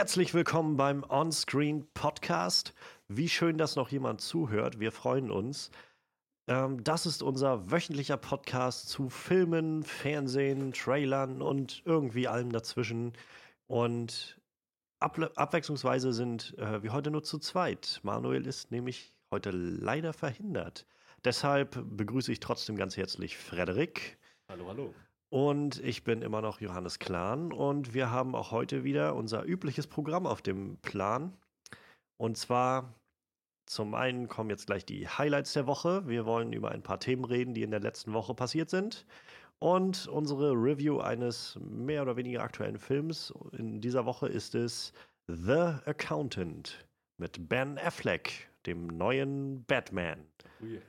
Herzlich willkommen beim Onscreen Podcast. Wie schön, dass noch jemand zuhört. Wir freuen uns. Ähm, das ist unser wöchentlicher Podcast zu Filmen, Fernsehen, Trailern und irgendwie allem dazwischen. Und ab abwechslungsweise sind äh, wir heute nur zu zweit. Manuel ist nämlich heute leider verhindert. Deshalb begrüße ich trotzdem ganz herzlich Frederik. Hallo, hallo. Und ich bin immer noch Johannes Klahn und wir haben auch heute wieder unser übliches Programm auf dem Plan. Und zwar zum einen kommen jetzt gleich die Highlights der Woche. Wir wollen über ein paar Themen reden, die in der letzten Woche passiert sind. Und unsere Review eines mehr oder weniger aktuellen Films. In dieser Woche ist es The Accountant mit Ben Affleck, dem neuen Batman. Oh yeah.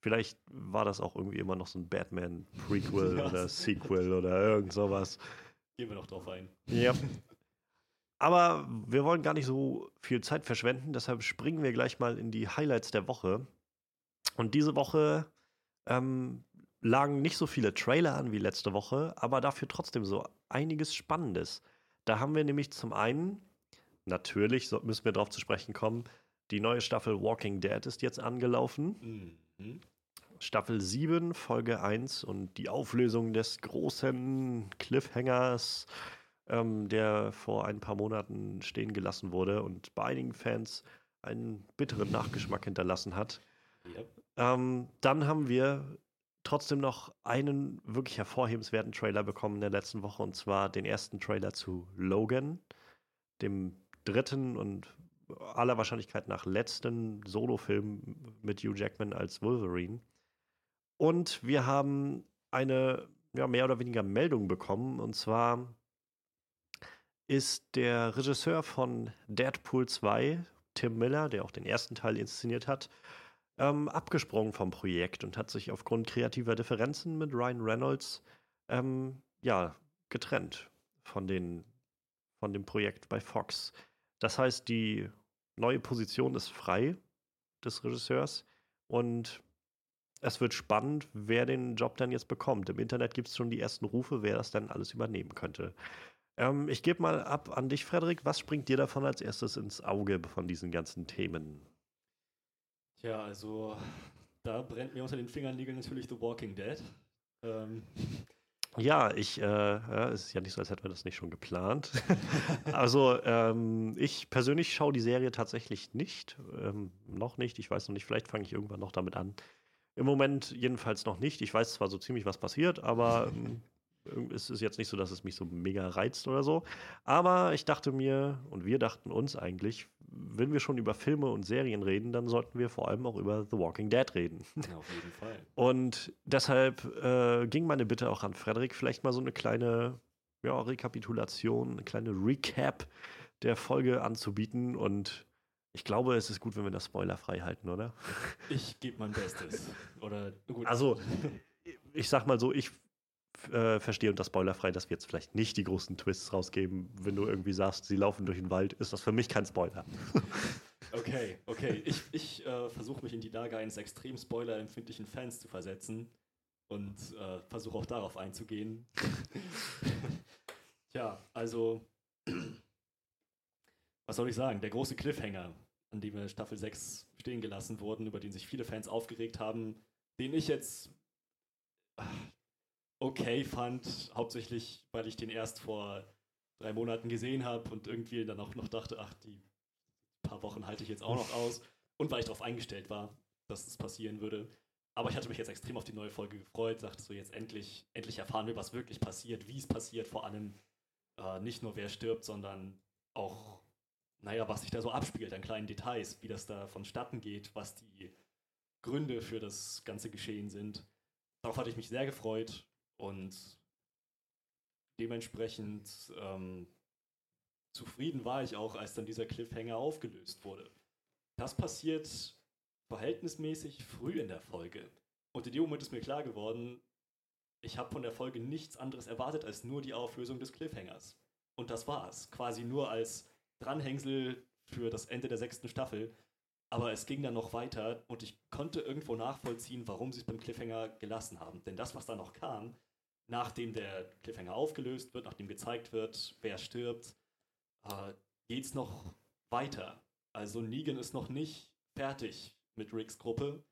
Vielleicht war das auch irgendwie immer noch so ein Batman-Prequel ja. oder Sequel oder irgend sowas. Gehen wir noch drauf ein. Ja. Aber wir wollen gar nicht so viel Zeit verschwenden, deshalb springen wir gleich mal in die Highlights der Woche. Und diese Woche ähm, lagen nicht so viele Trailer an wie letzte Woche, aber dafür trotzdem so einiges Spannendes. Da haben wir nämlich zum einen, natürlich müssen wir darauf zu sprechen kommen, die neue Staffel Walking Dead ist jetzt angelaufen. Mhm. Staffel 7, Folge 1 und die Auflösung des großen Cliffhangers, ähm, der vor ein paar Monaten stehen gelassen wurde und bei einigen Fans einen bitteren Nachgeschmack hinterlassen hat. Yep. Ähm, dann haben wir trotzdem noch einen wirklich hervorhebenswerten Trailer bekommen in der letzten Woche und zwar den ersten Trailer zu Logan, dem dritten und aller Wahrscheinlichkeit nach letzten Solo-Film mit Hugh Jackman als Wolverine. Und wir haben eine ja, mehr oder weniger Meldung bekommen. Und zwar ist der Regisseur von Deadpool 2, Tim Miller, der auch den ersten Teil inszeniert hat, ähm, abgesprungen vom Projekt und hat sich aufgrund kreativer Differenzen mit Ryan Reynolds ähm, ja, getrennt von, den, von dem Projekt bei Fox. Das heißt, die neue Position ist frei des Regisseurs und es wird spannend, wer den Job dann jetzt bekommt. Im Internet gibt es schon die ersten Rufe, wer das dann alles übernehmen könnte. Ähm, ich gebe mal ab an dich, Frederik. Was springt dir davon als erstes ins Auge von diesen ganzen Themen? Tja, also da brennt mir unter den Fingernägeln natürlich The Walking Dead. Ähm, ja, ich, äh, ja, es ist ja nicht so, als hätten wir das nicht schon geplant. also, ähm, ich persönlich schaue die Serie tatsächlich nicht. Ähm, noch nicht. Ich weiß noch nicht, vielleicht fange ich irgendwann noch damit an. Im Moment jedenfalls noch nicht. Ich weiß zwar so ziemlich, was passiert, aber ähm, es ist jetzt nicht so, dass es mich so mega reizt oder so. Aber ich dachte mir, und wir dachten uns eigentlich, wenn wir schon über Filme und Serien reden, dann sollten wir vor allem auch über The Walking Dead reden. Ja, auf jeden Fall. Und deshalb äh, ging meine Bitte auch an Frederik, vielleicht mal so eine kleine ja, Rekapitulation, eine kleine Recap der Folge anzubieten. Und ich glaube, es ist gut, wenn wir das spoilerfrei halten, oder? Ich gebe mein Bestes. Oder gut. Also, ich sag mal so, ich äh, verstehe unter spoilerfrei, dass wir jetzt vielleicht nicht die großen Twists rausgeben. Wenn du irgendwie sagst, sie laufen durch den Wald, ist das für mich kein Spoiler. okay, okay. Ich, ich äh, versuche mich in die Lage eines extrem spoilerempfindlichen Fans zu versetzen und äh, versuche auch darauf einzugehen. Tja, also, was soll ich sagen? Der große Cliffhanger, an dem wir Staffel 6 stehen gelassen wurden, über den sich viele Fans aufgeregt haben, den ich jetzt okay fand, hauptsächlich weil ich den erst vor drei Monaten gesehen habe und irgendwie dann auch noch dachte, ach, die paar Wochen halte ich jetzt auch noch aus und weil ich darauf eingestellt war, dass es passieren würde. Aber ich hatte mich jetzt extrem auf die neue Folge gefreut, dachte so, jetzt endlich, endlich erfahren wir, was wirklich passiert, wie es passiert, vor allem äh, nicht nur wer stirbt, sondern auch, naja, was sich da so abspielt an kleinen Details, wie das da vonstatten geht, was die Gründe für das ganze Geschehen sind. Darauf hatte ich mich sehr gefreut und dementsprechend ähm, zufrieden war ich auch, als dann dieser Cliffhanger aufgelöst wurde. Das passiert verhältnismäßig früh in der Folge. Und in dem Moment ist mir klar geworden, ich habe von der Folge nichts anderes erwartet als nur die Auflösung des Cliffhangers. Und das war's. Quasi nur als Dranhängsel für das Ende der sechsten Staffel. Aber es ging dann noch weiter und ich konnte irgendwo nachvollziehen, warum sie es beim Cliffhanger gelassen haben. Denn das, was da noch kam, nachdem der Cliffhanger aufgelöst wird, nachdem gezeigt wird, wer stirbt, äh, geht es noch weiter. Also Negan ist noch nicht fertig mit Ricks Gruppe.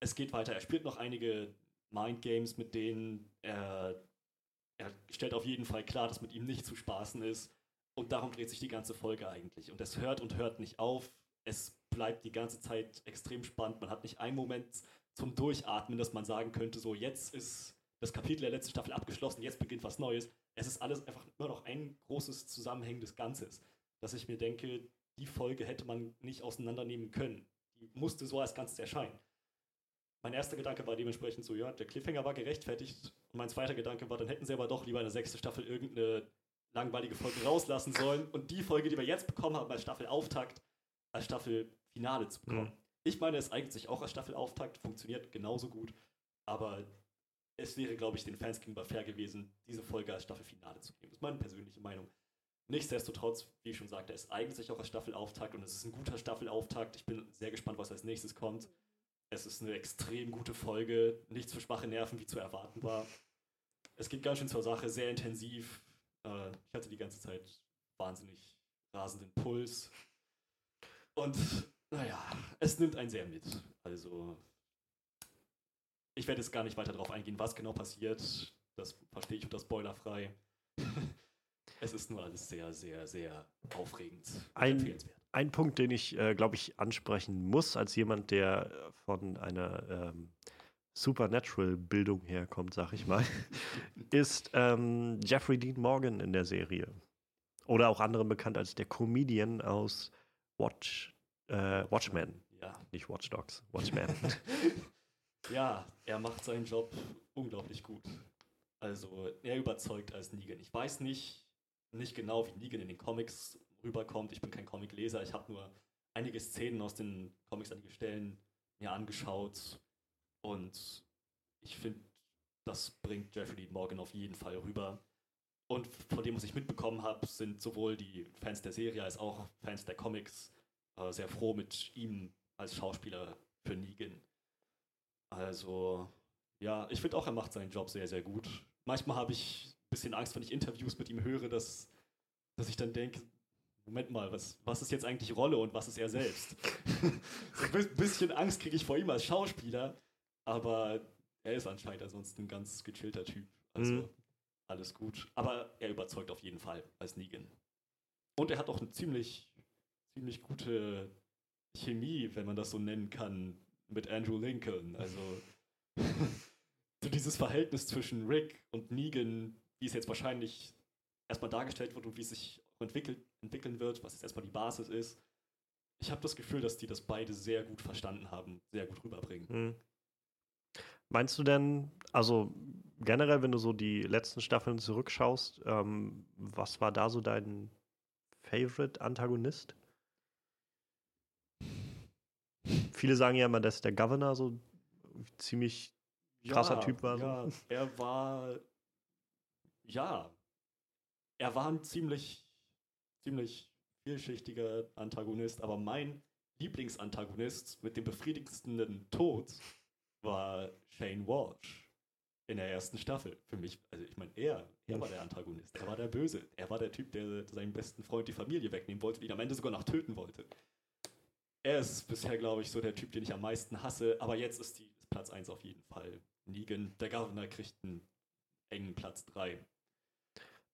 Es geht weiter. Er spielt noch einige Mindgames, mit denen er, er stellt auf jeden Fall klar, dass mit ihm nicht zu spaßen ist. Und darum dreht sich die ganze Folge eigentlich. Und es hört und hört nicht auf. Es bleibt die ganze Zeit extrem spannend. Man hat nicht einen Moment zum Durchatmen, dass man sagen könnte, so jetzt ist das Kapitel der letzten Staffel abgeschlossen, jetzt beginnt was Neues. Es ist alles einfach immer noch ein großes zusammenhängendes Ganzes, dass ich mir denke, die Folge hätte man nicht auseinandernehmen können. Die musste so als Ganzes erscheinen. Mein erster Gedanke war dementsprechend so, ja, der Cliffhanger war gerechtfertigt. Und mein zweiter Gedanke war, dann hätten sie aber doch lieber in der sechsten Staffel irgendeine langweilige Folge rauslassen sollen und die Folge, die wir jetzt bekommen haben als Staffelauftakt, als Staffelfinale zu bekommen. Mhm. Ich meine, es eignet sich auch als Staffelauftakt, funktioniert genauso gut, aber es wäre, glaube ich, den Fans gegenüber fair gewesen, diese Folge als Staffelfinale zu geben. Das ist meine persönliche Meinung. Nichtsdestotrotz, wie ich schon sagte, es eignet sich auch als Staffelauftakt und es ist ein guter Staffelauftakt. Ich bin sehr gespannt, was als nächstes kommt. Es ist eine extrem gute Folge, nichts für schwache Nerven, wie zu erwarten war. Es geht ganz schön zur Sache, sehr intensiv. Äh, ich hatte die ganze Zeit wahnsinnig rasenden Puls. Und naja, es nimmt einen sehr mit. Also, ich werde jetzt gar nicht weiter darauf eingehen, was genau passiert. Das verstehe ich unter spoilerfrei. es ist nur alles sehr, sehr, sehr aufregend. Ein, ein Punkt, den ich, äh, glaube ich, ansprechen muss, als jemand, der von einer ähm, Supernatural-Bildung herkommt, sag ich mal, ist ähm, Jeffrey Dean Morgan in der Serie. Oder auch anderen bekannt als der Comedian aus Watch, äh, Watchmen. Ja. Nicht Watch Dogs, Watchmen. ja, er macht seinen Job unglaublich gut. Also, er überzeugt als Negan. Ich weiß nicht, nicht genau, wie Negan in den Comics rüberkommt. Ich bin kein Comicleser. Ich habe nur einige Szenen aus den Comics, einige Stellen mir angeschaut. Und ich finde, das bringt Jeffrey Morgan auf jeden Fall rüber. Und von dem, was ich mitbekommen habe, sind sowohl die Fans der Serie als auch Fans der Comics äh, sehr froh mit ihm als Schauspieler für Negan. Also, ja, ich finde auch, er macht seinen Job sehr, sehr gut. Manchmal habe ich ein bisschen Angst, wenn ich Interviews mit ihm höre, dass, dass ich dann denke, Moment mal, was, was ist jetzt eigentlich Rolle und was ist er selbst? ein bisschen Angst kriege ich vor ihm als Schauspieler, aber er ist anscheinend ansonsten ein ganz gechillter Typ. Also mhm. alles gut. Aber er überzeugt auf jeden Fall als Negan. Und er hat auch eine ziemlich ziemlich gute Chemie, wenn man das so nennen kann, mit Andrew Lincoln. Also so dieses Verhältnis zwischen Rick und Negan, wie es jetzt wahrscheinlich erstmal dargestellt wird und wie es sich entwickelt, entwickeln wird, was jetzt erstmal die Basis ist. Ich habe das Gefühl, dass die das beide sehr gut verstanden haben, sehr gut rüberbringen. Mhm. Meinst du denn, also generell, wenn du so die letzten Staffeln zurückschaust, ähm, was war da so dein Favorite-Antagonist? Viele sagen ja immer, dass der Governor so ziemlich krasser ja, Typ war. Ja, er war. Ja. Er war ein ziemlich, ziemlich vielschichtiger Antagonist, aber mein Lieblingsantagonist mit dem befriedigendsten Tod war Shane Walsh in der ersten Staffel. Für mich, also ich meine, er, er war der Antagonist, er war der Böse, er war der Typ, der seinem besten Freund die Familie wegnehmen wollte, ihn am Ende sogar noch töten wollte er ist bisher, glaube ich, so der Typ, den ich am meisten hasse. Aber jetzt ist die ist Platz 1 auf jeden Fall. Negan, der Governor kriegt einen engen Platz 3.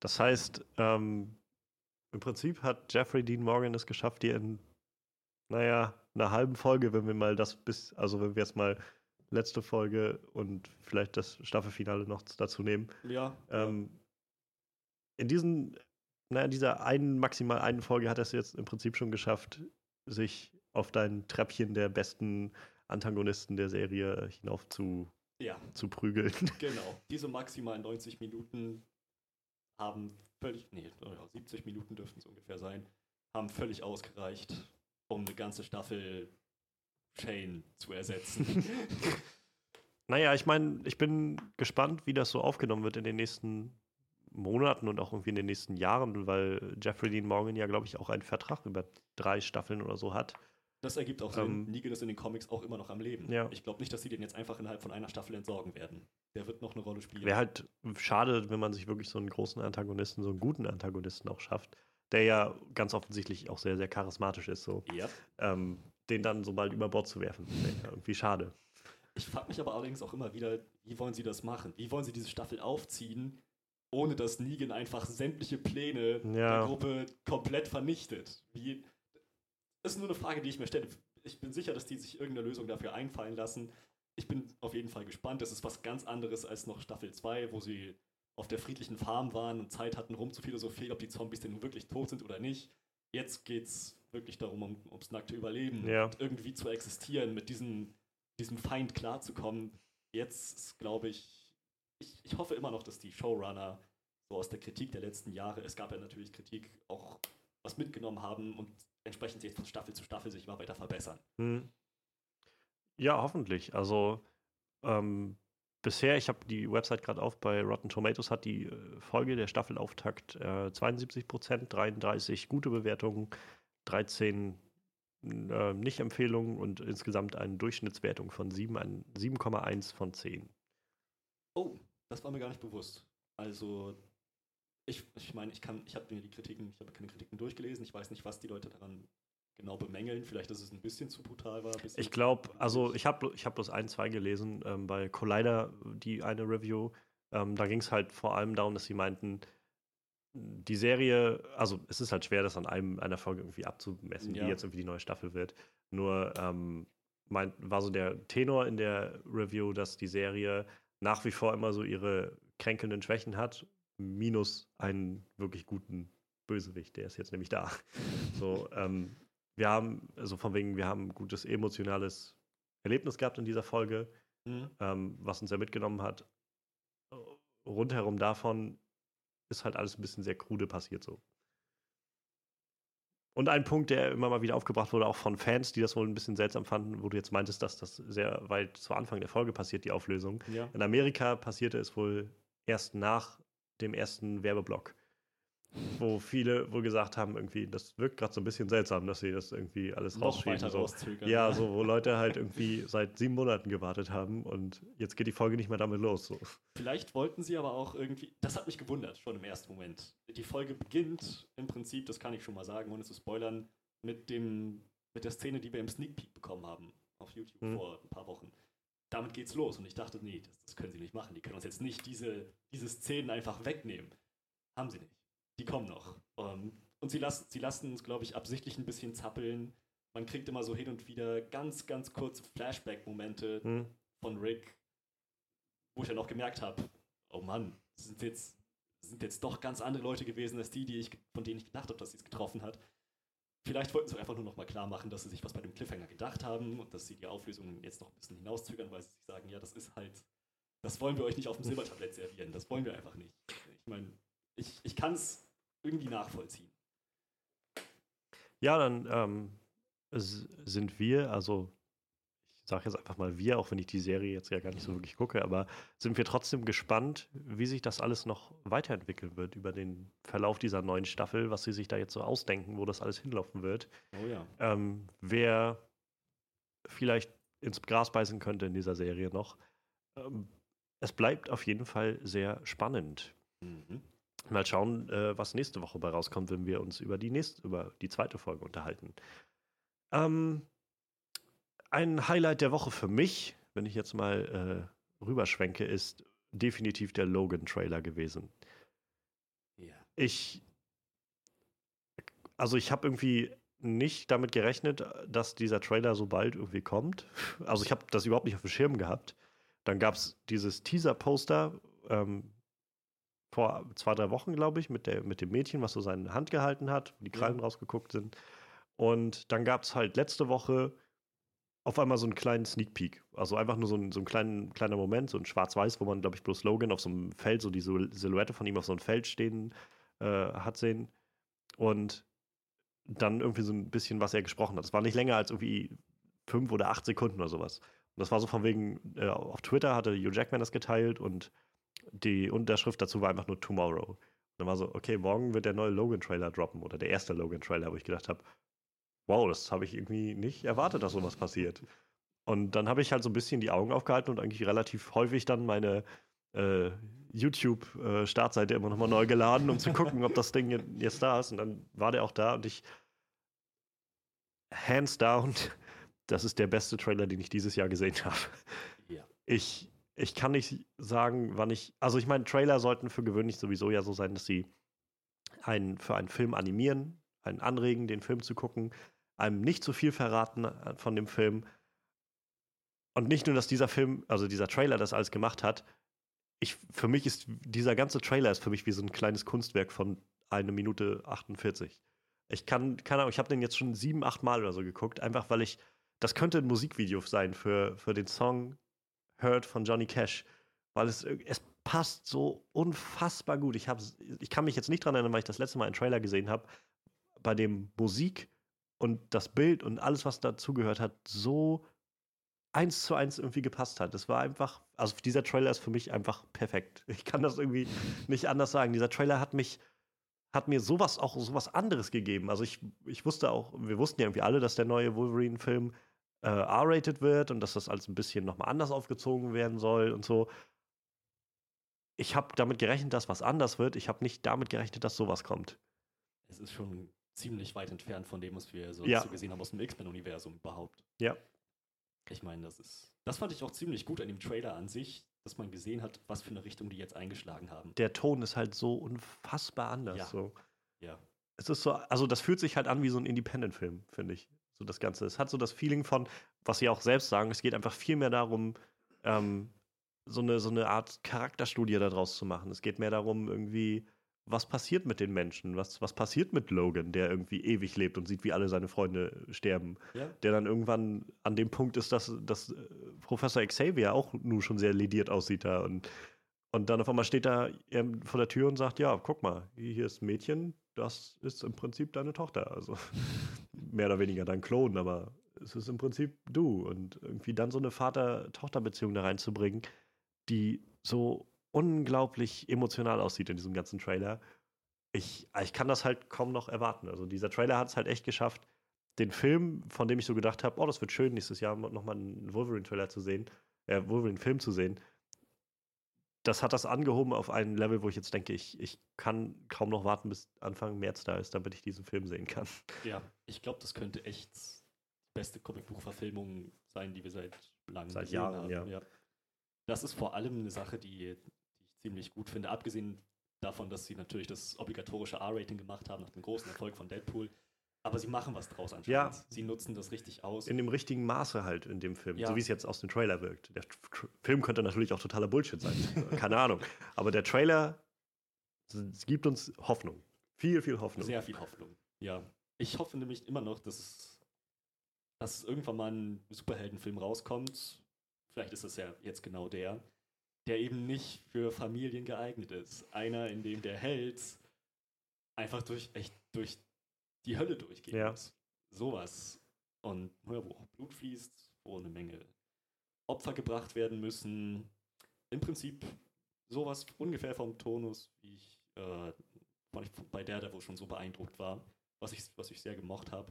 Das heißt, ähm, im Prinzip hat Jeffrey Dean Morgan es geschafft, dir in, naja, einer halben Folge, wenn wir mal das bis, also wenn wir jetzt mal letzte Folge und vielleicht das Staffelfinale noch dazu nehmen. Ja. Ähm, in diesen, naja, dieser einen, maximal einen Folge hat er es jetzt im Prinzip schon geschafft, sich auf dein Treppchen der besten Antagonisten der Serie hinauf zu, ja. zu prügeln. Genau. Diese maximal 90 Minuten haben völlig, nee, 70 Minuten dürften es ungefähr sein, haben völlig ausgereicht, um eine ganze Staffel Shane zu ersetzen. naja, ich meine, ich bin gespannt, wie das so aufgenommen wird in den nächsten Monaten und auch irgendwie in den nächsten Jahren, weil Jeffrey Dean Morgan ja, glaube ich, auch einen Vertrag über drei Staffeln oder so hat. Das ergibt auch Sinn. Ähm, Negan ist in den Comics auch immer noch am Leben. Ja. Ich glaube nicht, dass sie den jetzt einfach innerhalb von einer Staffel entsorgen werden. Der wird noch eine Rolle spielen. Wäre halt schade, wenn man sich wirklich so einen großen Antagonisten, so einen guten Antagonisten auch schafft, der ja ganz offensichtlich auch sehr, sehr charismatisch ist, so. Ja. Ähm, den dann so bald über Bord zu werfen. ja irgendwie schade. Ich frage mich aber allerdings auch immer wieder, wie wollen sie das machen? Wie wollen sie diese Staffel aufziehen, ohne dass Negan einfach sämtliche Pläne Ja. der Gruppe komplett vernichtet? Wie, das ist nur eine Frage, die ich mir stelle. Ich bin sicher, dass die sich irgendeine Lösung dafür einfallen lassen. Ich bin auf jeden Fall gespannt. Das ist was ganz anderes als noch Staffel 2, wo sie auf der friedlichen Farm waren und Zeit hatten, rumzuphilosophieren, ob die Zombies denn nun wirklich tot sind oder nicht. Jetzt geht es wirklich darum, um, ums nackte Überleben Ja. und irgendwie zu existieren, mit diesem, diesem Feind klarzukommen. Jetzt glaube ich, ich, ich hoffe immer noch, dass die Showrunner so aus der Kritik der letzten Jahre, es gab ja natürlich Kritik, auch was mitgenommen haben und entsprechend jetzt von Staffel zu Staffel sich immer weiter verbessern. Hm. Ja, hoffentlich. Also ähm, bisher, ich habe die Website gerade auf, bei Rotten Tomatoes hat die äh, Folge der Staffelauftakt äh, 72 Prozent, 33 gute Bewertungen, 13 äh, Nicht-Empfehlungen und insgesamt eine Durchschnittswertung von 7, ein 7,1 von 10. Oh, das war mir gar nicht bewusst. Also, ich, ich meine, ich kann, ich habe mir die Kritiken, ich habe keine Kritiken durchgelesen, ich weiß nicht, was die Leute daran genau bemängeln. Vielleicht, dass es ein bisschen zu brutal war. Ich glaube, also ich habe ich hab bloß ein, zwei gelesen ähm, bei Collider, die eine Review. Ähm, da ging es halt vor allem darum, dass sie meinten, die Serie, also es ist halt schwer, das an einem einer Folge irgendwie abzumessen, Ja. wie jetzt irgendwie die neue Staffel wird. Nur ähm, meint, war so der Tenor in der Review, dass die Serie nach wie vor immer so ihre kränkelnden Schwächen hat, minus einen wirklich guten Bösewicht, der ist jetzt nämlich da. So, ähm, wir haben, also von wegen, wir haben ein gutes emotionales Erlebnis gehabt in dieser Folge, Hm? ähm, was uns ja mitgenommen hat. Rundherum davon ist halt alles ein bisschen sehr krude passiert so. Und ein Punkt, der immer mal wieder aufgebracht wurde, auch von Fans, die das wohl ein bisschen seltsam fanden, wo du jetzt meintest, dass das sehr weit zu Anfang der Folge passiert, die Auflösung. Ja. In Amerika passierte es wohl erst nach dem ersten Werbeblock, wo viele wohl gesagt haben, irgendwie, das wirkt gerade so ein bisschen seltsam, dass sie das irgendwie alles rausschieben. So. Ja, so, wo Leute halt irgendwie seit sieben Monaten gewartet haben und jetzt geht die Folge nicht mehr damit los. So. Vielleicht wollten sie aber auch irgendwie, das hat mich gewundert, schon im ersten Moment. Die Folge beginnt im Prinzip, das kann ich schon mal sagen, ohne zu spoilern, mit, dem, mit der Szene, die wir im Sneak Peek bekommen haben auf YouTube Hm. vor ein paar Wochen. Damit geht's los und ich dachte, nee, das, das können sie nicht machen. Die können uns jetzt nicht diese, diese Szenen einfach wegnehmen. Haben sie nicht. Die kommen noch. Ähm, und sie lassen, sie lassen uns, glaube ich, absichtlich ein bisschen zappeln. Man kriegt immer so hin und wieder ganz, ganz kurze Flashback-Momente, Hm. von Rick, wo ich dann auch gemerkt habe, oh Mann, sind jetzt, sind jetzt doch ganz andere Leute gewesen als die, die ich, von denen ich gedacht habe, dass sie es getroffen hat. Vielleicht wollten sie einfach nur noch mal klar machen, dass sie sich was bei dem Cliffhanger gedacht haben und dass sie die Auflösung jetzt noch ein bisschen hinauszögern, weil sie sich sagen, ja, das ist halt, das wollen wir euch nicht auf dem Silbertablett servieren, das wollen wir einfach nicht. Ich meine, ich, ich kann es irgendwie nachvollziehen. Ja, dann ähm, sind wir, also ich sage jetzt einfach mal wir, auch wenn ich die Serie jetzt ja gar nicht so wirklich gucke, aber sind wir trotzdem gespannt, wie sich das alles noch weiterentwickeln wird über den Verlauf dieser neuen Staffel, was sie sich da jetzt so ausdenken, wo das alles hinlaufen wird. Oh ja. ähm, wer vielleicht ins Gras beißen könnte in dieser Serie noch. Ähm, es bleibt auf jeden Fall sehr spannend. Mhm. Mal schauen, äh, was nächste Woche bei rauskommt, wenn wir uns über die nächste, über die zweite Folge unterhalten. Ähm, ein Highlight der Woche für mich, wenn ich jetzt mal äh, rüberschwenke, ist definitiv der Logan-Trailer gewesen. Ja. Ich, also ich habe irgendwie nicht damit gerechnet, dass dieser Trailer so bald irgendwie kommt. Also ich habe das überhaupt nicht auf dem Schirm gehabt. Dann gab es dieses Teaser-Poster ähm, vor zwei, drei Wochen, glaube ich, mit, der, mit dem Mädchen, was so seine Hand gehalten hat, wo die Ja. Krallen rausgeguckt sind. Und dann gab es halt letzte Woche auf einmal so einen kleinen Sneak Peek. Also einfach nur so ein, so ein kleinen, kleiner Moment, so ein Schwarz-Weiß, wo man, glaube ich, bloß Logan auf so einem Feld, so die Sil- Silhouette von ihm auf so einem Feld stehen äh, hat sehen. Und dann irgendwie so ein bisschen, was er gesprochen hat. Es war nicht länger als irgendwie fünf oder acht Sekunden oder sowas. Und das war so von wegen, äh, auf Twitter hatte Hugh Jackman das geteilt und die Unterschrift dazu war einfach nur Tomorrow. Und dann war so, okay, morgen wird der neue Logan-Trailer droppen oder der erste Logan-Trailer, wo ich gedacht habe, wow, das habe ich irgendwie nicht erwartet, dass sowas passiert. Und dann habe ich halt so ein bisschen die Augen aufgehalten und eigentlich relativ häufig dann meine äh, YouTube-Startseite immer nochmal neu geladen, um zu gucken, ob das Ding jetzt da ist. Und dann war der auch da und ich hands down, das ist der beste Trailer, den ich dieses Jahr gesehen habe. Ja. Ich, ich kann nicht sagen, wann ich. Also ich meine, Trailer sollten für gewöhnlich sowieso ja so sein, dass sie einen, für einen Film animieren, einen anregen, den Film zu gucken, einem nicht zu viel verraten äh, von dem Film. Und nicht nur, dass dieser Film, also dieser Trailer das alles gemacht hat, ich, für mich ist dieser ganze Trailer ist für mich wie so ein kleines Kunstwerk von einer Minute 48. Ich kann, keine Ahnung, ich habe den jetzt schon sieben, acht Mal oder so geguckt, einfach weil ich, das könnte ein Musikvideo sein für, für den Song Heard von Johnny Cash, weil es, es passt so unfassbar gut. Ich, hab, ich kann mich jetzt nicht dran erinnern, weil ich das letzte Mal einen Trailer gesehen habe, bei dem Musik und das Bild und alles, was dazugehört hat, so eins zu eins irgendwie gepasst hat. Das war einfach, also dieser Trailer ist für mich einfach perfekt. Ich kann das irgendwie nicht anders sagen. Dieser Trailer hat mich, hat mir sowas auch sowas anderes gegeben. Also ich, ich wusste auch, wir wussten ja irgendwie alle, dass der neue Wolverine-Film äh, R-rated wird und dass das alles ein bisschen nochmal anders aufgezogen werden soll und so. Ich habe damit gerechnet, dass was anders wird. Ich habe nicht damit gerechnet, dass sowas kommt. Es ist schon ziemlich weit entfernt von dem, was wir so Ja. gesehen haben aus dem X-Men-Universum überhaupt. Ja. Ich meine, das ist. Das fand ich auch ziemlich gut an dem Trailer an sich, dass man gesehen hat, was für eine Richtung die jetzt eingeschlagen haben. Der Ton ist halt so unfassbar anders. Ja. So. Ja. Es ist so, also das fühlt sich halt an wie so ein Independent-Film, finde ich. So das Ganze. Es hat so das Feeling von, was sie auch selbst sagen, es geht einfach viel mehr darum, ähm, so, eine, so eine Art Charakterstudie daraus zu machen. Es geht mehr darum, irgendwie, was passiert mit den Menschen? Was, was passiert mit Logan, der irgendwie ewig lebt und sieht, wie alle seine Freunde sterben? Ja. Der dann irgendwann an dem Punkt ist, dass, dass äh, Professor Xavier auch nun schon sehr lediert aussieht da und und dann auf einmal steht er vor der Tür und sagt, ja, guck mal, hier ist ein Mädchen, das ist im Prinzip deine Tochter. Also mehr oder weniger dein Klon, aber es ist im Prinzip du. Und irgendwie dann so eine Vater-Tochter-Beziehung da reinzubringen, die so unglaublich emotional aussieht in diesem ganzen Trailer. Ich, ich kann das halt kaum noch erwarten. Also dieser Trailer hat es halt echt geschafft, den Film, von dem ich so gedacht habe, oh, das wird schön, nächstes Jahr nochmal einen Wolverine-Trailer zu sehen, äh, Wolverine-Film zu sehen, das hat das angehoben auf ein Level, wo ich jetzt denke, ich, ich kann kaum noch warten, bis Anfang März da ist, damit ich diesen Film sehen kann. Ja, ich glaube, das könnte echt die beste Comicbuchverfilmung sein, die wir seit langem Seit gesehen Jahren, haben. ja. Das ist vor allem eine Sache, die, die ich ziemlich gut finde, abgesehen davon, dass sie natürlich das obligatorische R-Rating gemacht haben nach dem großen Erfolg von Deadpool. Aber sie machen was draus anscheinend. Ja. Sie nutzen das richtig aus. In dem richtigen Maße halt in dem Film, Ja. so wie es jetzt aus dem Trailer wirkt. Der Tr- Film könnte natürlich auch totaler Bullshit sein, keine Ahnung. Aber der Trailer es gibt uns Hoffnung. Viel, viel Hoffnung. Sehr viel Hoffnung. Ja. Ich hoffe nämlich immer noch, dass es, dass irgendwann mal ein Superheldenfilm rauskommt. Vielleicht ist es ja jetzt genau der, der eben nicht für Familien geeignet ist. Einer, in dem der Held einfach durch echt durch die Hölle durchgehen Ja. muss. Sowas. Und ja, wo auch Blut fließt, wo eine Menge Opfer gebracht werden müssen. Im Prinzip sowas ungefähr vom Tonus, wie ich äh, ich bei Daredevil schon so beeindruckt war, was ich, was ich sehr gemocht habe.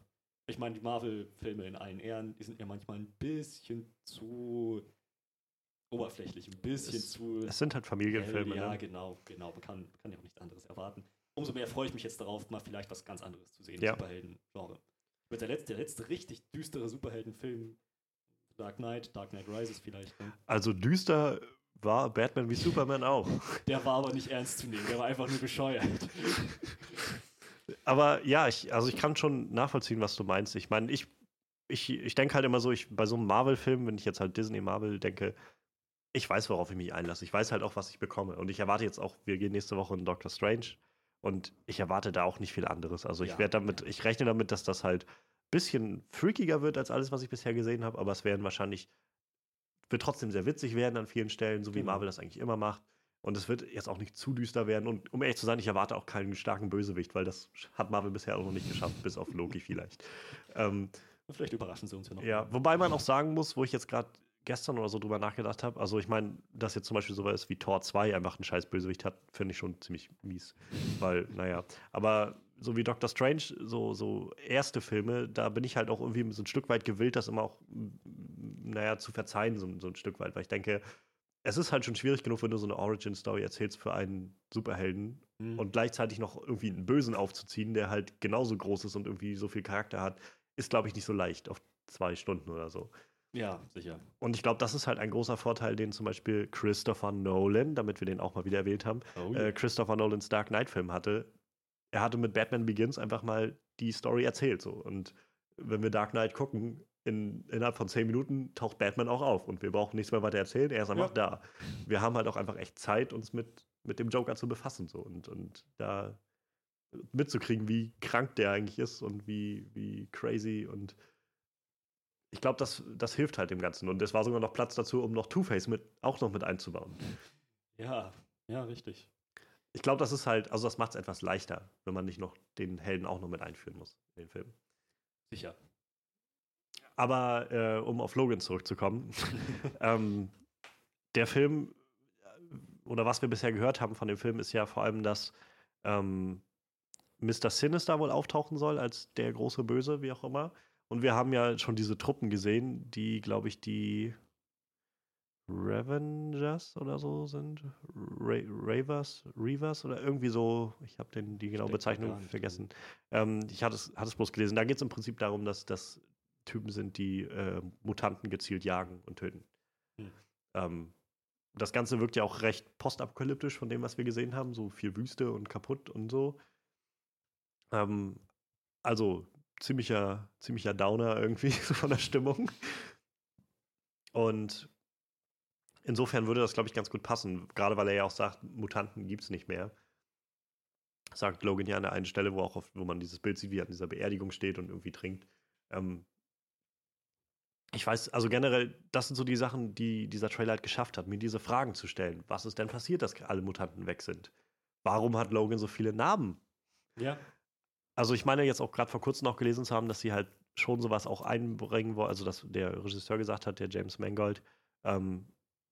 Ich meine, die Marvel-Filme in allen Ehren, die sind ja manchmal ein bisschen zu oberflächlich, ein bisschen Es- zu. Es sind halt Familienfilme. ja, ne? genau, genau. Man kann, kann ja auch nichts anderes erwarten. Umso mehr freue ich mich jetzt darauf, mal vielleicht was ganz anderes zu sehen, Ja. Superhelden-Genre. Wird der letzte, der letzte richtig düstere Superheldenfilm Dark Knight, Dark Knight Rises vielleicht. Ne? Also düster war Batman wie Superman auch. Der war aber nicht ernst zu nehmen, der war einfach nur bescheuert. Aber ja, ich, also ich kann schon nachvollziehen, was du meinst. Ich meine, ich, ich, ich denke halt immer so, ich, bei so einem Marvel-Film, wenn ich jetzt halt Disney Marvel denke, ich weiß, worauf ich mich einlasse. Ich weiß halt auch, was ich bekomme. Und ich erwarte jetzt auch, wir gehen nächste Woche in Doctor Strange und ich erwarte da auch nicht viel anderes. Also ich Ja. werde damit, ich rechne damit, dass das halt ein bisschen freakiger wird als alles, was ich bisher gesehen habe, aber es werden wahrscheinlich, wird trotzdem sehr witzig werden an vielen Stellen, so wie Genau. Marvel das eigentlich immer macht. Und es wird jetzt auch nicht zu düster werden. Und um ehrlich zu sein, ich erwarte auch keinen starken Bösewicht, weil das hat Marvel bisher auch noch nicht geschafft, bis auf Loki vielleicht. Ähm, Vielleicht überraschen sie uns ja noch. ja, wobei man auch sagen muss, wo ich jetzt gerade gestern oder so drüber nachgedacht habe, also ich meine, dass jetzt zum Beispiel sowas ist wie Tor 2 einfach einen scheiß Bösewicht hat, finde ich schon ziemlich mies. Weil, naja, aber so wie Doctor Strange, so, so erste Filme, da bin ich halt auch irgendwie so ein Stück weit gewillt, das immer auch, naja, zu verzeihen, so, so ein Stück weit, weil ich denke, es ist halt schon schwierig genug, wenn du so eine Origin-Story erzählst für einen Superhelden Mhm. und gleichzeitig noch irgendwie einen Bösen aufzuziehen, der halt genauso groß ist und irgendwie so viel Charakter hat, ist, glaube ich, nicht so leicht auf zwei Stunden oder so. Ja, sicher. Und ich glaube, das ist halt ein großer Vorteil, den zum Beispiel Christopher Nolan, damit wir den auch mal wieder erwähnt haben, Oh, äh, Christopher Nolans Dark Knight-Film hatte. Er hatte mit Batman Begins einfach mal die Story erzählt. So. Und wenn wir Dark Knight gucken, in, innerhalb von zehn Minuten taucht Batman auch auf und wir brauchen nichts mehr weiter erzählen, er ist einfach Ja. da. Wir haben halt auch einfach echt Zeit, uns mit, mit dem Joker zu befassen so und, und da mitzukriegen, wie krank der eigentlich ist und wie, wie crazy und ich glaube, das, das hilft halt dem Ganzen. Und es war sogar noch Platz dazu, um noch Two-Face mit, auch noch mit einzubauen. ja, ja, richtig. Ich glaube, das ist halt, also das macht es etwas leichter, wenn man nicht noch den Helden auch noch mit einführen muss in den Film. Sicher. Aber äh, um auf Logan zurückzukommen, ähm, der Film, äh, oder was wir bisher gehört haben von dem Film, ist ja vor allem, dass ähm, Mr. Sinister wohl auftauchen soll als der große Böse, wie auch immer. Und wir haben ja schon diese Truppen gesehen, die, glaube ich, die Revengers oder so sind. Ra Ravers, Reavers oder irgendwie so. Ich habe die genaue Bezeichnung vergessen. Ähm, ich hatte es, hatte es bloß gelesen. Da geht es im Prinzip darum, dass das Typen sind, die äh, Mutanten gezielt jagen und töten. Hm. Ähm, das Ganze wirkt ja auch recht postapokalyptisch von dem, was wir gesehen haben. So viel Wüste und kaputt und so. Ähm, also ziemlicher, ziemlicher Downer irgendwie so von der Stimmung. Und insofern würde das, glaube ich, ganz gut passen. Gerade weil er ja auch sagt, Mutanten gibt es nicht mehr. Sagt Logan ja an der einen Stelle, wo auch oft, wo man dieses Bild sieht, wie er an dieser Beerdigung steht und irgendwie trinkt. Ähm, ich weiß, also generell, das sind so die Sachen, die dieser Trailer halt geschafft hat, mir diese Fragen zu stellen. Was ist denn passiert, dass alle Mutanten weg sind? Warum hat Logan so viele Namen? Ja, Also ich meine jetzt auch gerade vor kurzem noch gelesen zu haben, dass sie halt schon sowas auch einbringen wollen, also dass der Regisseur gesagt hat, der James Mangold, ähm,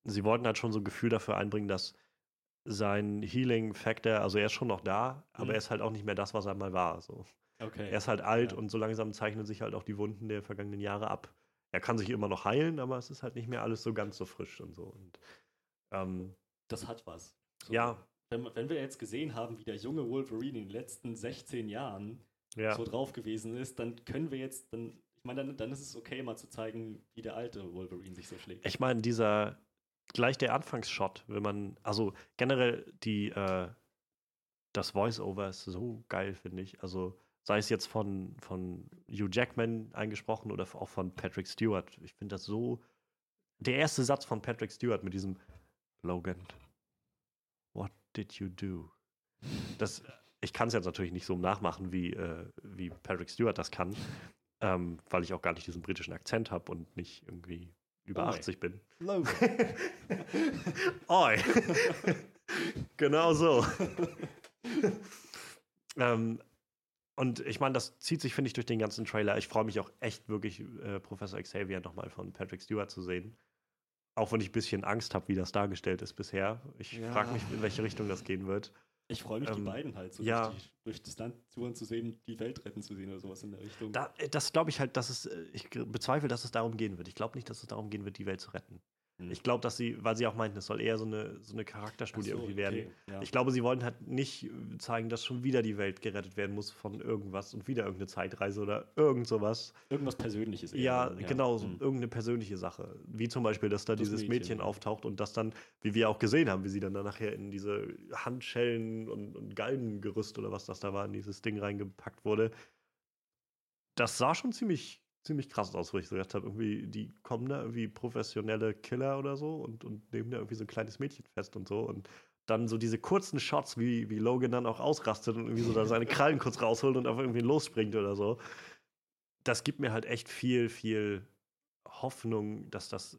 sie wollten halt schon so ein Gefühl dafür einbringen, dass sein Healing-Factor, also er ist schon noch da, aber Mhm. er ist halt auch nicht mehr das, was er mal war. So. okay. Er ist halt alt Ja. und so langsam zeichnen sich halt auch die Wunden der vergangenen Jahre ab. Er kann sich immer noch heilen, aber es ist halt nicht mehr alles so ganz so frisch und so. Und, ähm, das hat was. So, ja, Wenn, wenn wir jetzt gesehen haben, wie der junge Wolverine in den letzten 16 Jahren ja. so drauf gewesen ist, dann können wir jetzt, dann, ich meine, dann, dann ist es okay, mal zu zeigen, wie der alte Wolverine sich so schlägt. Ich meine, dieser, gleich der Anfangsshot, wenn man, also generell die, äh, das Voice-Over ist so geil, finde ich. Also sei es jetzt von, von Hugh Jackman eingesprochen oder auch von Patrick Stewart. Ich finde das so, der erste Satz von Patrick Stewart mit diesem Logan, did you do? Das, ich kann es jetzt natürlich nicht so nachmachen, wie, äh, wie Patrick Stewart das kann, ähm, weil ich auch gar nicht diesen britischen Akzent habe und nicht irgendwie über nee. 80 bin. Oi. genau so. ähm, und ich meine, das zieht sich, finde ich, durch den ganzen Trailer. Ich freue mich auch echt wirklich, äh, Professor Xavier nochmal von Patrick Stewart zu sehen. Auch wenn ich ein bisschen Angst habe, wie das dargestellt ist bisher. Ich Ja. frage mich, in welche Richtung das gehen wird. Ich freue mich, die Ähm, beiden halt so ja. durch, die, durch das Land touren zu sehen, die Welt retten zu sehen oder sowas in der Richtung. Da, äh, das glaube ich halt, dass es, äh, ich bezweifle, dass es darum gehen wird. Ich glaube nicht, dass es darum gehen wird, die Welt zu retten. Hm. Ich glaube, dass sie, weil sie auch meinten, es soll eher so eine, so eine Charakterstudie so, irgendwie werden. okay, ja. Ich glaube, sie wollen halt nicht äh, zeigen, dass schon wieder die Welt gerettet werden muss von irgendwas und wieder irgendeine Zeitreise oder irgend sowas. Irgendwas Persönliches. eher Ja, dann, genau, so Hm. irgendeine persönliche Sache. Wie zum Beispiel, dass da Das dieses Mädchen, Mädchen, ja. auftaucht und das dann, wie wir auch gesehen haben, wie sie dann, dann nachher in diese Handschellen und, und Galgengerüst oder was das da war, in dieses Ding reingepackt wurde. Das sah schon ziemlich, ziemlich krass aus, wo ich so gedacht habe, irgendwie, die kommen da irgendwie professionelle Killer oder so und, und nehmen da irgendwie so ein kleines Mädchen fest und so und dann so diese kurzen Shots, wie, wie Logan dann auch ausrastet und irgendwie so dann seine Krallen kurz rausholt und auf irgendwie losspringt oder so. Das gibt mir halt echt viel, viel Hoffnung, dass das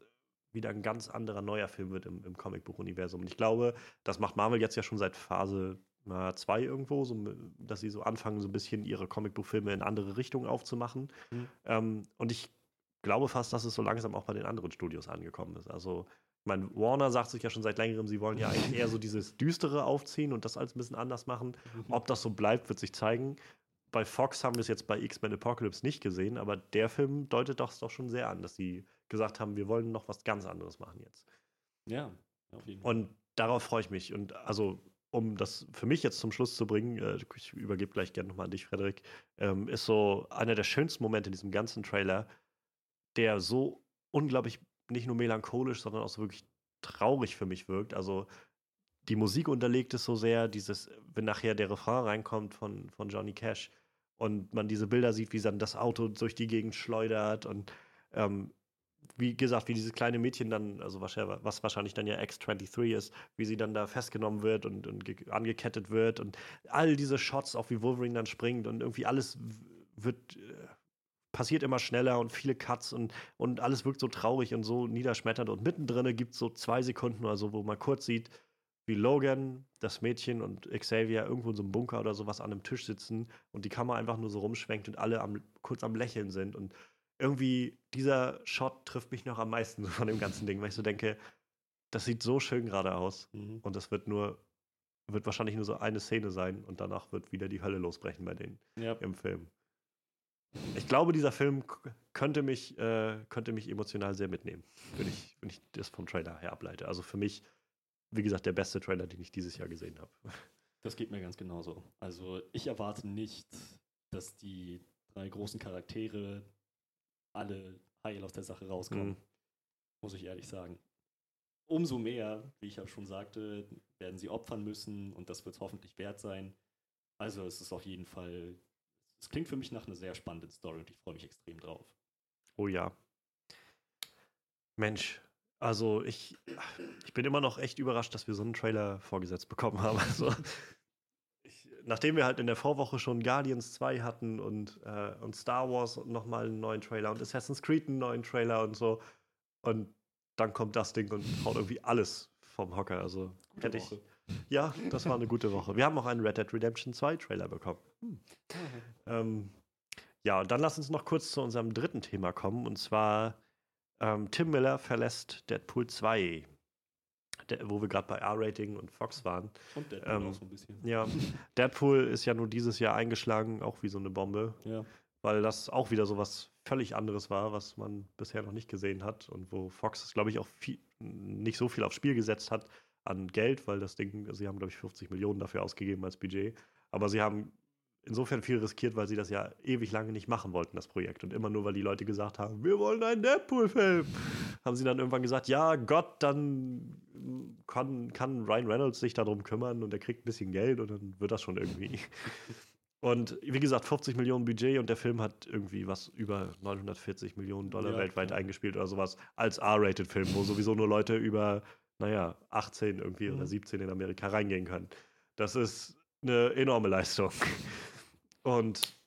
wieder ein ganz anderer neuer Film wird im, im Comicbuch-Universum. Und ich glaube, das macht Marvel jetzt ja schon seit Phase 2 irgendwo, so, dass sie so anfangen, so ein bisschen ihre Comicbuchfilme in andere Richtungen aufzumachen. Mhm. Ähm, und ich glaube fast, dass es so langsam auch bei den anderen Studios angekommen ist. Also, ich meine, Warner sagt sich ja schon seit längerem, sie wollen ja eigentlich eher so dieses Düstere aufziehen und das alles ein bisschen anders machen. Mhm. Ob das so bleibt, wird sich zeigen. Bei Fox haben wir es jetzt bei X-Men Apocalypse nicht gesehen, aber der Film deutet das doch schon sehr an, dass sie gesagt haben, wir wollen noch was ganz anderes machen jetzt. Ja, auf jeden Fall. Und darauf freue ich mich. Und also, um das für mich jetzt zum Schluss zu bringen, äh, ich übergebe gleich gerne nochmal an dich, Frederik, ähm, ist so einer der schönsten Momente in diesem ganzen Trailer, der so unglaublich nicht nur melancholisch, sondern auch so wirklich traurig für mich wirkt. Also die Musik unterlegt es so sehr, dieses, wenn nachher der Refrain reinkommt von, von Johnny Cash und man diese Bilder sieht, wie dann das Auto durch die Gegend schleudert und ähm, wie gesagt, wie dieses kleine Mädchen dann, also was, wahrscheinlich dann ja X23 ist, wie sie dann da festgenommen wird und, und angekettet wird und all diese Shots, auch wie Wolverine dann springt und irgendwie alles wird äh, passiert immer schneller und viele Cuts und, und alles wirkt so traurig und so niederschmetternd. Und mittendrin gibt es so zwei Sekunden oder so, wo man kurz sieht, wie Logan, das Mädchen und Xavier irgendwo in so einem Bunker oder sowas an einem Tisch sitzen und die Kamera einfach nur so rumschwenkt und alle am, kurz am Lächeln sind. Und irgendwie dieser Shot trifft mich noch am meisten von dem ganzen Ding, weil ich so denke, das sieht so schön gerade aus mhm. und das wird nur, wird wahrscheinlich nur so eine Szene sein und danach wird wieder die Hölle losbrechen bei denen ja. im Film. Ich glaube, dieser Film könnte mich, äh, könnte mich emotional sehr mitnehmen, wenn ich, wenn ich das vom Trailer her ableite. Also für mich, wie gesagt, der beste Trailer, den ich dieses Jahr gesehen habe. Das geht mir ganz genauso. Also ich erwarte nicht, dass die drei großen Charaktere alle heil aus der Sache rauskommen. Mhm. Muss ich ehrlich sagen. Umso mehr, wie ich ja schon sagte, werden sie opfern müssen und das wird es hoffentlich wert sein. Also es ist auf jeden Fall es klingt für mich nach einer sehr spannenden Story und ich freue mich extrem drauf. Oh ja. Mensch, also ich, ich bin immer noch echt überrascht, dass wir so einen Trailer vorgesetzt bekommen haben. Also, nachdem wir halt in der Vorwoche schon Guardians 2 hatten und, äh, und Star Wars nochmal einen neuen Trailer und Assassin's Creed einen neuen Trailer und so. Und dann kommt das Ding und haut irgendwie alles vom Hocker. Also Gute hätte ich. Woche. Ja, das war eine gute Woche. Wir haben auch einen Red Dead Redemption 2 Trailer bekommen. Hm. Ähm, ja, und dann lass uns noch kurz zu unserem dritten Thema kommen. Und zwar ähm, Tim Miller verlässt Deadpool 2. Der, wo wir gerade bei R-Rating und Fox waren. Und Deadpool ähm, auch so ein bisschen. Ja, Deadpool ist ja nur dieses Jahr eingeschlagen, auch wie so eine Bombe. Ja. Weil das auch wieder so was völlig anderes war, was man bisher noch nicht gesehen hat und wo Fox, glaube ich, auch viel, nicht so viel aufs Spiel gesetzt hat an Geld, weil das Ding, sie haben, glaube ich, 50 Millionen dafür ausgegeben als Budget. Aber sie haben insofern viel riskiert, weil sie das ja ewig lange nicht machen wollten, das Projekt. Und immer nur, weil die Leute gesagt haben, wir wollen einen Deadpool-Film, haben sie dann irgendwann gesagt, ja, Gott, dann kann, kann Ryan Reynolds sich darum kümmern und er kriegt ein bisschen Geld und dann wird das schon irgendwie. Und wie gesagt, 50 Millionen Budget und der Film hat irgendwie was über 940 Millionen Dollar ja, weltweit klar. eingespielt oder sowas als R-Rated-Film, wo sowieso nur Leute über naja, 18 irgendwie mhm. oder 17 in Amerika reingehen können. Das ist eine enorme Leistung. Und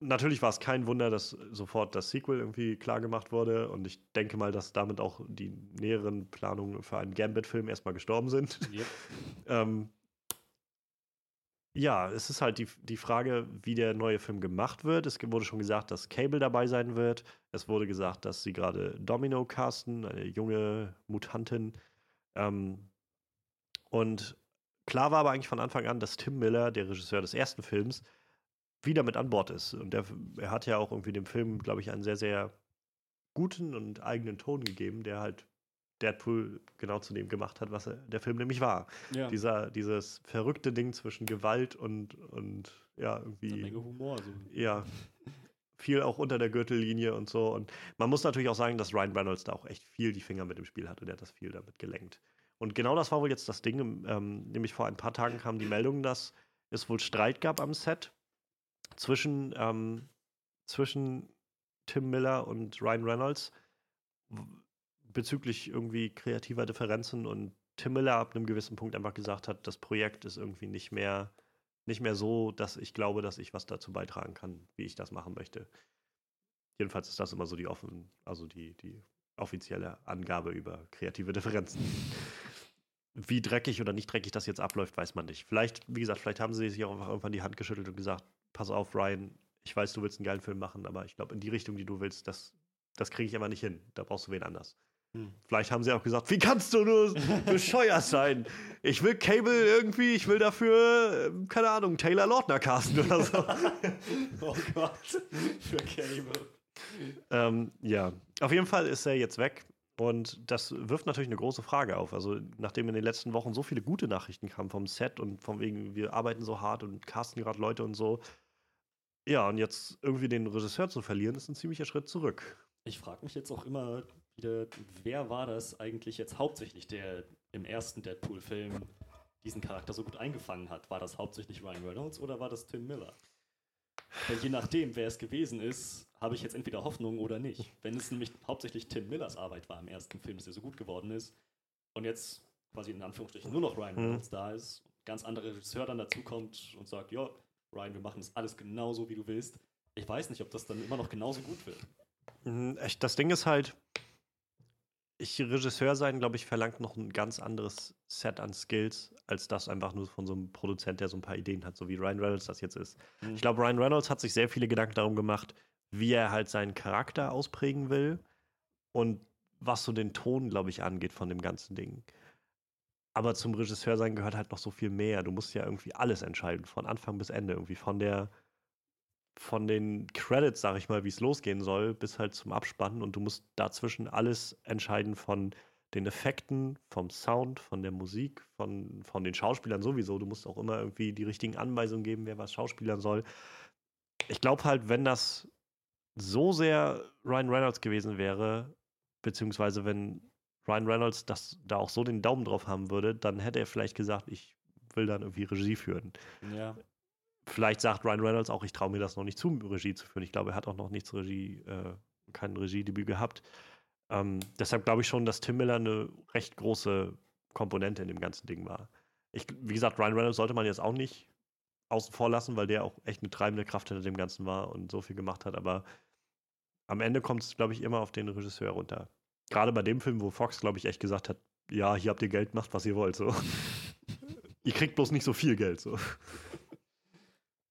natürlich war es kein Wunder, dass sofort das Sequel irgendwie klar gemacht wurde. Und ich denke mal, dass damit auch die näheren Planungen für einen Gambit-Film erstmal gestorben sind. Yep. ähm, ja, es ist halt die, die Frage, wie der neue Film gemacht wird. Es wurde schon gesagt, dass Cable dabei sein wird. Es wurde gesagt, dass sie gerade Domino casten, eine junge Mutantin, ähm, und klar war aber eigentlich von Anfang an, dass Tim Miller, der Regisseur des ersten Films, wieder mit an Bord ist. Und der, er hat ja auch irgendwie dem Film, glaube ich, einen sehr, sehr guten und eigenen Ton gegeben, der halt Deadpool genau zu dem gemacht hat, was er, der Film nämlich war. Ja. Dieser, dieses verrückte Ding zwischen Gewalt und, und ja, irgendwie. Eine Menge Humor. So. Ja. viel auch unter der Gürtellinie und so. Und man muss natürlich auch sagen, dass Ryan Reynolds da auch echt viel die Finger mit dem Spiel hat und er hat das viel damit gelenkt. Und genau das war wohl jetzt das Ding. Ähm, nämlich vor ein paar Tagen kam die Meldung, dass es wohl Streit gab am Set zwischen, ähm, zwischen Tim Miller und Ryan Reynolds bezüglich irgendwie kreativer Differenzen und Tim Miller ab einem gewissen Punkt einfach gesagt hat, das Projekt ist irgendwie nicht mehr nicht mehr so, dass ich glaube, dass ich was dazu beitragen kann, wie ich das machen möchte. Jedenfalls ist das immer so die offen, also die, die offizielle Angabe über kreative Differenzen. Wie dreckig oder nicht dreckig das jetzt abläuft, weiß man nicht. Vielleicht, wie gesagt, vielleicht haben sie sich auch einfach irgendwann die Hand geschüttelt und gesagt, pass auf, Ryan, ich weiß, du willst einen geilen Film machen, aber ich glaube, in die Richtung, die du willst, das, das kriege ich einfach nicht hin. Da brauchst du wen anders. Hm. Vielleicht haben sie auch gesagt, wie kannst du nur bescheuert sein? Ich will Cable irgendwie, ich will dafür, ähm, keine Ahnung, Taylor Lautner casten oder so. oh Gott, für Cable. Ähm, ja, auf jeden Fall ist er jetzt weg Und das wirft natürlich eine große Frage auf. Also, nachdem in den letzten Wochen so viele gute Nachrichten kamen vom Set und von wegen, wir arbeiten so hart und casten gerade Leute und so. Ja, und jetzt irgendwie den Regisseur zu verlieren, ist ein ziemlicher Schritt zurück. Ich frage mich jetzt auch immer wieder, wer war das eigentlich jetzt hauptsächlich, der im ersten Deadpool-Film diesen Charakter so gut eingefangen hat? War das hauptsächlich Ryan Reynolds oder war das Tim Miller? Weil je nachdem, wer es gewesen ist, habe ich jetzt entweder Hoffnung oder nicht. Wenn es nämlich hauptsächlich Tim Millers Arbeit war im ersten Film, dass er so gut geworden ist und jetzt quasi in Anführungsstrichen nur noch Ryan Mhm. Reynolds da ist, ein ganz anderer Regisseur dann dazukommt und sagt, ja, Ryan, wir machen das alles genauso, wie du willst. Ich weiß nicht, ob das dann immer noch genauso gut wird. Mhm, echt, Das Ding ist halt, ich Regisseur sein, glaube ich, verlangt noch ein ganz anderes Set an Skills, als das einfach nur von so einem Produzent, der so ein paar Ideen hat, so wie Ryan Reynolds das jetzt ist. Mhm. Ich glaube, Ryan Reynolds hat sich sehr viele Gedanken darum gemacht, wie er halt seinen Charakter ausprägen will und was so den Ton, glaube ich, angeht von dem ganzen Ding. Aber zum Regisseur sein gehört halt noch so viel mehr. Du musst ja irgendwie alles entscheiden, von Anfang bis Ende, irgendwie von der von den Credits, sag ich mal, wie es losgehen soll, bis halt zum Abspannen und du musst dazwischen alles entscheiden von den Effekten, vom Sound, von der Musik, von, von den Schauspielern sowieso. Du musst auch immer irgendwie die richtigen Anweisungen geben, wer was schauspielern soll. Ich glaube halt, wenn das so sehr Ryan Reynolds gewesen wäre, beziehungsweise wenn Ryan Reynolds das da auch so den Daumen drauf haben würde, dann hätte er vielleicht gesagt, ich will dann irgendwie Regie führen Ja. vielleicht sagt Ryan Reynolds auch, ich traue mir das noch nicht zu, Regie zu führen. Ich glaube, er hat auch noch nichts Regie, äh, kein Regiedebüt gehabt. Ähm, deshalb glaube ich schon, dass Tim Miller eine recht große Komponente in dem ganzen Ding war. Ich, wie gesagt, Ryan Reynolds sollte man jetzt auch nicht außen vor lassen, weil der auch echt eine treibende Kraft hinter dem Ganzen war und so viel gemacht hat. Aber am Ende kommt es, glaube ich, immer auf den Regisseur runter. Gerade bei dem Film, wo Fox, glaube ich, echt gesagt hat, ja, hier habt ihr Geld, macht, was ihr wollt. So. ihr kriegt bloß nicht so viel Geld. So.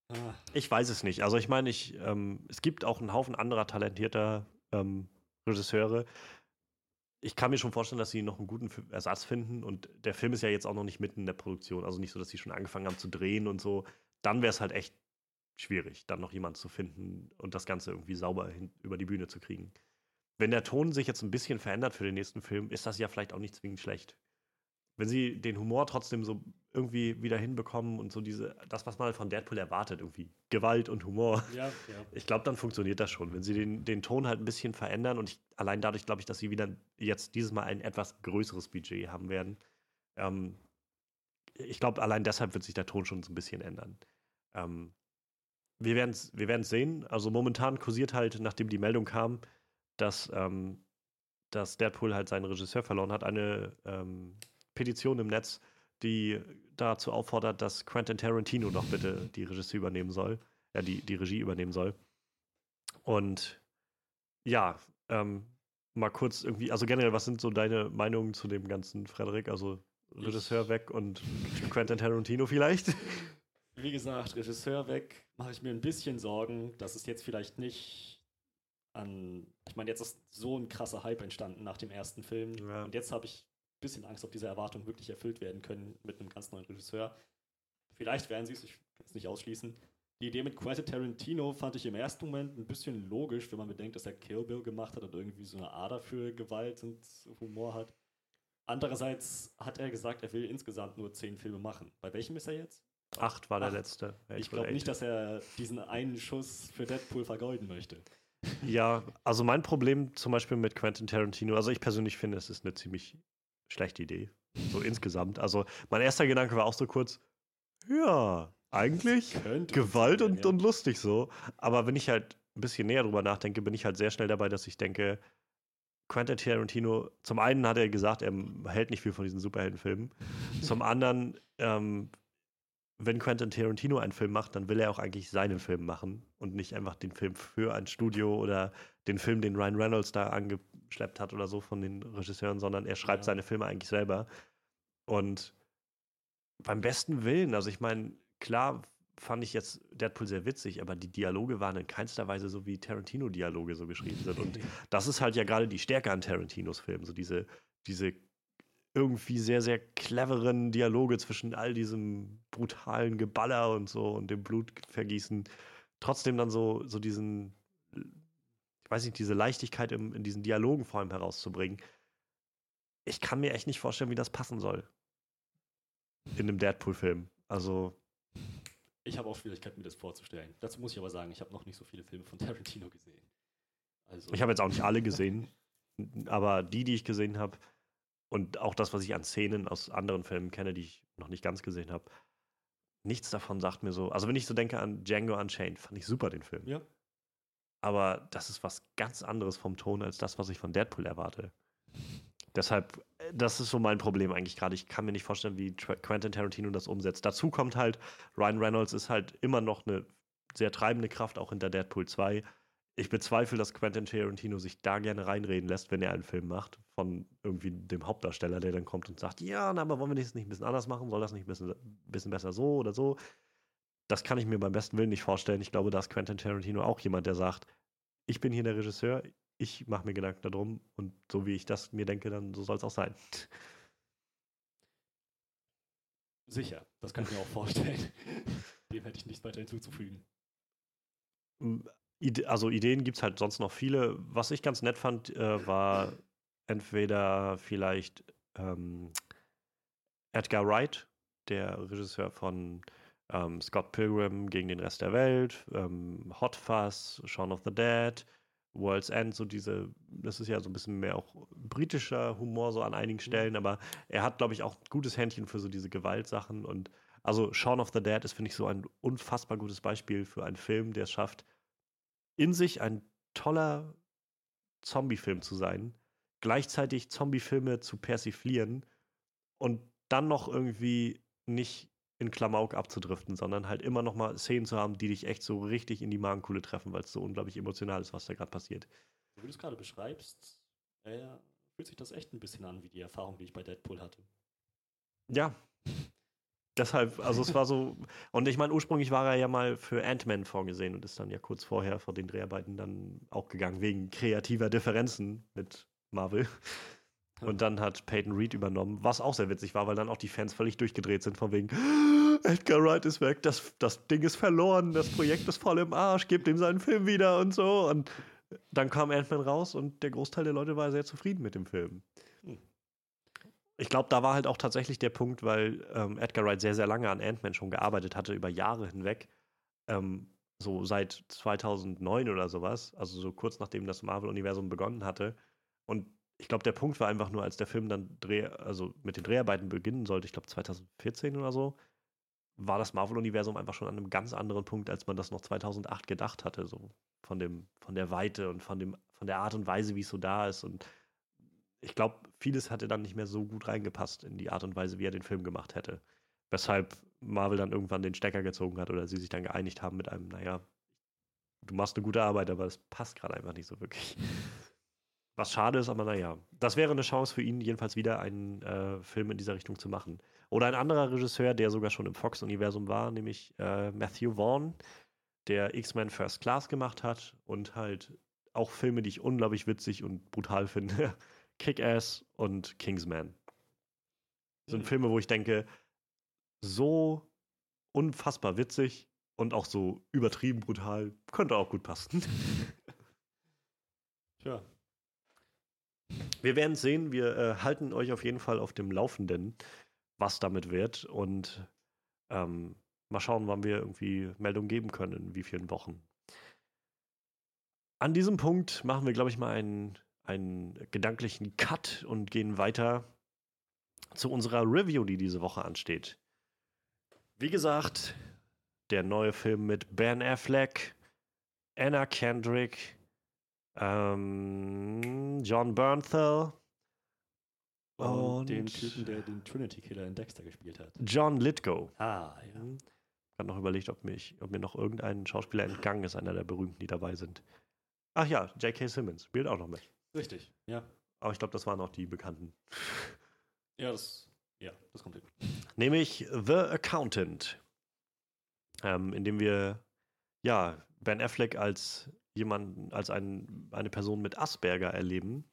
Ah, Ich weiß es nicht. Also ich meine, ich, ähm, es gibt auch einen Haufen anderer talentierter ähm, Regisseure. Ich kann mir schon vorstellen, dass sie noch einen guten Ersatz finden. Und der Film ist ja jetzt auch noch nicht mitten in der Produktion. Also nicht so, dass sie schon angefangen haben zu drehen und so. Dann wäre es halt echt schwierig, dann noch jemanden zu finden und das Ganze irgendwie sauber hin über die Bühne zu kriegen. Wenn der Ton sich jetzt ein bisschen verändert für den nächsten Film, ist das ja vielleicht auch nicht zwingend schlecht. Wenn sie den Humor trotzdem so irgendwie wieder hinbekommen und so diese, das, was man halt von Deadpool erwartet, irgendwie Gewalt und Humor. ja, ja. Ich glaube, dann funktioniert das schon. Wenn sie den, den Ton halt ein bisschen verändern und ich, allein dadurch glaube ich, dass sie wieder jetzt dieses Mal ein etwas größeres Budget haben werden. Ähm, ich glaube, allein deshalb wird sich der Ton schon so ein bisschen ändern. Ähm, wir werden es wir werden's sehen. Also momentan kursiert halt, nachdem die Meldung kam, dass, ähm, dass Deadpool halt seinen Regisseur verloren hat, eine ähm, Petition im Netz, die dazu auffordert, dass Quentin Tarantino doch bitte die Regie übernehmen soll, äh, die, die Regie übernehmen soll. Und ja, ähm, mal kurz irgendwie, also generell, was sind so deine Meinungen zu dem ganzen, Frederik? Also Regisseur weg und Quentin Tarantino vielleicht? Wie gesagt, Regisseur weg, mache ich mir ein bisschen Sorgen, dass es jetzt vielleicht nicht an. Ich meine, jetzt ist so ein krasser Hype entstanden nach dem ersten Film. Ja. Und jetzt habe ich ein bisschen Angst, ob diese Erwartungen wirklich erfüllt werden können mit einem ganz neuen Regisseur. Vielleicht werden sie es, ich kann es nicht ausschließen. Die Idee mit Quentin Tarantino fand ich im ersten Moment ein bisschen logisch, wenn man bedenkt, dass er Kill Bill gemacht hat und irgendwie so eine Ader für Gewalt und Humor hat. Andererseits hat er gesagt, er will insgesamt nur zehn Filme machen. Bei welchem ist er jetzt? Acht war der Acht. letzte. Ich glaube nicht, dass er diesen einen Schuss für Deadpool vergeuden möchte. Ja, also mein Problem zum Beispiel mit Quentin Tarantino, also ich persönlich finde, es ist eine ziemlich schlechte Idee. So insgesamt. Also mein erster Gedanke war auch so kurz, ja, eigentlich Gewalt und, funktionieren, und lustig so. Aber wenn ich halt ein bisschen näher drüber nachdenke, bin ich halt sehr schnell dabei, dass ich denke, Quentin Tarantino, zum einen hat er gesagt, er hält nicht viel von diesen Superheldenfilmen. zum anderen, ähm, wenn Quentin Tarantino einen Film macht, dann will er auch eigentlich seinen Film machen und nicht einfach den Film für ein Studio oder den Film, den Ryan Reynolds da angeschleppt hat oder so von den Regisseuren, sondern er schreibt Ja. seine Filme eigentlich selber. Und beim besten Willen, also ich meine, klar fand ich jetzt Deadpool sehr witzig, aber die Dialoge waren in keinster Weise so, wie Tarantino-Dialoge so geschrieben sind. Und das ist halt ja gerade die Stärke an Tarantinos Filmen, so diese, diese irgendwie sehr, sehr cleveren Dialoge zwischen all diesem brutalen Geballer und so und dem Blutvergießen. Trotzdem dann so, so diesen, ich weiß nicht, diese Leichtigkeit im, in diesen Dialogen vor allem herauszubringen. ich kann mir echt nicht vorstellen, wie das passen soll. In einem Deadpool-Film. Also. Ich habe auch Schwierigkeiten, mir das vorzustellen. Dazu muss ich aber sagen, ich habe noch nicht so viele Filme von Tarantino gesehen. Also. Ich habe jetzt auch nicht alle gesehen, aber die, die ich gesehen habe, und auch das, was ich an Szenen aus anderen Filmen kenne, die ich noch nicht ganz gesehen habe, nichts davon sagt mir so. Also, wenn ich so denke an Django Unchained, fand ich super den Film. Ja. Aber das ist was ganz anderes vom Ton als das, was ich von Deadpool erwarte. Deshalb, äh, das ist so mein Problem eigentlich gerade. Ich kann mir nicht vorstellen, wie Quentin Tarantino das umsetzt. Dazu kommt halt, Ryan Reynolds ist halt immer noch eine sehr treibende Kraft, auch hinter Deadpool 2. Ich bezweifle, dass Quentin Tarantino sich da gerne reinreden lässt, wenn er einen Film macht, von irgendwie dem Hauptdarsteller, der dann kommt und sagt, ja, na, aber wollen wir das nicht ein bisschen anders machen? Soll das nicht ein bisschen, bisschen besser so oder so? Das kann ich mir beim besten Willen nicht vorstellen. Ich glaube, da ist Quentin Tarantino auch jemand, der sagt, ich bin hier der Regisseur, ich mache mir Gedanken darum und so wie ich das mir denke, dann so soll es auch sein. Sicher, das kann ich mir auch vorstellen. Dem hätte ich nichts weiter hinzuzufügen. Also Ideen gibt es halt sonst noch viele. Was ich ganz nett fand, äh, war entweder vielleicht ähm, Edgar Wright, der Regisseur von ähm, Scott Pilgrim gegen den Rest der Welt, ähm, Hot Fuzz, Shaun of the Dead, World's End, so diese, das ist ja so ein bisschen mehr auch britischer Humor so an einigen mhm. Stellen, aber er hat, glaube ich, auch ein gutes Händchen für so diese Gewaltsachen und also Shaun of the Dead ist, finde ich, so ein unfassbar gutes Beispiel für einen Film, der es schafft, in sich ein toller Zombie-Film zu sein, gleichzeitig Zombie-Filme zu persiflieren und dann noch irgendwie nicht in Klamauk abzudriften, sondern halt immer noch mal Szenen zu haben, die dich echt so richtig in die Magenkuhle treffen, weil es so unglaublich emotional ist, was da gerade passiert. Wie du es gerade beschreibst, äh, fühlt sich das echt ein bisschen an wie die Erfahrung, die ich bei Deadpool hatte. Ja. Deshalb, also es war so, und ich meine, ursprünglich war er ja mal für Ant-Man vorgesehen und ist dann ja kurz vorher vor den Dreharbeiten dann auch gegangen, wegen kreativer Differenzen mit Marvel. Und dann hat Peyton Reed übernommen, was auch sehr witzig war, weil dann auch die Fans völlig durchgedreht sind, von wegen, Edgar Wright ist weg, das, das Ding ist verloren, das Projekt ist voll im Arsch, gebt ihm seinen Film wieder und so. Und dann kam Ant-Man raus und der Großteil der Leute war sehr zufrieden mit dem Film. Ich glaube, da war halt auch tatsächlich der Punkt, weil ähm, Edgar Wright sehr, sehr lange an Ant-Man schon gearbeitet hatte, über Jahre hinweg. Ähm, so seit 2009 oder sowas, also so kurz nachdem das Marvel-Universum begonnen hatte. Und ich glaube, der Punkt war einfach nur, als der Film dann Dreh, also mit den Dreharbeiten beginnen sollte, ich glaube 2014 oder so, war das Marvel-Universum einfach schon an einem ganz anderen Punkt, als man das noch 2008 gedacht hatte, so von dem, von der Weite und von dem, von der Art und Weise, wie es so da ist. Und ich glaube, vieles hatte dann nicht mehr so gut reingepasst in die Art und Weise, wie er den Film gemacht hätte. Weshalb Marvel dann irgendwann den Stecker gezogen hat oder sie sich dann geeinigt haben mit einem, naja, du machst eine gute Arbeit, aber es passt gerade einfach nicht so wirklich. Was schade ist, aber naja. Das wäre eine Chance für ihn, jedenfalls wieder einen äh, Film in dieser Richtung zu machen. Oder ein anderer Regisseur, der sogar schon im Fox-Universum war, nämlich äh, Matthew Vaughn, der X-Men First Class gemacht hat und halt auch Filme, die ich unglaublich witzig und brutal finde. Kick-Ass und Kingsman. Das sind mhm. Filme, wo ich denke, so unfassbar witzig und auch so übertrieben brutal, könnte auch gut passen. Tja, wir werden sehen. Wir äh, halten euch auf jeden Fall auf dem Laufenden, was damit wird. Und ähm, mal schauen, wann wir irgendwie Meldung geben können, in wie vielen Wochen. An diesem Punkt machen wir, glaube ich, mal einen, einen gedanklichen Cut und gehen weiter zu unserer Review, die diese Woche ansteht. Wie gesagt, der neue Film mit Ben Affleck, Anna Kendrick, ähm, John Bernthal. Und, und, den Typen, der den Trinity Killer in Dexter gespielt hat. John Lithgow. Ah, ja. Ich habe noch überlegt, ob, mich, ob mir noch irgendein Schauspieler entgangen ist, einer der berühmten, die dabei sind. Ach ja, J.K. Simmons spielt auch noch mit. Richtig, ja. Aber ich glaube, das waren auch die Bekannten. Ja, das, ja, das kommt hin. Nämlich The Accountant. Ähm, in dem wir ja Ben Affleck als jemanden, als ein, eine Person mit Asperger erleben,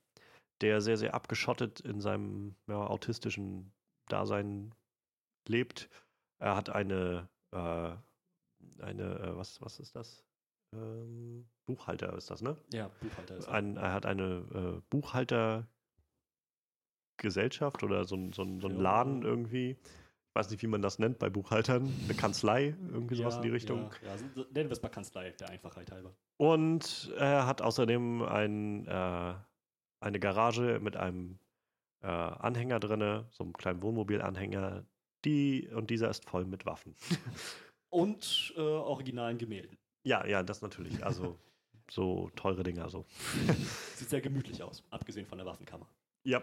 der sehr, sehr abgeschottet in seinem ja, autistischen Dasein lebt. Er hat eine, äh, eine, äh, was, was ist das? Ähm, Buchhalter ist das, ne? Ja, Buchhalter ist ein, Er hat eine äh, Buchhalter Gesellschaft oder so, so, so ein Ja. Laden irgendwie. Ich weiß nicht, wie man das nennt bei Buchhaltern. Eine Kanzlei, irgendwie sowas in die Richtung. Ja, ja, nennen wir es mal Kanzlei, der Einfachheit halber. Und er hat außerdem ein, äh, eine Garage mit einem äh, Anhänger drinne, so einem kleinen Wohnmobilanhänger. Die, und dieser ist voll mit Waffen. Und äh, originalen Gemälden. Ja, ja, das natürlich. Also so teure Dinger so. Sieht sehr gemütlich aus, abgesehen von der Waffenkammer. Ja.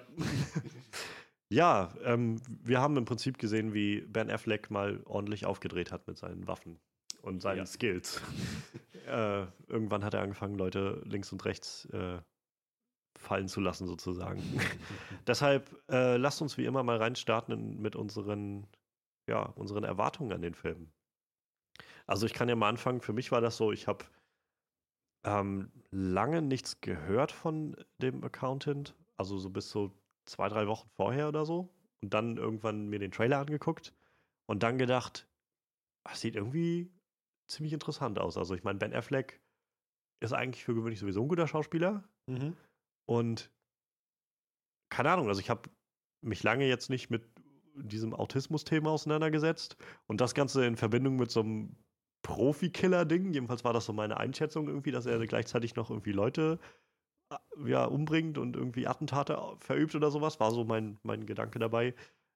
ja, ähm, wir haben im Prinzip gesehen, wie Ben Affleck mal ordentlich aufgedreht hat mit seinen Waffen und seinen Ja. Skills. äh, irgendwann hat er angefangen, Leute links und rechts äh, fallen zu lassen, sozusagen. Deshalb äh, lasst uns wie immer mal reinstarten in, mit unseren, ja, unseren Erwartungen an den Film. Also ich kann ja mal anfangen, für mich war das so, ich habe ähm, lange nichts gehört von dem Accountant, also so bis so zwei, drei Wochen vorher oder so. Und dann irgendwann mir den Trailer angeguckt und dann gedacht, das sieht irgendwie ziemlich interessant aus. Also ich meine, Ben Affleck ist eigentlich für gewöhnlich sowieso ein guter Schauspieler. Mhm. Und keine Ahnung, also ich habe mich lange jetzt nicht mit diesem Autismus-Thema auseinandergesetzt und das Ganze in Verbindung mit so einem Profi-Killer-Ding, jedenfalls war das so meine Einschätzung irgendwie, dass er gleichzeitig noch irgendwie Leute äh, ja, umbringt und irgendwie Attentate verübt oder sowas, war so mein, mein Gedanke dabei.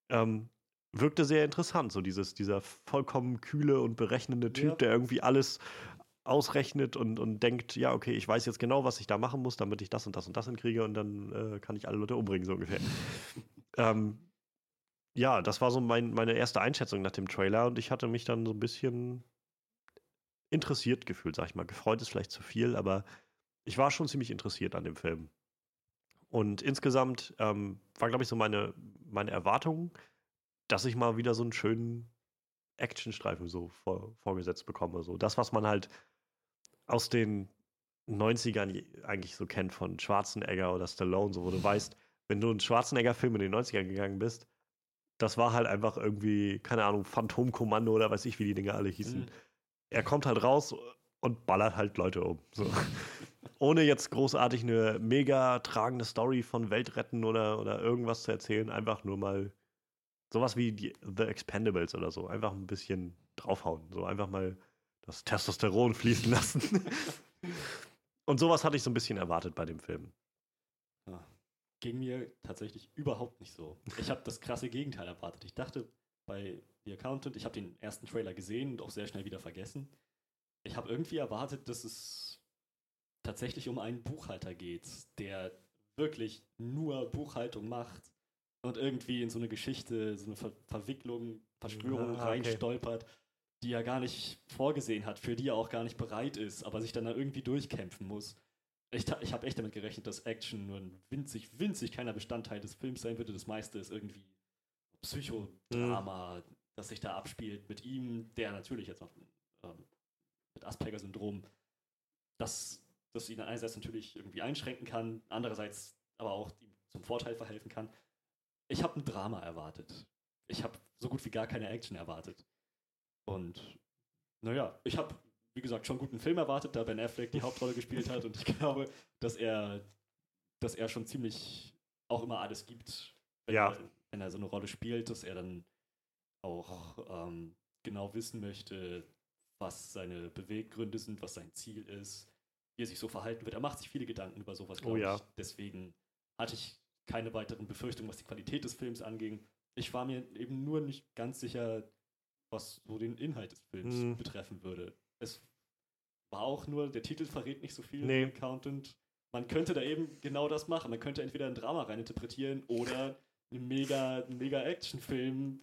Ähm, wirkte sehr interessant, so dieses, dieser vollkommen kühle und berechnende Typ, Ja. der irgendwie alles ausrechnet und, und denkt, ja, okay, ich weiß jetzt genau, was ich da machen muss, damit ich das und das und das hinkriege und dann äh, kann ich alle Leute umbringen, so ungefähr. ähm, ja, das war so mein, meine erste Einschätzung nach dem Trailer und ich hatte mich dann so ein bisschen interessiert gefühlt, sag ich mal. Gefreut ist vielleicht zu viel, aber ich war schon ziemlich interessiert an dem Film. Und insgesamt ähm, war, glaube ich, so meine, meine Erwartung, dass ich mal wieder so einen schönen Actionstreifen so vor, vorgesetzt bekomme. So das, was man halt aus den 90ern je- eigentlich so kennt von Schwarzenegger oder Stallone, so wo du weißt, wenn du einen Schwarzenegger-Film in den 90ern gegangen bist, das war halt einfach irgendwie, keine Ahnung, Phantomkommando oder weiß ich, wie die Dinger alle hießen. Mhm. Er kommt halt raus und ballert halt Leute um. So. Ohne jetzt großartig eine mega tragende Story von Weltretten oder, oder irgendwas zu erzählen, einfach nur mal sowas wie die The Expendables oder so. Einfach ein bisschen draufhauen. So einfach mal das Testosteron fließen lassen. und sowas hatte ich so ein bisschen erwartet bei dem Film. Ja. Ging mir tatsächlich überhaupt nicht so. Ich habe das krasse Gegenteil erwartet. Ich dachte bei The Accountant, ich habe den ersten Trailer gesehen und auch sehr schnell wieder vergessen. Ich habe irgendwie erwartet, dass es tatsächlich um einen Buchhalter geht, der wirklich nur Buchhaltung macht und irgendwie in so eine Geschichte, so eine Ver Verwicklung, Verschwörung Ah, okay. reinstolpert, die er gar nicht vorgesehen hat, für die er auch gar nicht bereit ist, aber sich dann da irgendwie durchkämpfen muss. Ich, ich habe echt damit gerechnet, dass Action nur ein winzig, winzig kleiner Bestandteil des Films sein würde. Das meiste ist irgendwie Psychodrama, das sich da abspielt mit ihm, der natürlich jetzt noch ähm, mit Asperger-Syndrom, das, das ihn einerseits natürlich irgendwie einschränken kann, andererseits aber auch ihm zum Vorteil verhelfen kann. Ich habe ein Drama erwartet. Ich habe so gut wie gar keine Action erwartet. Und naja, ich habe, wie gesagt, schon guten Film erwartet, da Ben Affleck die Hauptrolle gespielt hat. Und ich glaube, dass er, dass er schon ziemlich auch immer alles gibt, wenn, Ja. er, wenn er so eine Rolle spielt, dass er dann auch ähm, genau wissen möchte, was seine Beweggründe sind, was sein Ziel ist, wie er sich so verhalten wird. Er macht sich viele Gedanken über sowas, Oh glaube ja. ich. Deswegen hatte ich keine weiteren Befürchtungen, was die Qualität des Films anging. Ich war mir eben nur nicht ganz sicher, was so den Inhalt des Films Hm. betreffen würde. Es war auch nur, der Titel verrät nicht so viel, Nee. Accountant. Man könnte da eben genau das machen. Man könnte entweder ein Drama reininterpretieren oder einen mega, mega Actionfilm,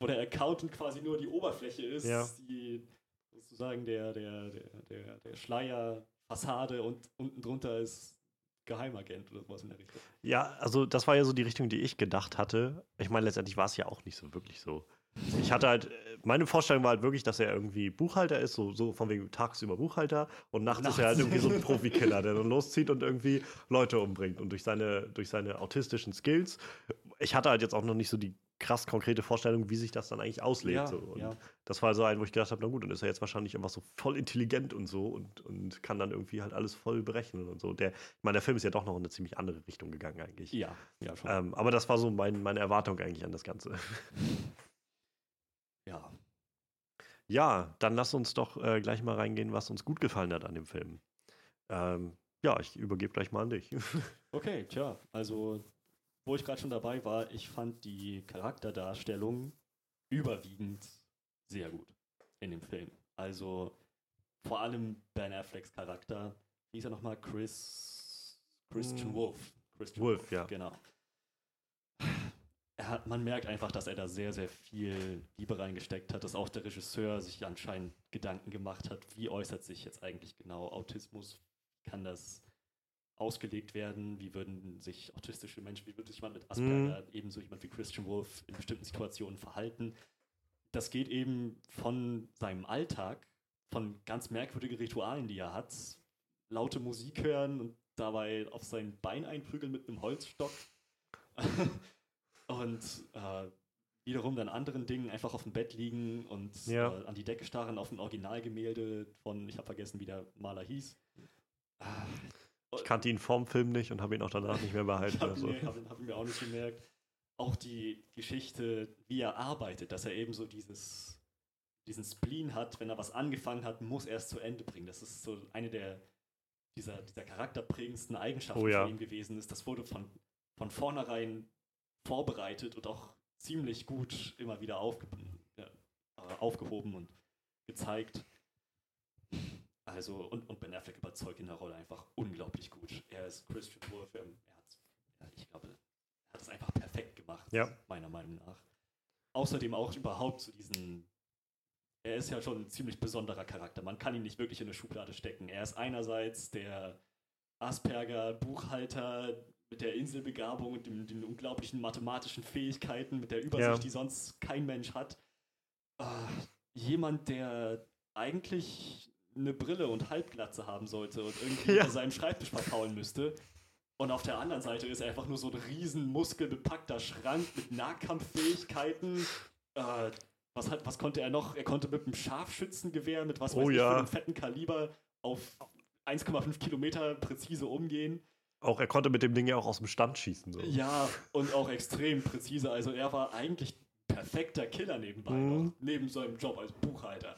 wo der Accountant quasi nur die Oberfläche ist, Ja. die sozusagen der, der, der, der, der Schleier, Fassade und unten drunter ist Geheimagent oder sowas in der Richtung. Ja, also das war ja so die Richtung, die ich gedacht hatte. Ich meine, letztendlich war es ja auch nicht so wirklich so. Ich hatte halt, meine Vorstellung war halt wirklich, dass er irgendwie Buchhalter ist, so, so von wegen tagsüber Buchhalter und nachts, ist er halt Nachts. irgendwie so ein Profikiller, der dann loszieht und irgendwie Leute umbringt. Und durch seine, durch seine autistischen Skills, ich hatte halt jetzt auch noch nicht so die krass konkrete Vorstellung, wie sich das dann eigentlich auslegt. Ja, so. Und ja. das war so ein, wo ich gedacht habe, na gut, dann ist er jetzt wahrscheinlich einfach so voll intelligent und so und, und kann dann irgendwie halt alles voll berechnen und so. Der, ich meine, der Film ist ja doch noch in eine ziemlich andere Richtung gegangen eigentlich. Ja, ja, schon. Ähm, aber das war so mein, meine Erwartung eigentlich an das Ganze. Ja. Ja, dann lass uns doch äh, gleich mal reingehen, was uns gut gefallen hat an dem Film. Ähm, ja, ich übergebe gleich mal an dich. Okay, tja, also wo ich gerade schon dabei war, ich fand die Charakterdarstellung überwiegend sehr gut in dem Film. Also vor allem Ben Afflecks Charakter, wie hieß er nochmal? Chris Christian Hm. Wolf. Christian Wolf, ja. Genau. Hat, man merkt einfach, dass er da sehr, sehr viel Liebe reingesteckt hat, dass auch der Regisseur sich anscheinend Gedanken gemacht hat, wie äußert sich jetzt eigentlich genau Autismus? Kann das ausgelegt werden? Wie würden sich autistische Menschen, wie würde sich jemand mit Asperger, ebenso jemand wie Christian Wolf in bestimmten Situationen verhalten? Das geht eben von seinem Alltag, von ganz merkwürdigen Ritualen, die er hat, laute Musik hören und dabei auf sein Bein einprügeln mit einem Holzstock. und äh, wiederum dann anderen Dingen einfach auf dem Bett liegen und Ja. äh, an die Decke starren auf ein Originalgemälde von, ich habe vergessen, wie der Maler hieß. Ah, Ich kannte ihn vorm Film nicht und habe ihn auch danach nicht mehr behalten. ich habe Also. mir, hab, hab mir auch nicht gemerkt. Auch die Geschichte, wie er arbeitet, dass er eben so dieses, diesen Spleen hat, wenn er was angefangen hat, muss er es zu Ende bringen. Das ist so eine der dieser, dieser charakterprägendsten Eigenschaften Oh ja. von ihm gewesen ist. Das wurde von, von vornherein vorbereitet und auch ziemlich gut immer wieder aufge, äh, aufgehoben und gezeigt. Also, und, und Ben Affleck überzeugt in der Rolle einfach unglaublich gut. Er ist Christian Wolf, er, hat, ich glaube, er hat es einfach perfekt gemacht, Ja. meiner Meinung nach. Außerdem auch überhaupt zu diesen. Er ist ja schon ein ziemlich besonderer Charakter. Man kann ihn nicht wirklich in eine Schublade stecken. Er ist einerseits der Asperger-Buchhalter mit der Inselbegabung und den, den unglaublichen mathematischen Fähigkeiten, mit der Übersicht, Ja. die sonst kein Mensch hat. Äh, jemand, der eigentlich eine Brille und Halbglatze haben sollte und irgendwie Ja. seinem Schreibtisch verfaulen müsste. Und auf der anderen Seite ist er einfach nur so ein riesen muskelbepackter Schrank mit Nahkampffähigkeiten. Äh, was, hat, was konnte er noch? Er konnte mit einem Scharfschützengewehr, mit was Oh weiß ich, ja. für einem fetten Kaliber auf 1,5 Kilometer präzise umgehen. Auch er konnte mit dem Ding ja auch aus dem Stand schießen. So. Ja, und auch extrem präzise. Also er war eigentlich perfekter Killer nebenbei, Mhm. noch, neben seinem Job als Buchhalter.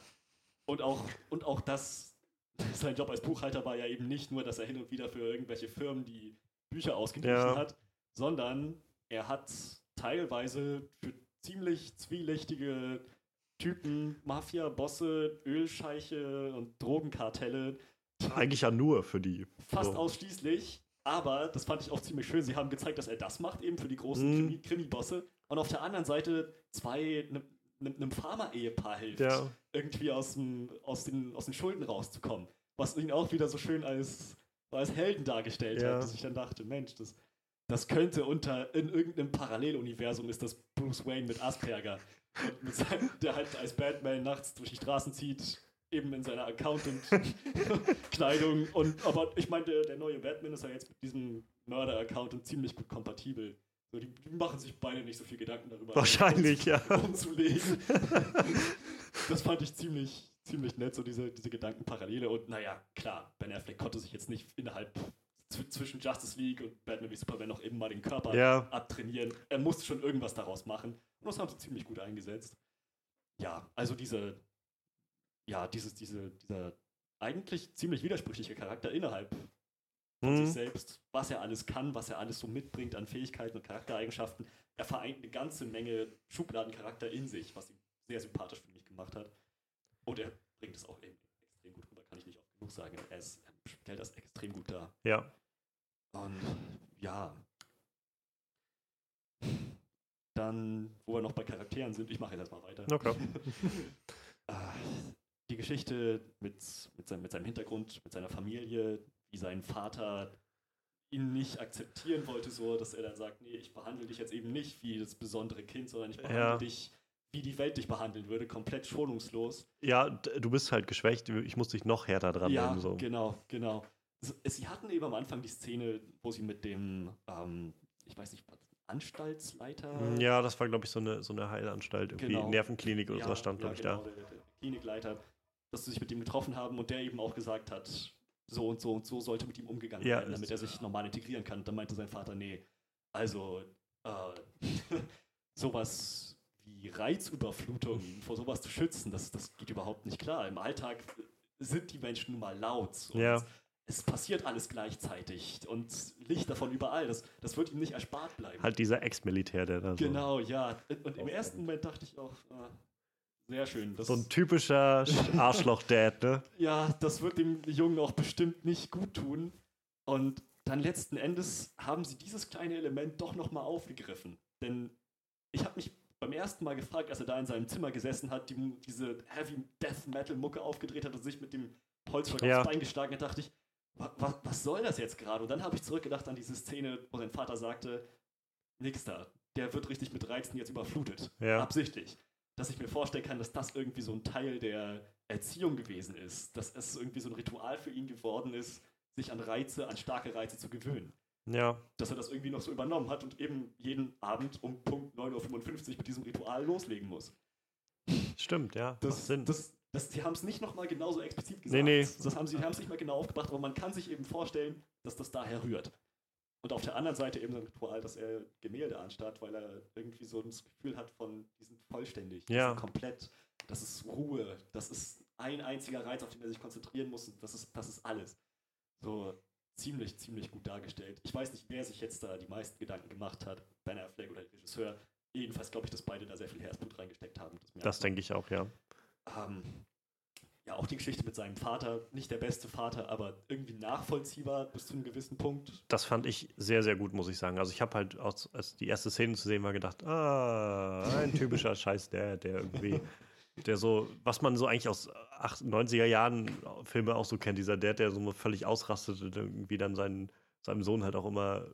Und auch, und auch das, sein Job als Buchhalter war ja eben nicht nur, dass er hin und wieder für irgendwelche Firmen die Bücher ausgeglichen Ja. hat, sondern er hat teilweise für ziemlich zwielichtige Typen, Mafia-Bosse, Ölscheiche und Drogenkartelle Eigentlich ja nur für die. Fast So. ausschließlich. Aber das fand ich auch ziemlich schön. Sie haben gezeigt, dass er das macht, eben für die großen Mhm. Krimi- Krimi-Bosse. Und auf der anderen Seite zwei, ne, ne, einem Pharma-Ehepaar hilft, Ja. irgendwie aus, dem, aus, den, aus den Schulden rauszukommen. Was ihn auch wieder so schön als, als Helden dargestellt Ja. hat, dass ich dann dachte, Mensch, das, das könnte unter, in irgendeinem Paralleluniversum ist das Bruce Wayne mit Asperger. Und mit seinem, der halt als Batman nachts durch die Straßen zieht, eben in seiner Accountant-Kleidung. Und aber ich meine, der, der neue Batman ist ja jetzt mit diesem Mörder-Accountant ziemlich gut kompatibel. So, die, die machen sich beide nicht so viel Gedanken darüber. Wahrscheinlich, ja. Umzulegen. das fand ich ziemlich, ziemlich nett, so diese, diese Gedankenparallele. Und naja, klar, Ben Affleck konnte sich jetzt nicht innerhalb zw- zwischen Justice League und Batman wie Superman noch eben mal den Körper Ja. abtrainieren. Er musste schon irgendwas daraus machen. Und das haben sie ziemlich gut eingesetzt. Ja, also diese, ja, dieses, diese, dieser eigentlich ziemlich widersprüchliche Charakter innerhalb von sich Mhm. selbst, was er alles kann, was er alles so mitbringt an Fähigkeiten und Charaktereigenschaften. Er vereint eine ganze Menge Schubladencharakter in sich, was ihn sehr sympathisch für mich gemacht hat. Und er bringt es auch eben extrem gut rüber, kann ich nicht oft genug sagen. Er, ist, er stellt das extrem gut dar. Ja. Und ja. Dann, wo wir noch bei Charakteren sind, ich mache jetzt erstmal weiter. Klar. Die Geschichte mit, mit, seinem, mit seinem Hintergrund, mit seiner Familie, wie sein Vater ihn nicht akzeptieren wollte, so dass er dann sagt, nee, ich behandle dich jetzt eben nicht wie das besondere Kind, sondern ich behandle Ja. dich, wie die Welt dich behandeln würde, komplett schonungslos. Ja, du bist halt geschwächt. Ich muss dich noch härter dran ja, nehmen. So. genau, genau. Sie hatten eben am Anfang die Szene, wo sie mit dem, ähm, ich weiß nicht, Anstaltsleiter. Ja, das war, glaube ich, so eine, so eine Heilanstalt, irgendwie Genau. Nervenklinik oder Ja, sowas stand, glaube ja, ich, genau, da. Der, der Klinikleiter, dass sie sich mit ihm getroffen haben und der eben auch gesagt hat, so und so und so sollte mit ihm umgegangen Ja, werden, damit er sich normal integrieren kann. Dann meinte sein Vater, nee, also äh, sowas wie Reizüberflutung, vor sowas zu schützen, das, das geht überhaupt nicht klar. Im Alltag sind die Menschen nun mal laut und Ja. es passiert alles gleichzeitig und Licht davon überall. Das, das wird ihm nicht erspart bleiben. Halt dieser Ex-Militär, der da so. Genau, ja. Und im ersten Moment dachte ich auch, ah, sehr schön. Das, So ein typischer Arschloch-Dad, ne? ja, das wird dem Jungen auch bestimmt nicht gut tun. Und dann letzten Endes haben sie dieses kleine Element doch nochmal aufgegriffen. Denn ich habe mich beim ersten Mal gefragt, als er da in seinem Zimmer gesessen hat, die, diese Heavy Death Metal Mucke aufgedreht hat und sich mit dem Holzschlag Ja. aufs Bein geschlagen hat, dachte ich, wa, wa, was soll das jetzt gerade? Und dann habe ich zurückgedacht an diese Szene, wo sein Vater sagte, nix da, der wird richtig mit Reizen jetzt überflutet. Ja. Absichtlich. Dass ich mir vorstellen kann, dass das irgendwie so ein Teil der Erziehung gewesen ist. Dass es irgendwie so ein Ritual für ihn geworden ist, sich an Reize, an starke Reize zu gewöhnen. Ja, Dass er das irgendwie noch so übernommen hat und eben jeden Abend um Punkt 9.55 Uhr mit diesem Ritual loslegen muss. stimmt, ja. macht Das, Sinn. das, das, sie haben es nicht nochmal genauso explizit gesagt. Nee, nee. Das haben sie haben es nicht mal genau aufgebracht, aber man kann sich eben vorstellen, dass das daher rührt. Und auf der anderen Seite eben so ein Ritual, dass er Gemälde anstarrt, weil er irgendwie so das Gefühl hat von, die sind vollständig, die Ja. sind komplett, das ist Ruhe, das ist ein einziger Reiz, auf den er sich konzentrieren muss und das ist, das ist alles. So ziemlich, ziemlich gut dargestellt. Ich weiß nicht, wer sich jetzt da die meisten Gedanken gemacht hat, Ben Affleck oder der Regisseur. Jedenfalls glaube ich, dass beide da sehr viel Herzblut reingesteckt haben. Das man. denke ich auch, ja. Ähm, ja, auch die Geschichte mit seinem Vater, nicht der beste Vater, aber irgendwie nachvollziehbar bis zu einem gewissen Punkt. Das fand ich sehr, sehr gut, muss ich sagen. Also ich habe halt, aus, als die erste Szene zu sehen war, gedacht, ah, ein typischer Scheiß, der, der irgendwie, der so, was man so eigentlich aus 8, 90er Jahren Filme auch so kennt, dieser Dad, der so völlig ausrastet und irgendwie dann seinen, seinem Sohn halt auch immer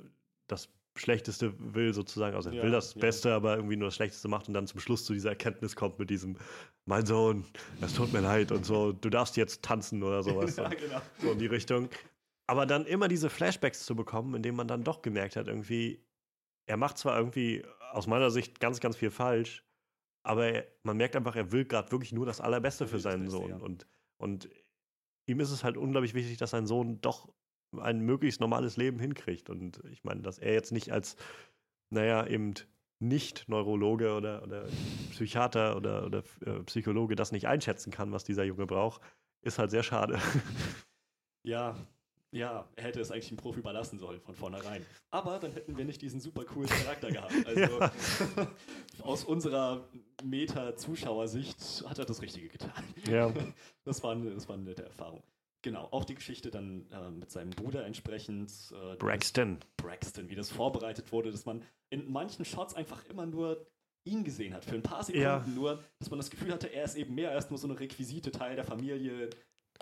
das Schlechteste will, sozusagen. Also er Ja, will das ja. Beste, aber irgendwie nur das Schlechteste macht und dann zum Schluss zu dieser Erkenntnis kommt mit diesem, mein Sohn, es tut mir leid und so, du darfst jetzt tanzen oder sowas. ja, genau. so in die Richtung. Aber dann immer diese Flashbacks zu bekommen, in denen man dann doch gemerkt hat, irgendwie, er macht zwar irgendwie aus meiner Sicht ganz, ganz viel falsch, aber er, man merkt einfach, er will gerade wirklich nur das Allerbeste Er für seinen Sohn. Und, und ihm ist es halt unglaublich wichtig, dass sein Sohn doch ein möglichst normales Leben hinkriegt. Und ich meine, dass er jetzt nicht als, naja, eben nicht Neurologe oder, oder Psychiater oder, oder äh, Psychologe das nicht einschätzen kann, was dieser Junge braucht, ist halt sehr schade. Ja, ja, er hätte es eigentlich dem Profi überlassen sollen von vornherein. Aber dann hätten wir nicht diesen super coolen Charakter gehabt. Also aus unserer Meta-Zuschauersicht hat er das Richtige getan. ja. Das war, eine, das war eine nette Erfahrung. Genau, auch die Geschichte dann äh, mit seinem Bruder entsprechend. Äh, Braxton. Braxton, wie das vorbereitet wurde, dass man in manchen Shots einfach immer nur ihn gesehen hat, für ein paar Sekunden Ja. nur, dass man das Gefühl hatte, er ist eben mehr als nur so eine Requisite, Teil der Familie,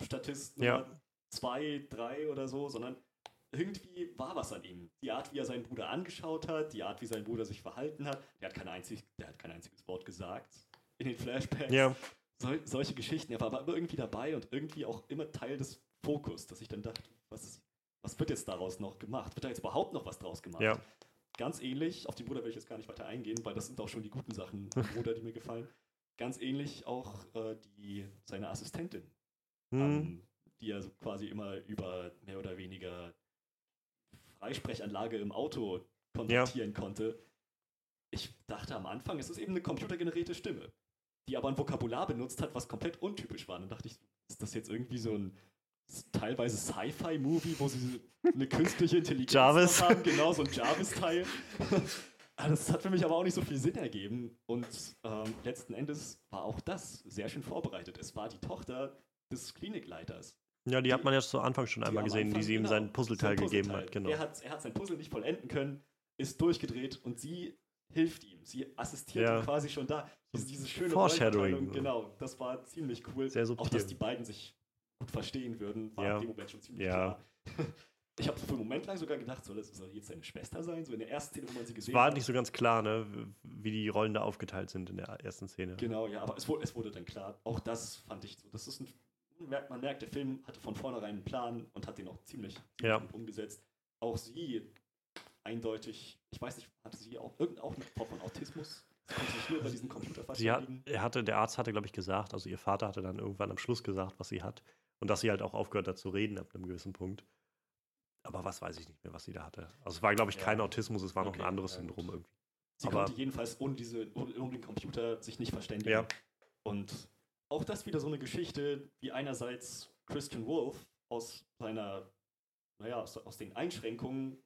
Statist Ja. Nummer zwei, drei oder so, sondern irgendwie war was an ihm. Die Art, wie er seinen Bruder angeschaut hat, die Art, wie sein Bruder sich verhalten hat, der hat kein, einzig, der hat kein einziges Wort gesagt in den Flashbacks. Ja. Sol solche Geschichten, er war aber irgendwie dabei und irgendwie auch immer Teil des Fokus, dass ich dann dachte, was, was wird jetzt daraus noch gemacht? Wird da jetzt überhaupt noch was draus gemacht? Ja. Ganz ähnlich, auf den Bruder will ich jetzt gar nicht weiter eingehen, weil das sind auch schon die guten Sachen Bruder, die mir gefallen. Ganz ähnlich auch äh, die, seine Assistentin, Hm. ähm, die er so quasi immer über mehr oder weniger Freisprechanlage im Auto kontaktieren konnte. Ich dachte am Anfang, es ist eben eine computergenerierte Stimme, die aber ein Vokabular benutzt hat, was komplett untypisch war. Dann dachte ich, ist das jetzt irgendwie so ein teilweise Sci-Fi-Movie, wo sie eine künstliche Intelligenz Jarvis. haben, genau so ein Jarvis-Teil. Das hat für mich aber auch nicht so viel Sinn ergeben. Und ähm, letzten Endes war auch das sehr schön vorbereitet. Es war die Tochter des Klinikleiters. Ja, die hat man ja zu Anfang schon die einmal gesehen, Anfang- wie sie ihm genau, sein Puzzleteil sein gegeben Puzzleteil. hat. Genau. Er, hat, er hat sein Puzzle nicht vollenden können, ist durchgedreht und sie hilft ihm. Sie assistiert Ja. ihm quasi schon da. Diese, diese schöne Foreshadowing. Genau, das war ziemlich cool. Sehr Auch, subtil. dass die beiden sich gut verstehen würden, war Ja. in dem Moment schon ziemlich Ja. klar. Ich habe für einen Moment lang sogar gedacht, soll das soll jetzt seine Schwester sein? So in der ersten Szene, wo man sie Es gesehen war hat. nicht so ganz klar, ne, wie die Rollen da aufgeteilt sind in der ersten Szene. Genau, ja, aber es wurde, es wurde dann klar. Auch das fand ich so. Das ist ein, man merkt, der Film hatte von vornherein einen Plan und hat den auch ziemlich, ziemlich Ja. gut umgesetzt. Auch sie eindeutig, ich weiß nicht, hatte sie auch irgendeine Form von Autismus? Sie konnte sich nur über diesen Computer Sie hat, verständigen. er hatte, der Arzt hatte, glaube ich, gesagt, also ihr Vater hatte dann irgendwann am Schluss gesagt, was sie hat. Und dass sie halt auch aufgehört hat zu reden ab einem gewissen Punkt. Aber was weiß ich nicht mehr, was sie da hatte. Also es war, glaube ich, Ja. kein Autismus, es war noch Okay, ein anderes ja. Syndrom irgendwie. Sie aber- konnte jedenfalls ohne, diese, ohne, ohne den Computer sich nicht verständigen. Ja. Und auch das wieder so eine Geschichte, wie einerseits Christian Wolf aus seiner, naja, aus, aus den Einschränkungen,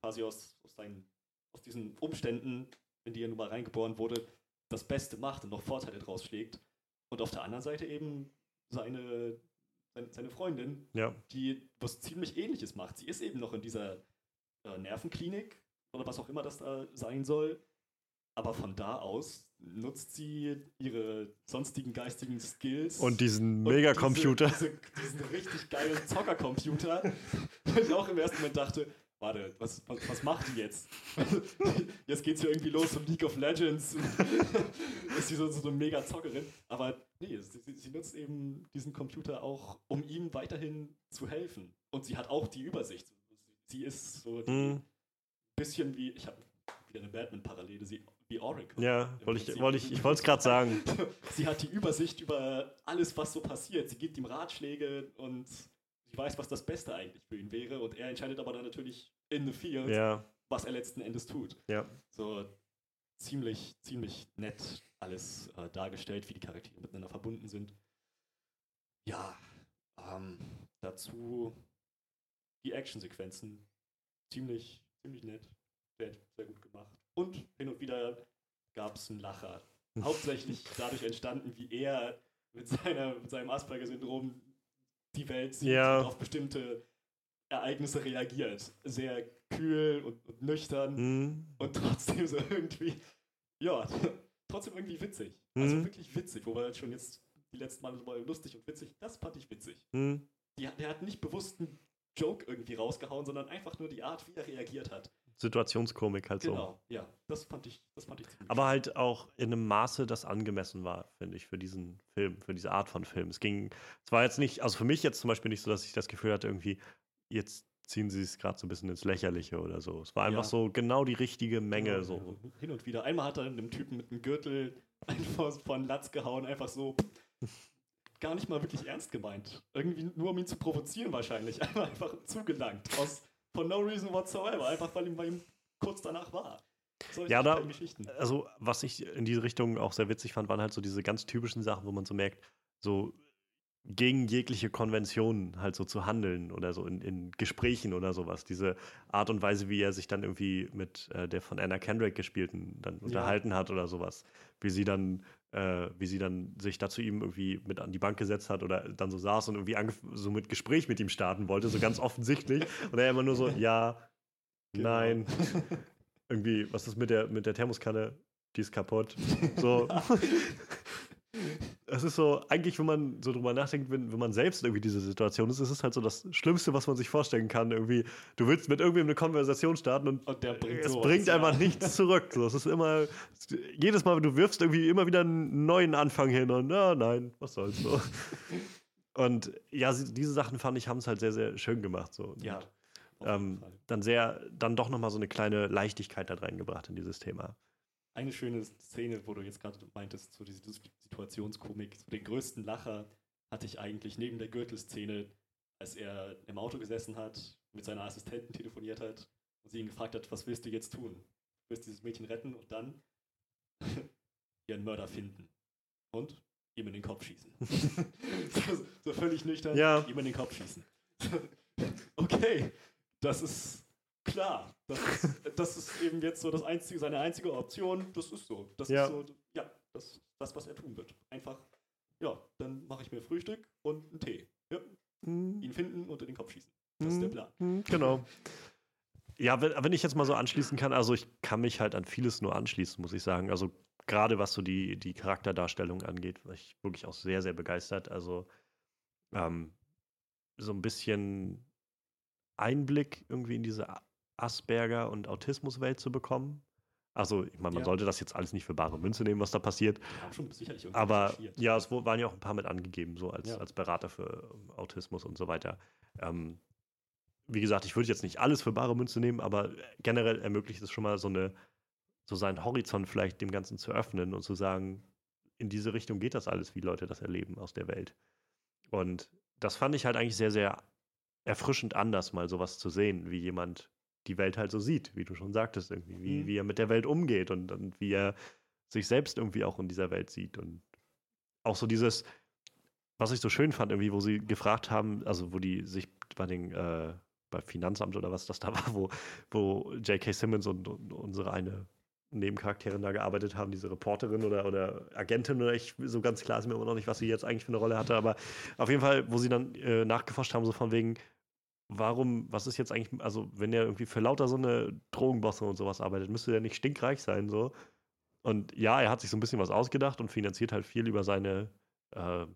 quasi aus, aus, seinen, aus diesen Umständen, in die er nun mal reingeboren wurde, das Beste macht und noch Vorteile draus schlägt. Und auf der anderen Seite eben seine, seine, seine Freundin, Ja, die was ziemlich ähnliches macht. Sie ist eben noch in dieser äh, Nervenklinik oder was auch immer das da sein soll. Aber von da aus nutzt sie ihre sonstigen geistigen Skills. und diesen Megacomputer. Diese, diese, diesen richtig geilen Zockercomputer. wo ich auch im ersten Moment dachte, warte, was, was, was macht die jetzt? jetzt geht's hier irgendwie los um League of Legends. ist sie so, so eine mega Zockerin. Aber nee, sie, sie- nutzt eben diesen Computer auch, um ihm weiterhin zu helfen. Und sie hat auch die Übersicht. Sie ist so ein Mhm. bisschen wie, ich habe wieder eine Batman-Parallele, sie wie Oracle. Ja, wollte ich, wollte ich, ich wollte es gerade sagen. Sie hat die Übersicht über alles, was so passiert. Sie gibt ihm Ratschläge und sie weiß, was das Beste eigentlich für ihn wäre. Und er entscheidet aber dann natürlich in the field, Ja, was er letzten Endes tut. ja. So ziemlich, ziemlich nett alles äh, dargestellt, wie die Charaktere miteinander verbunden sind. Ja, ähm, dazu die Actionsequenzen. Ziemlich, ziemlich nett. Sehr, sehr gut gemacht. Und hin und wieder gab es einen Lacher. Hauptsächlich dadurch entstanden, wie er mit, seiner, mit seinem Asperger-Syndrom die Welt sieht Ja. und auf bestimmte Ereignisse reagiert. Sehr kühl und, und nüchtern Mhm. und trotzdem so irgendwie, ja, trotzdem irgendwie witzig. Also Mhm. wirklich witzig, wo wir halt schon jetzt die letzten Male so mal lustig und witzig, das fand ich witzig. Mhm. Die, der hat nicht bewusst einen Joke irgendwie rausgehauen, sondern einfach nur die Art, wie er reagiert hat. Situationskomik halt so. Genau, ja, das fand ich, das fand ich ziemlich Aber halt auch in einem Maße, das angemessen war, finde ich, für diesen Film, für diese Art von Film. Es ging, es war jetzt nicht, also für mich jetzt zum Beispiel nicht so, dass ich das Gefühl hatte, irgendwie, jetzt ziehen sie es gerade so ein bisschen ins Lächerliche oder so. Es war einfach Ja. so genau die richtige Menge. Ja, so. Hin und wieder. Einmal hat er einem Typen mit einem Gürtel einfach von Latz gehauen, einfach so gar nicht mal wirklich ernst gemeint. Irgendwie nur um ihn zu provozieren wahrscheinlich. Einmal einfach zugelangt. Aus, for no reason whatsoever. Einfach weil ihm, weil ihm kurz danach war. Solche Ja, da-. Also, was ich in diese Richtung auch sehr witzig fand, waren halt so diese ganz typischen Sachen, wo man so merkt, so gegen jegliche Konventionen halt so zu handeln oder so in, in Gesprächen oder sowas. Diese Art und Weise, wie er sich dann irgendwie mit äh, der von Anna Kendrick gespielten dann unterhalten hat oder sowas. Wie sie dann, äh, wie sie dann sich da zu ihm irgendwie mit an die Bank gesetzt hat oder dann so saß und irgendwie so mit Gespräch mit ihm starten wollte, so ganz offensichtlich. Und er immer nur so, ja, Genau. nein. irgendwie, was ist mit der, mit der Thermoskanne? Die ist kaputt. So. Es ist so, eigentlich, wenn man so drüber nachdenkt, wenn, wenn man selbst irgendwie diese Situation ist, ist es halt so das Schlimmste, was man sich vorstellen kann. Irgendwie, du willst mit irgendwem eine Konversation starten und, Und bringt es bringt ja. einfach nichts zurück. So, es ist immer, jedes Mal, du wirfst irgendwie immer wieder einen neuen Anfang hin und na, nein, was soll's so. Und ja, diese Sachen fand ich, haben es halt sehr, sehr schön gemacht. So. Und, Ja. ähm, dann sehr, dann doch nochmal so eine kleine Leichtigkeit da reingebracht in dieses Thema. Eine schöne Szene, wo du jetzt gerade meintest, so diese Situationskomik, so den größten Lacher hatte ich eigentlich neben der Gürtelszene, als er im Auto gesessen hat, mit seiner Assistentin telefoniert hat und sie ihn gefragt hat, was willst du jetzt tun? Du willst dieses Mädchen retten und dann ihren Mörder finden. Und ihm in den Kopf schießen. so, so völlig nüchtern, Ja. ihm in den Kopf schießen. okay, das ist klar. Das ist, das ist eben jetzt so das einzige, seine einzige Option. Das ist so. Das Ja. ist so, ja, das ist das, was er tun wird. Einfach, ja, dann mache ich mir Frühstück und einen Tee. Ja, ihn finden und in den Kopf schießen. Das ist der Plan. Mhm, Genau. Ja, wenn, wenn ich jetzt mal so anschließen kann, also ich kann mich halt an vieles nur anschließen, muss ich sagen. Also gerade was so die, die Charakterdarstellung angeht, war ich wirklich auch sehr, sehr begeistert. Also ähm, so ein bisschen Einblick irgendwie in diese Asperger- und Autismuswelt zu bekommen. Also, ich meine, man Ja. sollte das jetzt alles nicht für bare Münze nehmen, was da passiert. Aber ja, es waren ja auch ein paar mit angegeben, so als, Ja. als Berater für ähm, Autismus und so weiter. Ähm, wie gesagt, ich würde jetzt nicht alles für bare Münze nehmen, aber generell ermöglicht es schon mal so eine, so seinen Horizont vielleicht dem Ganzen zu öffnen und zu sagen, in diese Richtung geht das alles, wie Leute das erleben aus der Welt. Und das fand ich halt eigentlich sehr, sehr erfrischend anders, mal sowas zu sehen, wie jemand die Welt halt so sieht, wie du schon sagtest, irgendwie, wie, Mhm. wie er mit der Welt umgeht und, und wie er sich selbst irgendwie auch in dieser Welt sieht. Und auch so dieses, was ich so schön fand, irgendwie, wo sie gefragt haben, also wo die sich bei den, äh, bei Finanzamt oder was das da war, wo, wo J.K. Simmons und, und unsere eine Nebencharakterin da gearbeitet haben, diese Reporterin oder, oder Agentin oder ich, so ganz klar ist mir immer noch nicht, was sie jetzt eigentlich für eine Rolle hatte, aber auf jeden Fall, wo sie dann äh, nachgeforscht haben, so von wegen, warum, was ist jetzt eigentlich, also wenn er irgendwie für lauter so eine Drogenbosse und sowas arbeitet, müsste der nicht stinkreich sein, so. Und ja, er hat sich so ein bisschen was ausgedacht und finanziert halt viel über seine, äh,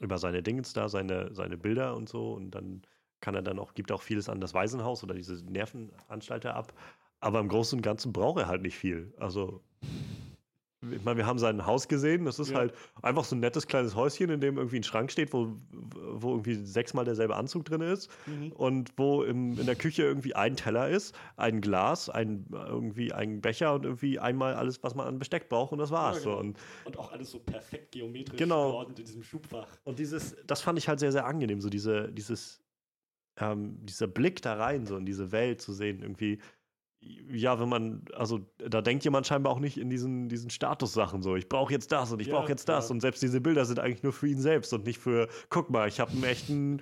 über seine Dingens da, seine, seine Bilder und so. Und dann kann er dann auch, gibt auch vieles an das Waisenhaus oder diese Nervenanstalt da ab. Aber im Großen und Ganzen braucht er halt nicht viel. Also, ich meine, wir haben sein Haus gesehen. Das ist Ja. halt einfach so ein nettes kleines Häuschen, in dem irgendwie ein Schrank steht, wo, wo irgendwie sechsmal derselbe Anzug drin ist Mhm. und wo im, in der Küche irgendwie ein Teller ist, ein Glas, ein, irgendwie ein Becher und irgendwie einmal alles, was man an Besteck braucht und das war's. Ja, so. genau. und, Und auch alles so perfekt geometrisch Genau. geordnet in diesem Schubfach. und dieses, das fand ich halt sehr, sehr angenehm, so diese, dieses, ähm, dieser Blick da rein, so in diese Welt zu sehen, irgendwie. Ja, wenn man, also da denkt jemand scheinbar auch nicht in diesen, diesen Statussachen so, ich brauche jetzt das und ich Ja, brauche jetzt das und selbst diese Bilder sind eigentlich nur für ihn selbst und nicht für, guck mal, ich habe einen echten,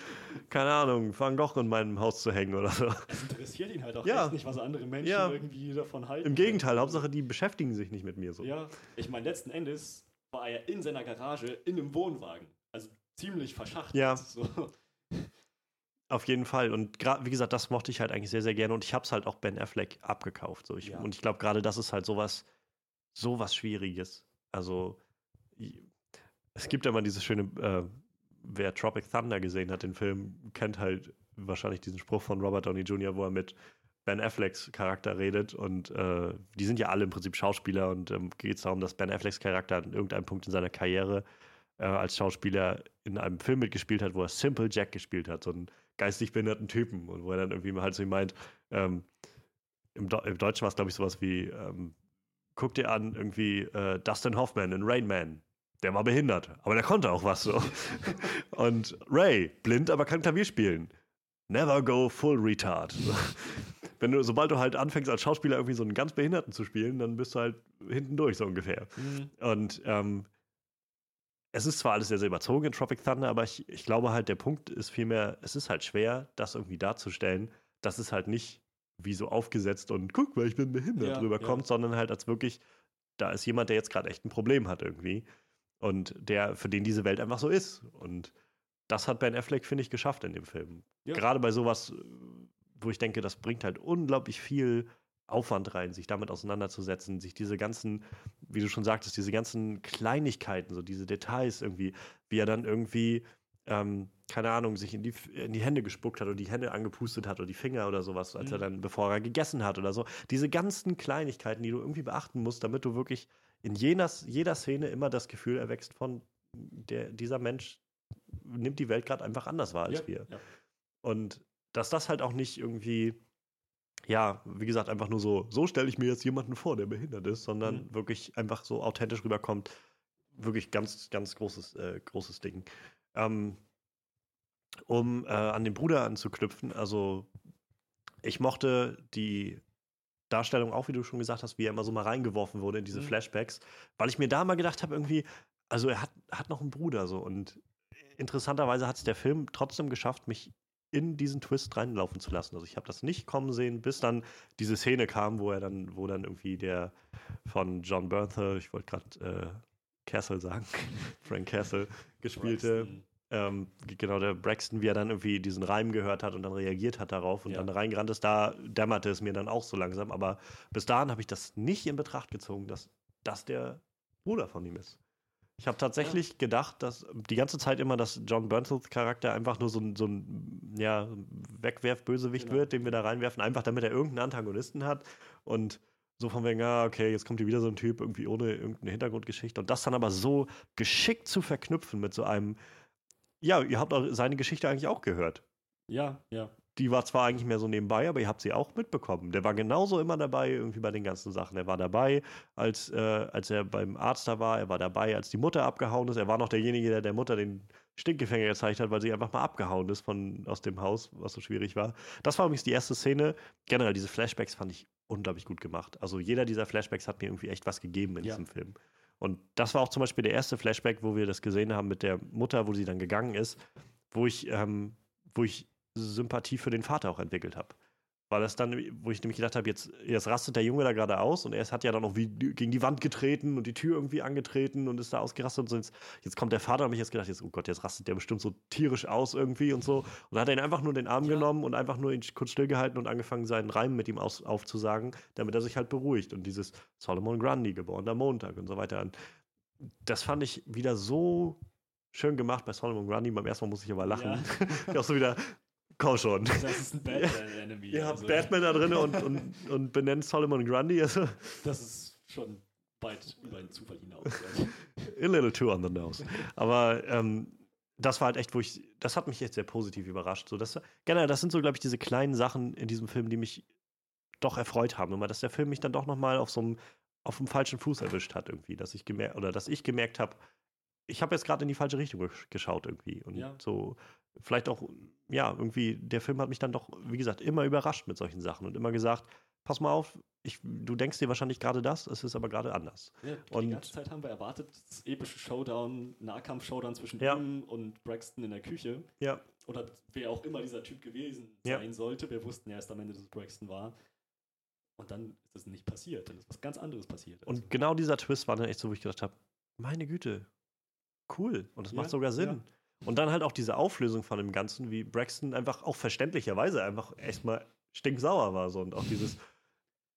keine Ahnung, Van Gogh in meinem Haus zu hängen oder so. Es interessiert ihn halt auch Ja. echt nicht, was andere Menschen Ja. irgendwie davon halten. Im Gegenteil, Hauptsache, die beschäftigen sich nicht mit mir so. Ja, ich meine, letzten Endes war er in seiner Garage in einem Wohnwagen. Also ziemlich verschachtelt. Ja. So. Auf jeden Fall. Und gerade, wie gesagt, das mochte ich halt eigentlich sehr, sehr gerne. Und ich habe es halt auch Ben Affleck abgekauft. So. Ich, Ja. Und ich glaube, gerade das ist halt sowas, sowas Schwieriges. Also, es gibt ja mal dieses schöne, äh, wer Tropic Thunder gesehen hat, den Film, kennt halt wahrscheinlich diesen Spruch von Robert Downey Jr., wo er mit Ben Afflecks Charakter redet. Und äh, die sind ja alle im Prinzip Schauspieler. Und ähm, geht es darum, dass Ben Afflecks Charakter an irgendeinem Punkt in seiner Karriere äh, als Schauspieler in einem Film mitgespielt hat, wo er Simple Jack gespielt hat, so einen geistig behinderten Typen und wo er dann irgendwie halt so meint, ähm, im, Do im Deutschen war es glaube ich sowas wie, ähm, guck dir an, irgendwie äh, Dustin Hoffman in Rain Man. Der war behindert, aber der konnte auch was so. und Ray, blind, aber kann Klavier spielen. Never go full retard. Wenn du, sobald du halt anfängst als Schauspieler irgendwie so einen ganz Behinderten zu spielen, dann bist du halt hinten durch, so ungefähr. Und ähm, es ist zwar alles sehr, sehr überzogen in Tropic Thunder, aber ich, ich glaube halt, der Punkt ist vielmehr, es ist halt schwer, das irgendwie darzustellen, dass es halt nicht wie so aufgesetzt und guck mal, ich bin behindert Ja, rüberkommt, ja. sondern halt als wirklich, da ist jemand, der jetzt gerade echt ein Problem hat irgendwie und der, für den diese Welt einfach so ist. Und das hat Ben Affleck, finde ich, geschafft in dem Film. Ja. Gerade bei sowas, wo ich denke, das bringt halt unglaublich viel Aufwand rein, sich damit auseinanderzusetzen, sich diese ganzen, wie du schon sagtest, diese ganzen Kleinigkeiten, so diese Details irgendwie, wie er dann irgendwie, ähm, keine Ahnung, sich in die, in die Hände gespuckt hat oder die Hände angepustet hat oder die Finger oder sowas, als er Mhm. dann, bevor er gegessen hat oder so. Diese ganzen Kleinigkeiten, die du irgendwie beachten musst, damit du wirklich in jener, jeder Szene immer das Gefühl erwächst von, der, dieser Mensch nimmt die Welt gerade einfach anders wahr als ja, wir. Ja. Und dass das halt auch nicht irgendwie, ja, wie gesagt, einfach nur so, so stelle ich mir jetzt jemanden vor, der behindert ist, sondern Mhm. wirklich einfach so authentisch rüberkommt. Wirklich ganz, ganz großes, äh, großes Ding. Ähm, um äh, an den Bruder anzuknüpfen, also ich mochte die Darstellung auch, wie du schon gesagt hast, wie er immer so mal reingeworfen wurde in diese Mhm. Flashbacks, weil ich mir da mal gedacht habe, irgendwie, also er hat, hat noch einen Bruder so und interessanterweise hat es der Film trotzdem geschafft, mich in diesen Twist reinlaufen zu lassen. Also ich habe das nicht kommen sehen, bis dann diese Szene kam, wo er dann, wo dann irgendwie der von John Bernthal, ich wollte gerade äh, Castle sagen, Frank Castle, gespielte, ähm, genau, der Braxton, wie er dann irgendwie diesen Reim gehört hat und dann reagiert hat darauf und Ja. dann reingerannt ist, da dämmerte es mir dann auch so langsam. Aber bis dahin habe ich das nicht in Betracht gezogen, dass das der Bruder von ihm ist. Ich habe tatsächlich gedacht, dass die ganze Zeit immer, dass John Bernthals Charakter einfach nur so ein, so ein ja, Wegwerf-Bösewicht Genau. wird, den wir da reinwerfen, einfach damit er irgendeinen Antagonisten hat und so von wegen, ah, okay, jetzt kommt hier wieder so ein Typ irgendwie ohne irgendeine Hintergrundgeschichte und das dann aber so geschickt zu verknüpfen mit so einem, ja, ihr habt auch seine Geschichte eigentlich auch gehört. Ja, ja. Die war zwar eigentlich mehr so nebenbei, aber ihr habt sie auch mitbekommen. Der war genauso immer dabei, irgendwie bei den ganzen Sachen. Er war dabei, als, äh, als er beim Arzt da war. Er war dabei, als die Mutter abgehauen ist. Er war noch derjenige, der der Mutter den Stinkgefänger gezeigt hat, weil sie einfach mal abgehauen ist von, aus dem Haus, was so schwierig war. Das war übrigens die erste Szene. Generell, diese Flashbacks fand ich unglaublich gut gemacht. Also jeder dieser Flashbacks hat mir irgendwie echt was gegeben in ja. diesem Film. Und das war auch zum Beispiel der erste Flashback, wo wir das gesehen haben mit der Mutter, wo sie dann gegangen ist, wo ich, ähm, wo ich Sympathie für den Vater auch entwickelt habe. Weil das dann, wo ich nämlich gedacht habe, jetzt, jetzt rastet der Junge da gerade aus und er hat ja dann auch wie gegen die Wand getreten und die Tür irgendwie angetreten und ist da ausgerastet und so. Jetzt, jetzt kommt der Vater und mich jetzt gedacht, jetzt, oh Gott, jetzt rastet der bestimmt so tierisch aus irgendwie und so. Und dann hat er ihn einfach nur den Arm ja. genommen und einfach nur ihn kurz stillgehalten und angefangen, seinen Reim mit ihm aus, aufzusagen, damit er sich halt beruhigt. Und dieses Solomon Grundy, geborener Montag und so weiter. Und das fand ich wieder so schön gemacht bei Solomon Grundy. Beim ersten Mal muss ich aber lachen. Ja. auch so wieder, Komm schon. Das ist ein Batman-Enemy. Ihr habt also. Batman da drin und, und, und benennt Solomon Grundy. Also. Das ist schon weit über den Zufall hinaus. A little too on the nose. Aber ähm, das war halt echt, wo ich, das hat mich echt sehr positiv überrascht. So, das, generell, das sind so, glaube ich, diese kleinen Sachen in diesem Film, die mich doch erfreut haben. Immer, dass der Film mich dann doch nochmal auf so einem, auf dem falschen Fuß erwischt hat irgendwie, dass ich gemerkt, oder dass ich gemerkt habe, ich habe jetzt gerade in die falsche Richtung geschaut irgendwie. Und ja. so, vielleicht auch, ja, irgendwie, der Film hat mich dann doch, wie gesagt, immer überrascht mit solchen Sachen und immer gesagt, pass mal auf, ich, du denkst dir wahrscheinlich gerade das, es ist aber gerade anders. Ja, und die ganze Zeit haben wir erwartet, das epische Showdown, Nahkampf-Showdown zwischen ja. ihm und Braxton in der Küche. Ja. Oder wer auch immer dieser Typ gewesen ja. sein sollte. Wir wussten ja erst am Ende, dass es Braxton war. Und dann ist das nicht passiert. Dann ist was ganz anderes passiert. Also. Und genau dieser Twist war dann echt so, wo ich gedacht habe, meine Güte, cool. Und das macht sogar Sinn. Und dann halt auch diese Auflösung von dem Ganzen, wie Braxton einfach auch verständlicherweise einfach erstmal stinksauer war. So. Und auch dieses,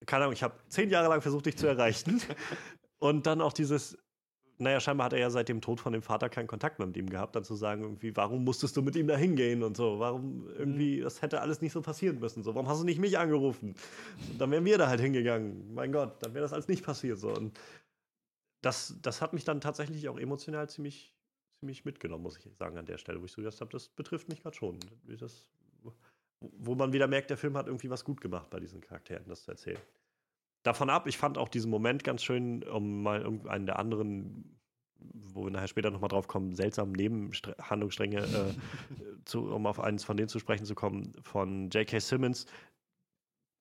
keine Ahnung, ich habe zehn Jahre lang versucht, dich zu erreichen. Und dann auch dieses, naja, scheinbar hat er ja seit dem Tod von dem Vater keinen Kontakt mehr mit ihm gehabt, dann zu sagen, irgendwie, warum musstest du mit ihm da hingehen und so, warum irgendwie, mhm. das hätte alles nicht so passieren müssen, so, warum hast du nicht mich angerufen? Und dann wären wir da halt hingegangen, mein Gott, dann wäre das alles nicht passiert, so. Und das, das hat mich dann tatsächlich auch emotional ziemlich ziemlich mitgenommen, muss ich sagen, an der Stelle, wo ich so gedacht habe, das betrifft mich gerade schon. Das, wo man wieder merkt, der Film hat irgendwie was gut gemacht bei diesen Charakteren, das zu erzählen. Davon ab, ich fand auch diesen Moment ganz schön, um mal irgendeinen der anderen, wo wir nachher später nochmal drauf kommen, seltsamen Nebenhandlungsstränge, äh, zu, um auf eines von denen zu sprechen zu kommen, von J.K. Simmons,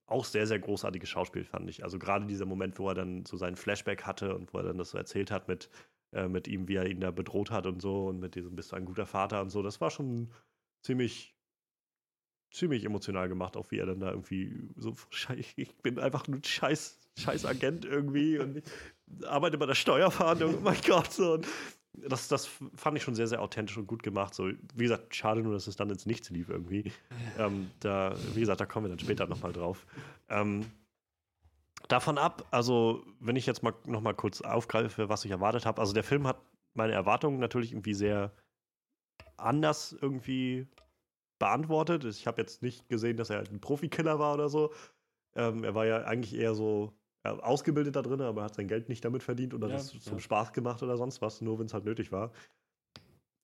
auch sehr, sehr großartiges Schauspiel, fand ich. Also gerade dieser Moment, wo er dann so seinen Flashback hatte und wo er dann das so erzählt hat mit, äh, mit ihm, wie er ihn da bedroht hat und so und mit diesem bist du ein guter Vater und so. Das war schon ziemlich, ziemlich emotional gemacht, auch wie er dann da irgendwie so, ich bin einfach ein scheiß, scheiß Agent irgendwie und ich arbeite bei der Steuerfahndung, oh mein Gott. So. Und das, das fand ich schon sehr, sehr authentisch und gut gemacht. So, wie gesagt, schade nur, dass es dann ins Nichts lief irgendwie. Ähm, da, wie gesagt, da kommen wir dann später nochmal drauf. Ähm, davon ab, also wenn ich jetzt mal noch mal kurz aufgreife, was ich erwartet habe, also der Film hat meine Erwartungen natürlich irgendwie sehr anders irgendwie beantwortet. Ich habe jetzt nicht gesehen, dass er halt ein Profikiller war oder so. Ähm, er war ja eigentlich eher so ja, ausgebildet da drin, aber hat sein Geld nicht damit verdient oder ja, das zum ja. Spaß gemacht oder sonst was, nur wenn es halt nötig war.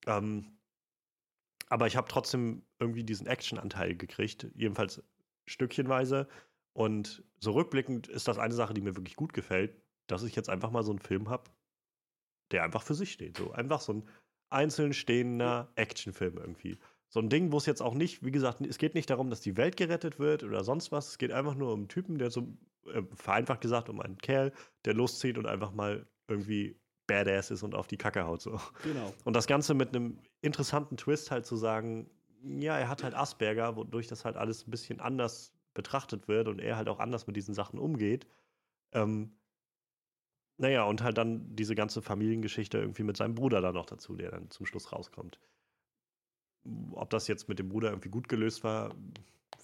Ähm, aber ich habe trotzdem irgendwie diesen Action-Anteil gekriegt, jedenfalls stückchenweise. Und so rückblickend ist das eine Sache, die mir wirklich gut gefällt, dass ich jetzt einfach mal so einen Film habe, der einfach für sich steht. So einfach so ein einzeln stehender Actionfilm irgendwie. So ein Ding, wo es jetzt auch nicht, wie gesagt, es geht nicht darum, dass die Welt gerettet wird oder sonst was. Es geht einfach nur um einen Typen, der so, äh, vereinfacht gesagt, um einen Kerl, der loszieht und einfach mal irgendwie badass ist und auf die Kacke haut. So. Genau. Und das Ganze mit einem interessanten Twist halt zu sagen, ja, er hat halt Asperger, wodurch das halt alles ein bisschen anders betrachtet wird und er halt auch anders mit diesen Sachen umgeht. Ähm, naja, und halt dann diese ganze Familiengeschichte irgendwie mit seinem Bruder dann noch dazu, der dann zum Schluss rauskommt. Ob das jetzt mit dem Bruder irgendwie gut gelöst war,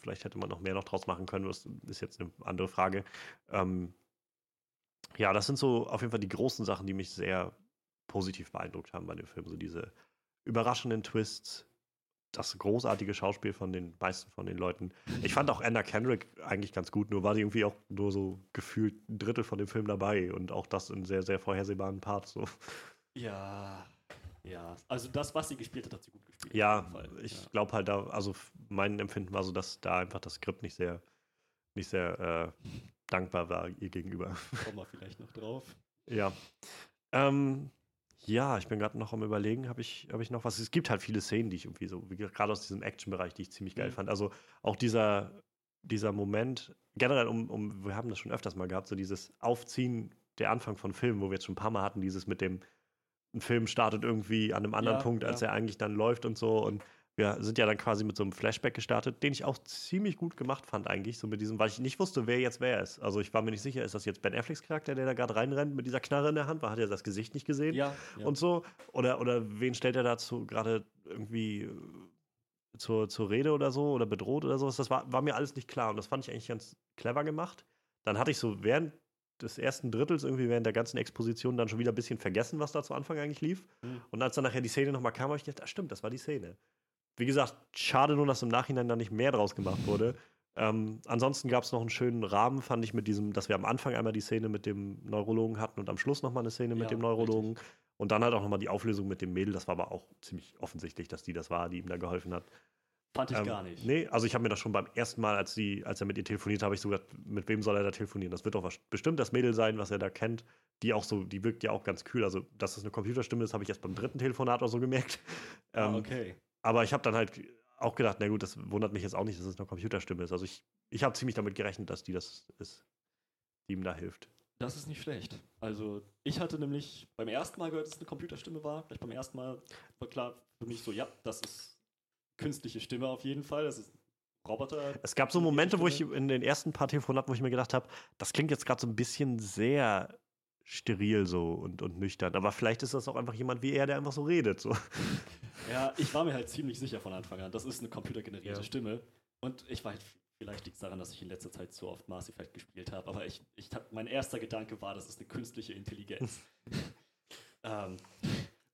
vielleicht hätte man noch mehr noch draus machen können, das ist jetzt eine andere Frage. Ähm, ja, das sind so auf jeden Fall die großen Sachen, die mich sehr positiv beeindruckt haben bei dem Film. So diese überraschenden Twists, das großartige Schauspiel von den meisten von den Leuten. Ich fand auch Anna Kendrick eigentlich ganz gut, nur war sie irgendwie auch nur so gefühlt ein Drittel von dem Film dabei und auch das in sehr, sehr vorhersehbaren Parts. So. Ja. Ja, also das, was sie gespielt hat, hat sie gut gespielt. Ja, ich ja. glaube halt da, also mein Empfinden war so, dass da einfach das Skript nicht sehr, nicht sehr äh, dankbar war ihr gegenüber. Kommen wir vielleicht noch drauf. Ja. Ähm, ja, ich bin gerade noch am überlegen, habe ich, hab ich noch was? Es gibt halt viele Szenen, die ich irgendwie so, gerade aus diesem Action-Bereich, die ich ziemlich geil mhm. fand. Also auch dieser, dieser Moment, generell um, um, wir haben das schon öfters mal gehabt, so dieses Aufziehen der Anfang von Filmen, wo wir jetzt schon ein paar Mal hatten, dieses mit dem, ein Film startet irgendwie an einem anderen ja, Punkt, als ja. er eigentlich dann läuft und so. Und wir sind ja dann quasi mit so einem Flashback gestartet, den ich auch ziemlich gut gemacht fand eigentlich, so mit diesem, weil ich nicht wusste, wer jetzt wer ist. Also ich war mir nicht sicher, ist das jetzt Ben Afflecks Charakter, der da gerade reinrennt mit dieser Knarre in der Hand, weil hat er das Gesicht nicht gesehen ja, ja. und so. Oder, oder wen stellt er dazu gerade irgendwie äh, zur, zur Rede oder so oder bedroht oder sowas? Das war, war mir alles nicht klar und das fand ich eigentlich ganz clever gemacht. Dann hatte ich so während des ersten Drittels irgendwie während der ganzen Exposition dann schon wieder ein bisschen vergessen, was da zu Anfang eigentlich lief. Mhm. Und als dann nachher die Szene nochmal kam, habe ich gedacht, ah, stimmt, das war die Szene. Wie gesagt, schade nur, dass im Nachhinein da nicht mehr draus gemacht wurde. Ähm, ansonsten gab es noch einen schönen Rahmen, fand ich, mit diesem, dass wir am Anfang einmal die Szene mit dem Neurologen hatten und am Schluss nochmal eine Szene mit ja, dem Neurologen. Richtig. Und dann halt auch nochmal die Auflösung mit dem Mädel. Das war aber auch ziemlich offensichtlich, dass die das war, die ihm da geholfen hat. Fand ich ähm, gar nicht. Nee, also ich habe mir das schon beim ersten Mal, als, die, als er mit ihr telefoniert, habe ich so gedacht, mit wem soll er da telefonieren? Das wird doch was, bestimmt das Mädel sein, was er da kennt. Die auch so, die wirkt ja auch ganz kühl. Also, dass das eine Computerstimme ist, habe ich erst beim dritten Telefonat oder so gemerkt. Ah, ähm, okay. Aber ich habe dann halt auch gedacht, na gut, das wundert mich jetzt auch nicht, dass es eine Computerstimme ist. Also ich, ich habe ziemlich damit gerechnet, dass die das ist, die ihm da hilft. Das ist nicht schlecht. Also ich hatte nämlich beim ersten Mal gehört, dass es eine Computerstimme war. Vielleicht beim ersten Mal war klar für mich so, ja, das ist künstliche Stimme auf jeden Fall. Das ist Roboter. Es gab so Momente, wo ich in den ersten paar Telefonaten, wo ich mir gedacht habe, das klingt jetzt gerade so ein bisschen sehr steril so und, und nüchtern. Aber vielleicht ist das auch einfach jemand wie er, der einfach so redet. So. Ja, ich war mir halt ziemlich sicher von Anfang an, das ist eine computergenerierte ja. Stimme. Und ich war halt, vielleicht liegt es daran, dass ich in letzter Zeit so oft Mass Effect gespielt habe, aber ich, ich mein erster Gedanke war, das ist eine künstliche Intelligenz. ähm,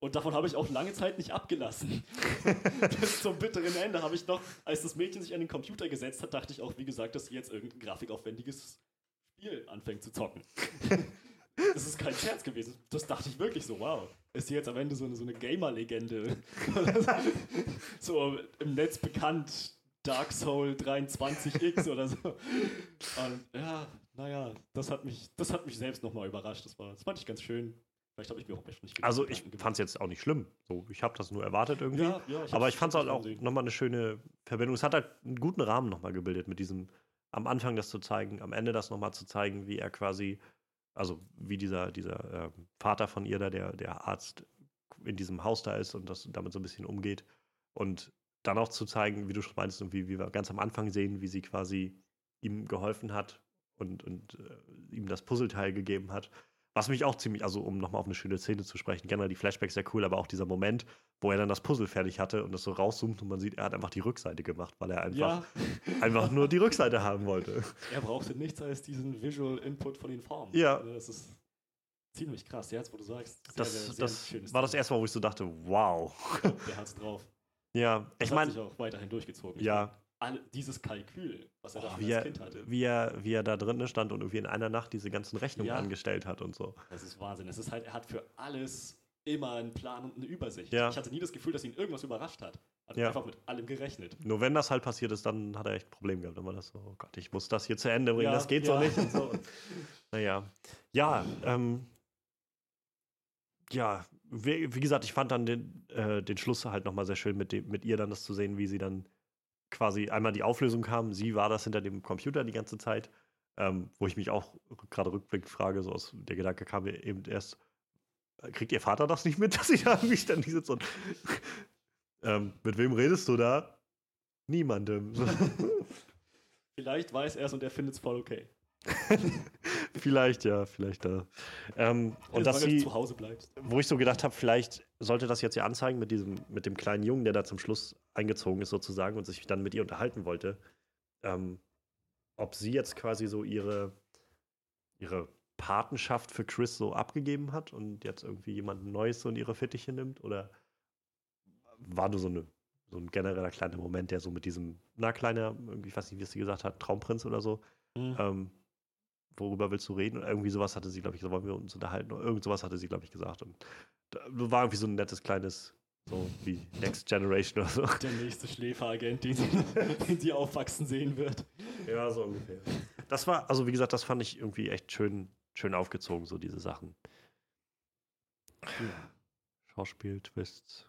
und davon habe ich auch lange Zeit nicht abgelassen. Bis zum bitteren Ende habe ich noch, als das Mädchen sich an den Computer gesetzt hat, dachte ich auch, wie gesagt, dass sie jetzt irgendein grafikaufwendiges Spiel anfängt zu zocken. Das ist kein Scherz gewesen. Das dachte ich wirklich so, wow. Ist sie jetzt am Ende so eine, so eine Gamer-Legende? so im Netz bekannt, Dark Soul 23X oder so. Und ja, naja, das hat mich, das hat mich selbst nochmal überrascht. Das, war, das fand ich ganz schön. Vielleicht habe ich mir auch nicht gedacht. Also ich fand es jetzt auch nicht schlimm. So, ich habe das nur erwartet irgendwie. Ja, ja, ich Aber ich fand es halt auch nochmal eine schöne Verbindung. Es hat halt einen guten Rahmen nochmal gebildet mit diesem, am Anfang das zu zeigen, am Ende das nochmal zu zeigen, wie er quasi also wie dieser, dieser äh, Vater von ihr da, der, der Arzt in diesem Haus da ist und das damit so ein bisschen umgeht. Und dann auch zu zeigen, wie du schon meinst und wie, wie wir ganz am Anfang sehen, wie sie quasi ihm geholfen hat und, und äh, ihm das Puzzleteil gegeben hat. Was mich auch ziemlich, also um nochmal auf eine schöne Szene zu sprechen, generell die Flashbacks sehr cool, aber auch dieser Moment, wo er dann das Puzzle fertig hatte und das so rauszoomt und man sieht, er hat einfach die Rückseite gemacht, weil er einfach, ja. einfach nur die Rückseite haben wollte. Er brauchte nichts als diesen Visual Input von den Formen. Ja. Also das ist ziemlich krass, jetzt wo du sagst. Sehr, das sehr, sehr das war das erste Mal, wo ich so dachte, wow. Der hat's drauf. Ja, das ich meine. auch weiterhin durchgezogen. Ja, alle, dieses Kalkül, was er oh, da als Kind hatte. Wie er, wie er da drinnen stand und irgendwie in einer Nacht diese ganzen Rechnungen ja. angestellt hat und so. Das ist Wahnsinn. Es ist halt, er hat für alles immer einen Plan und eine Übersicht. Ja. Ich hatte nie das Gefühl, dass ihn irgendwas überrascht hat. Hat ja. einfach mit allem gerechnet. Nur wenn das halt passiert ist, dann hat er echt ein Problem gehabt. Dann war das so, oh Gott, ich muss das hier zu Ende bringen, ja, das geht so nicht. Und so. naja. Ja, ähm, ja, wie, wie, gesagt, ich fand dann den, äh, den Schluss halt nochmal sehr schön, mit, dem, mit ihr dann das zu sehen, wie sie dann quasi einmal die Auflösung kam, sie war das hinter dem Computer die ganze Zeit, ähm, wo ich mich auch gerade rückblickend frage, so aus der Gedanke kam mir eben erst, kriegt ihr Vater das nicht mit, dass ich da mich dann nicht sitze und ähm, mit wem redest du da? Niemandem. Vielleicht weiß er es und er findet es voll okay. vielleicht, ja, vielleicht da. Ähm, und dass sie zu Hause bleibst. Wo ich so gedacht habe, vielleicht sollte das jetzt ja anzeigen mit diesem, mit dem kleinen Jungen, der da zum Schluss eingezogen ist sozusagen und sich dann mit ihr unterhalten wollte, ähm, ob sie jetzt quasi so ihre, ihre Patenschaft für Chris so abgegeben hat und jetzt irgendwie jemand Neues so in ihre Fittiche nimmt oder war nur so, eine, so ein genereller kleiner Moment, der so mit diesem, na kleiner, irgendwie, ich weiß nicht, wie es sie gesagt hat, Traumprinz oder so, mhm. ähm, worüber willst du reden? Und irgendwie sowas hatte sie, glaube ich, wollen wir uns unterhalten. Oder irgend sowas hatte sie, glaube ich, gesagt. Und da war irgendwie so ein nettes kleines, so wie Next Generation oder so. Der nächste Schläferagent, den sie, den sie aufwachsen sehen wird. Ja, so ungefähr. Das war, also wie gesagt, das fand ich irgendwie echt schön, schön aufgezogen, so diese Sachen. Ja. Schauspiel, Twists.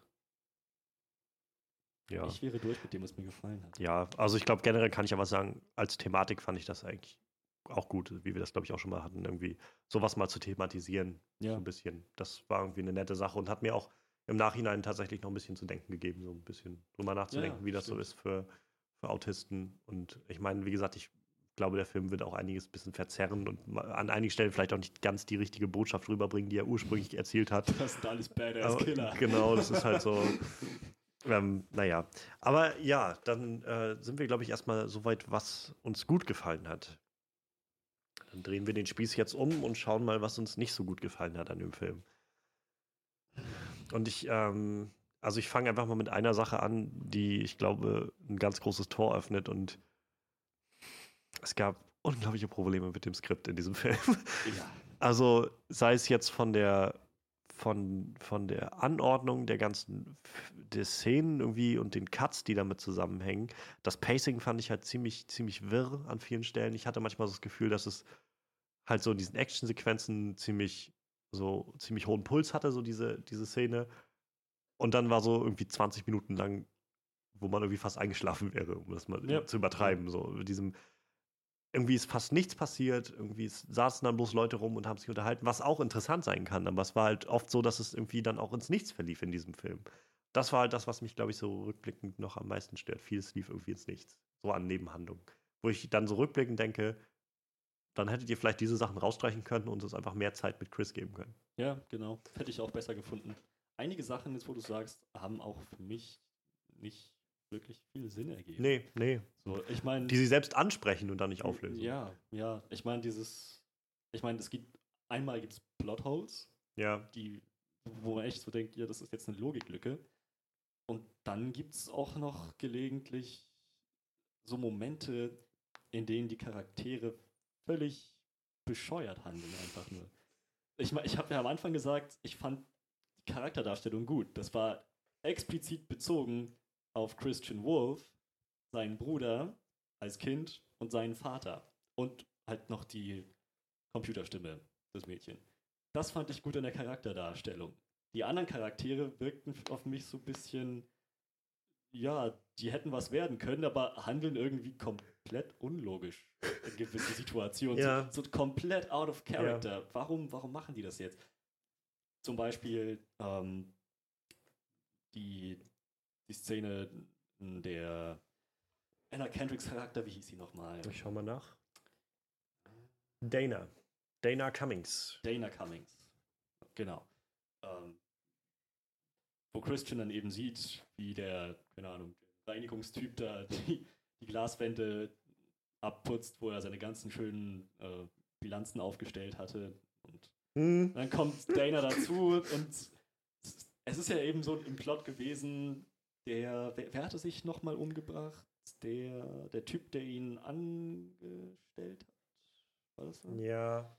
Ja. Ich wäre durch mit dem, was mir gefallen hat. Ja, also ich glaube, generell kann ich aber sagen, als Thematik fand ich das eigentlich auch gut, wie wir das, glaube ich, auch schon mal hatten, irgendwie sowas mal zu thematisieren. So Ja. ein bisschen. Das war irgendwie eine nette Sache und hat mir auch im Nachhinein tatsächlich noch ein bisschen zu denken gegeben, so ein bisschen drüber nachzudenken, wie das so stimmt. ist für, für Autisten. Und ich meine, wie gesagt, ich glaube, der Film wird auch einiges ein bisschen verzerren und an einigen Stellen vielleicht auch nicht ganz die richtige Botschaft rüberbringen, die er ursprünglich erzielt hat. Das sind alles Badass-Killer. Genau, das ist halt so. Ähm, naja, aber ja, dann äh, sind wir, glaube ich, erstmal so weit, was uns gut gefallen hat. Dann drehen wir den Spieß jetzt um und schauen mal, was uns nicht so gut gefallen hat an dem Film. Und ich, ähm, also ich fange einfach mal mit einer Sache an, die ich glaube ein ganz großes Tor öffnet und es gab unglaubliche Probleme mit dem Skript in diesem Film. Ja. Also sei es jetzt von der von, von der Anordnung der ganzen der Szenen irgendwie und den Cuts, die damit zusammenhängen. Das Pacing fand ich halt ziemlich, ziemlich wirr an vielen Stellen. Ich hatte manchmal so das Gefühl, dass es halt so in diesen Actionsequenzen ziemlich so ziemlich hohen Puls hatte, so diese, diese Szene. Und dann war so irgendwie 20 Minuten lang, wo man irgendwie fast eingeschlafen wäre, um das mal Ja. zu übertreiben. So mit diesem irgendwie ist fast nichts passiert, irgendwie saßen dann bloß Leute rum und haben sich unterhalten, was auch interessant sein kann, aber es war halt oft so, dass es irgendwie dann auch ins Nichts verlief in diesem Film. Das war halt das, was mich, glaube ich, so rückblickend noch am meisten stört. Vieles lief irgendwie ins Nichts, so an Nebenhandlungen. Wo ich dann so rückblickend denke, dann hättet ihr vielleicht diese Sachen rausstreichen können und uns einfach mehr Zeit mit Chris geben können. Ja, genau. Hätte ich auch besser gefunden. Einige Sachen, jetzt wo du sagst, haben auch für mich nicht wirklich viel Sinn ergeben. Nee, nee. So, ich meine. Die sie selbst ansprechen und dann nicht auflösen. Ja, ja. Ich meine, dieses. Ich meine, es gibt. Einmal gibt es Plotholes, Ja. die, wo man echt so denkt, ja, das ist jetzt eine Logiklücke. Und dann gibt es auch noch gelegentlich so Momente, in denen die Charaktere völlig bescheuert handeln, einfach nur. Ich, mein, ich habe ja am Anfang gesagt, ich fand die Charakterdarstellung gut. Das war explizit bezogen auf Christian Wolf, seinen Bruder als Kind und seinen Vater. Und halt noch die Computerstimme des Mädchen. Das fand ich gut an der Charakterdarstellung. Die anderen Charaktere wirkten auf mich so ein bisschen, ja, die hätten was werden können, aber handeln irgendwie komplett unlogisch in gewissen Situationen. Ja. So, so komplett out of character. Warum, warum machen die das jetzt? Zum Beispiel ähm, die, die Szene der Anna Kendricks Charakter, wie hieß sie nochmal? Ich schau mal nach. Dana. Dana Cummings. Dana Cummings. Genau. Ähm, wo Christian dann eben sieht, wie der, keine Ahnung, Reinigungstyp da die, die Glaswände abputzt, wo er seine ganzen schönen äh, Bilanzen aufgestellt hatte. Und Hm. dann kommt Dana dazu und es ist ja eben so im Plot gewesen, der, wer, wer hatte sich nochmal umgebracht? Der, der Typ, der ihn angestellt hat? War das so? Ja.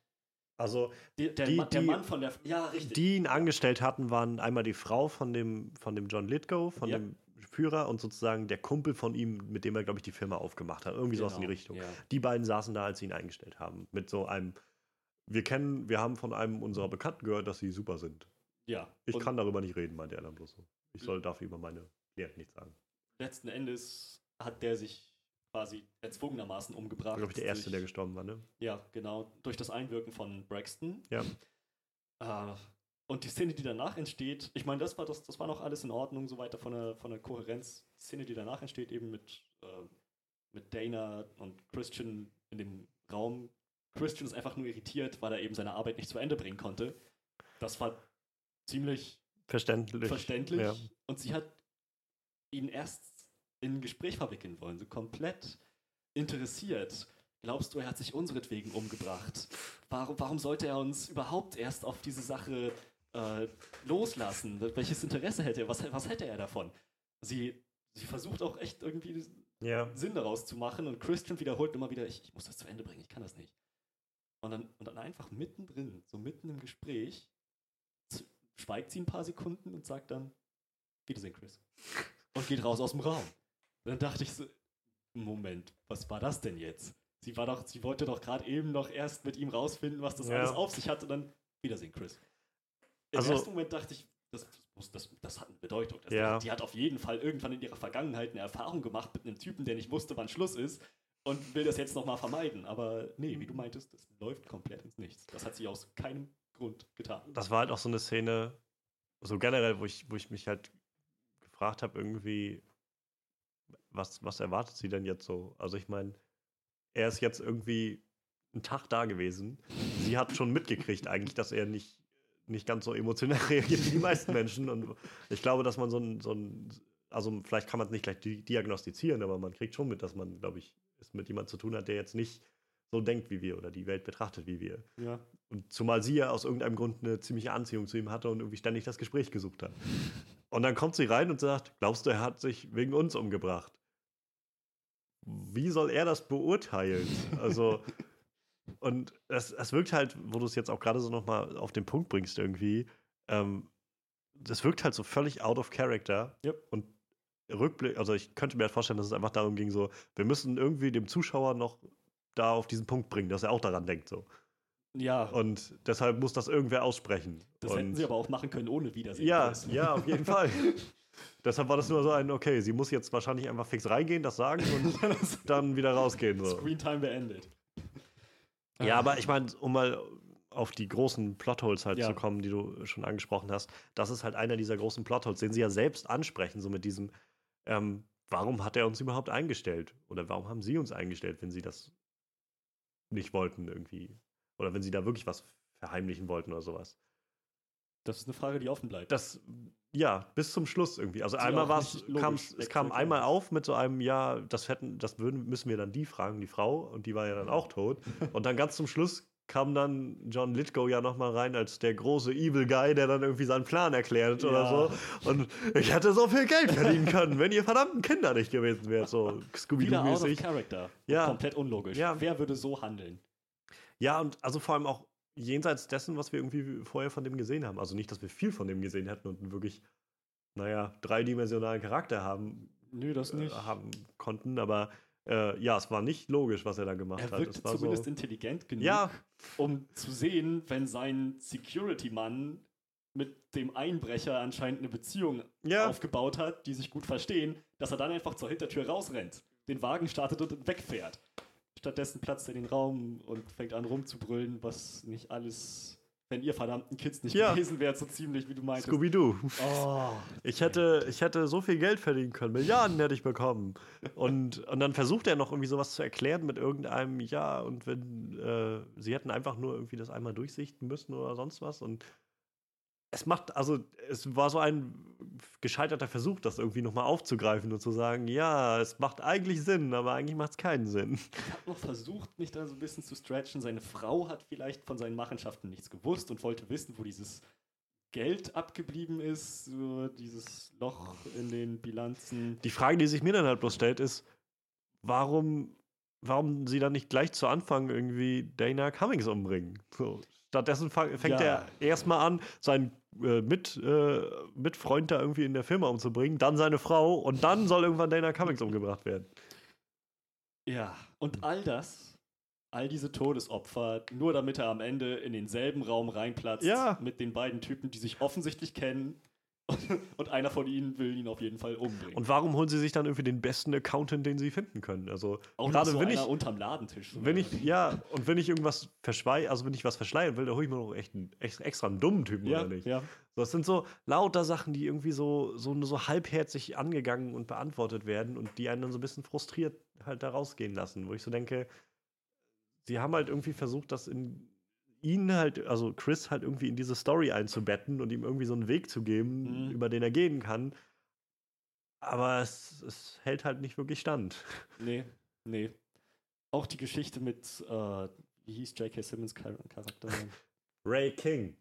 Also, Die, der, Die- Ma- der die- Mann von der. Ja, richtig. die ihn angestellt hatten, waren einmal die Frau von dem, von dem John Lithgow, von Ja. dem Führer und sozusagen der Kumpel von ihm, mit dem er, glaube ich, die Firma aufgemacht hat. Irgendwie sowas in die Genau, Richtung. Ja. Die beiden saßen da, als sie ihn eingestellt haben. Mit so einem, wir kennen, wir haben von einem unserer Bekannten gehört, dass sie super sind. ja. Ich und kann darüber nicht reden, meinte er dann bloß so. Ich soll dafür über meine Klienten nichts sagen. letzten Endes hat der sich quasi erzwungenermaßen umgebracht. Glaube ich, der Erste, durch, der gestorben war, ne? Ja, genau. Durch das Einwirken von Braxton. Ja. Äh, und die Szene, die danach entsteht, ich meine, das war, das, das war noch alles in Ordnung, so weiter von der, von der Kohärenz. Die Szene, die danach entsteht, eben mit, äh, mit Dana und Christian in dem Raum. Christian ist einfach nur irritiert, weil er eben seine Arbeit nicht zu Ende bringen konnte. Das war ziemlich Verständlich. verständlich. Ja. Und sie hat ihn erst in ein Gespräch verwickeln wollen, so komplett interessiert. Glaubst du, er hat sich unseretwegen umgebracht? Warum, warum sollte er uns überhaupt erst auf diese Sache äh, loslassen? Welches Interesse hätte er? Was, was hätte er davon? Sie, sie versucht auch echt irgendwie Ja. Sinn daraus zu machen und Christian wiederholt immer wieder, ich, ich muss das zu Ende bringen, ich kann das nicht. Und dann, und dann einfach mittendrin, so mitten im Gespräch, schweigt sie ein paar Sekunden und sagt dann, Wiedersehen, Chris. Und geht raus aus dem Raum. Und dann dachte ich so, Moment, was war das denn jetzt? Sie war doch, sie wollte doch gerade eben noch erst mit ihm rausfinden, was das Ja. alles auf sich hat und dann Wiedersehen, Chris. Im Also- ersten Moment dachte ich, das, muss, das, das hat eine Bedeutung. Das, Ja. Die hat auf jeden Fall irgendwann in ihrer Vergangenheit eine Erfahrung gemacht mit einem Typen, der nicht wusste, wann Schluss ist und will das jetzt nochmal vermeiden. Aber nee, wie du meintest, das läuft komplett ins Nichts. Das hat sie aus keinem Grund getan. das war halt auch so eine Szene, so generell, wo ich, wo ich mich halt gefragt habe, irgendwie, was, was erwartet sie denn jetzt so? Also ich meine, er ist jetzt irgendwie einen Tag da gewesen. Sie hat schon mitgekriegt eigentlich, dass er nicht, nicht ganz so emotional reagiert wie die meisten Menschen. Und ich glaube, dass man so ein, so ein also vielleicht kann man es nicht gleich di diagnostizieren, aber man kriegt schon mit, dass man, glaube ich, es mit jemandem zu tun hat, der jetzt nicht so denkt wie wir oder die Welt betrachtet wie wir. Ja. Und zumal sie ja aus irgendeinem Grund eine ziemliche Anziehung zu ihm hatte und irgendwie ständig das Gespräch gesucht hat. Und dann kommt sie rein und sagt, glaubst du, er hat sich wegen uns umgebracht? Wie soll er das beurteilen? Also, und es, es wirkt halt, wo du es jetzt auch gerade so nochmal auf den Punkt bringst irgendwie, ähm, das wirkt halt so völlig out of character. Yep. Und Rückblick, also ich könnte mir halt vorstellen, dass es einfach darum ging, so, wir müssen irgendwie dem Zuschauer noch da auf diesen Punkt bringen, dass er auch daran denkt, so. Ja, Und deshalb muss das irgendwer aussprechen. das und hätten sie aber auch machen können ohne Wiedersehen. ja, ja, auf jeden Fall. deshalb war das nur so ein, okay, sie muss jetzt wahrscheinlich einfach fix reingehen, das sagen und dann wieder rausgehen. So. Screentime beendet. Ja, aber ich meine, um mal auf die großen Plotholes halt Ja. zu kommen, die du schon angesprochen hast, das ist halt einer dieser großen Plotholes, den sie ja selbst ansprechen, so mit diesem, ähm, warum hat er uns überhaupt eingestellt? Oder warum haben sie uns eingestellt, wenn sie das nicht wollten irgendwie? Oder wenn sie da wirklich was verheimlichen wollten oder sowas. Das ist eine Frage, die offen bleibt. Das, ja, bis zum Schluss irgendwie. Also Sie einmal war es, es kam einmal auf mit so einem, ja, das hätten, das würden, müssen wir dann die fragen, die Frau, und die war ja dann auch tot. Und dann ganz zum Schluss kam dann John Lithgow ja nochmal rein als der große Evil Guy, der dann irgendwie seinen Plan erklärt oder Ja. so. Und ich hätte so viel Geld verdienen können, wenn ihr verdammten Kinder nicht gewesen wärt, so Wieder out of character. Ja. Komplett unlogisch. Ja. Wer würde so handeln? Ja, und also vor allem auch jenseits dessen, was wir irgendwie vorher von dem gesehen haben. Also nicht, dass wir viel von dem gesehen hätten und einen wirklich, naja, dreidimensionalen Charakter haben, Nö, das äh, nicht. haben konnten, aber äh, ja, es war nicht logisch, was er da gemacht Er hat. wirkte Es war zumindest so, intelligent genug, ja, um zu sehen, wenn sein Security-Mann mit dem Einbrecher anscheinend eine Beziehung ja, aufgebaut hat, die sich gut verstehen, dass er dann einfach zur Hintertür rausrennt, den Wagen startet und wegfährt. Stattdessen platzt er den Raum und fängt an rumzubrüllen, was nicht alles, wenn ihr verdammten Kids nicht Ja. gewesen wärt, so ziemlich wie du meintest. Scooby-Doo. Oh, Ich hätte, ich hätte so viel Geld verdienen können, Milliarden hätte ich bekommen. Und, und dann versucht er noch irgendwie sowas zu erklären mit irgendeinem, ja, und wenn, äh, sie hätten einfach nur irgendwie das einmal durchsichten müssen oder sonst was. Und es macht, also es war so ein gescheiterter Versuch, das irgendwie nochmal aufzugreifen und zu sagen, ja, es macht eigentlich Sinn, aber eigentlich macht es keinen Sinn. Ich habe noch versucht, mich da so ein bisschen zu stretchen. Seine Frau hat vielleicht von seinen Machenschaften nichts gewusst und wollte wissen, wo dieses Geld abgeblieben ist, so dieses Loch in den Bilanzen. Die Frage, die sich mir dann halt bloß stellt, ist, warum, warum sie dann nicht gleich zu Anfang irgendwie Dana Cummings umbringen? So. Stattdessen fängt Ja. er erstmal an, seinen äh, mit, äh, Mitfreund da irgendwie in der Firma umzubringen, dann seine Frau und dann soll irgendwann Dana Cummings umgebracht werden. Ja, und all das, all diese Todesopfer, nur damit er am Ende in denselben Raum reinplatzt Ja. mit den beiden Typen, die sich offensichtlich kennen. Und einer von ihnen will ihn auf jeden Fall umbringen. Und warum holen sie sich dann irgendwie den besten Accountant, den sie finden können? Also auch gerade so wenn ich, unterm Ladentisch. wenn ich, ja, und wenn ich irgendwas verschweige, also wenn ich was verschleiern will, da hole ich mir noch echt einen, extra einen dummen Typen, ja, oder nicht? ja. So, Das sind so lauter Sachen, die irgendwie so, so, so halbherzig angegangen und beantwortet werden und die einen dann so ein bisschen frustriert halt da rausgehen lassen, wo ich so denke, sie haben halt irgendwie versucht, das in ihn halt, also Chris halt irgendwie in diese Story einzubetten und ihm irgendwie so einen Weg zu geben, Mhm. über den er gehen kann. Aber es, es hält halt nicht wirklich stand. Nee, nee. Auch die Geschichte mit, äh, wie hieß J.K. Simmons Char Charakter? Ray King.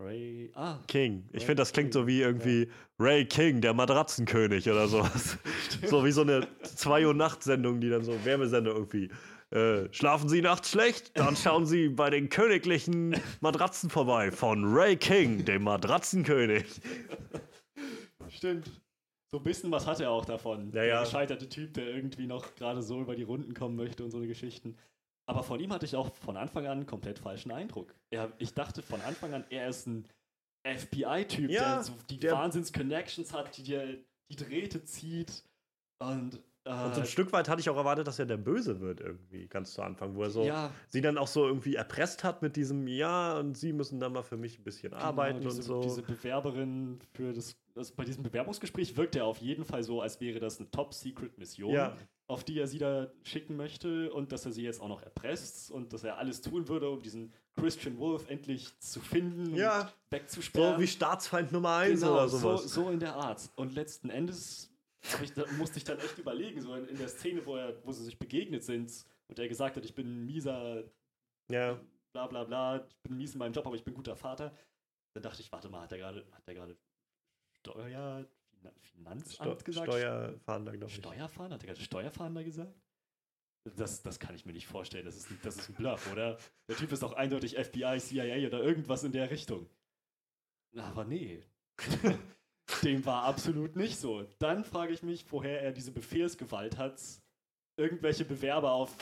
Ray. Ah, King. Ich finde, das klingt so wie ja. irgendwie Ray King, der Matratzenkönig oder sowas. so wie so eine 2 Uhr Nacht-Sendung, die dann so Wärmesender irgendwie Äh, schlafen Sie nachts schlecht? Dann schauen Sie bei den königlichen Matratzen vorbei von Ray King, dem Matratzenkönig. Stimmt. So ein bisschen was hat er auch davon. Ja, Der ja. gescheiterte Typ, der irgendwie noch gerade so über die Runden kommen möchte und so eine Geschichten. Aber von ihm hatte ich auch von Anfang an einen komplett falschen Eindruck. Er, ich dachte von Anfang an, er ist ein FBI-Typ, Ja, der so die der- Wahnsinns-Connections hat, die dir die Drähte zieht. Und, Und so ein Stück weit hatte ich auch erwartet, dass er der Böse wird irgendwie, ganz zu Anfang, wo er so ja, sie dann auch so irgendwie erpresst hat mit diesem Ja und sie müssen dann mal für mich ein bisschen arbeiten genau, diese, und so. Diese Bewerberin für das, das, bei diesem Bewerbungsgespräch wirkt er auf jeden Fall so, als wäre das eine Top-Secret-Mission, Ja. auf die er sie da schicken möchte und dass er sie jetzt auch noch erpresst und dass er alles tun würde, um diesen Christian Wolf endlich zu finden Ja. und wegzusperren. so wie Staatsfeind Nummer 1 genau, oder so, sowas. so in der Art. Und letzten Endes ich, da, musste ich dann echt überlegen, so in, in der Szene, wo, er, wo sie sich begegnet sind und er gesagt hat, ich bin ein mieser Ja. bla bla bla, ich bin mies in meinem Job, aber ich bin guter Vater. Dann dachte ich, warte mal, hat er gerade, hat er gerade Steuer, Finan- Finanzamt Steu gesagt? Steuerfahnder, glaube ich. Steuerfahnder? Hat er gerade Steuerfahnder gesagt? Das, das kann ich mir nicht vorstellen. Das ist, das ist ein Bluff, oder? Der Typ ist doch eindeutig FBI, CIA oder irgendwas in der Richtung. Aber nee. Dem war absolut nicht so. Dann frage ich mich, woher er diese Befehlsgewalt hat, irgendwelche Bewerber auf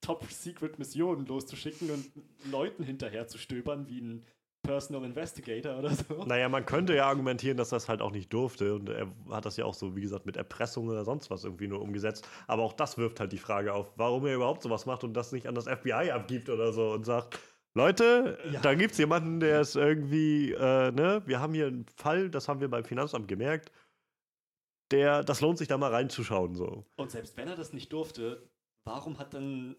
Top-Secret-Missionen loszuschicken und Leuten hinterher zu stöbern, wie ein Personal Investigator oder so. Naja, man könnte ja argumentieren, dass das halt auch nicht durfte. Und er hat das ja auch so, wie gesagt, mit Erpressung oder sonst was irgendwie nur umgesetzt. Aber auch das wirft halt die Frage auf, warum er überhaupt sowas macht und das nicht an das FBI abgibt oder so und sagt, Leute, Ja. da gibt es jemanden, der ist irgendwie, äh, ne, wir haben hier einen Fall, das haben wir beim Finanzamt gemerkt, der, das lohnt sich da mal reinzuschauen, so. Und selbst wenn er das nicht durfte, warum hat dann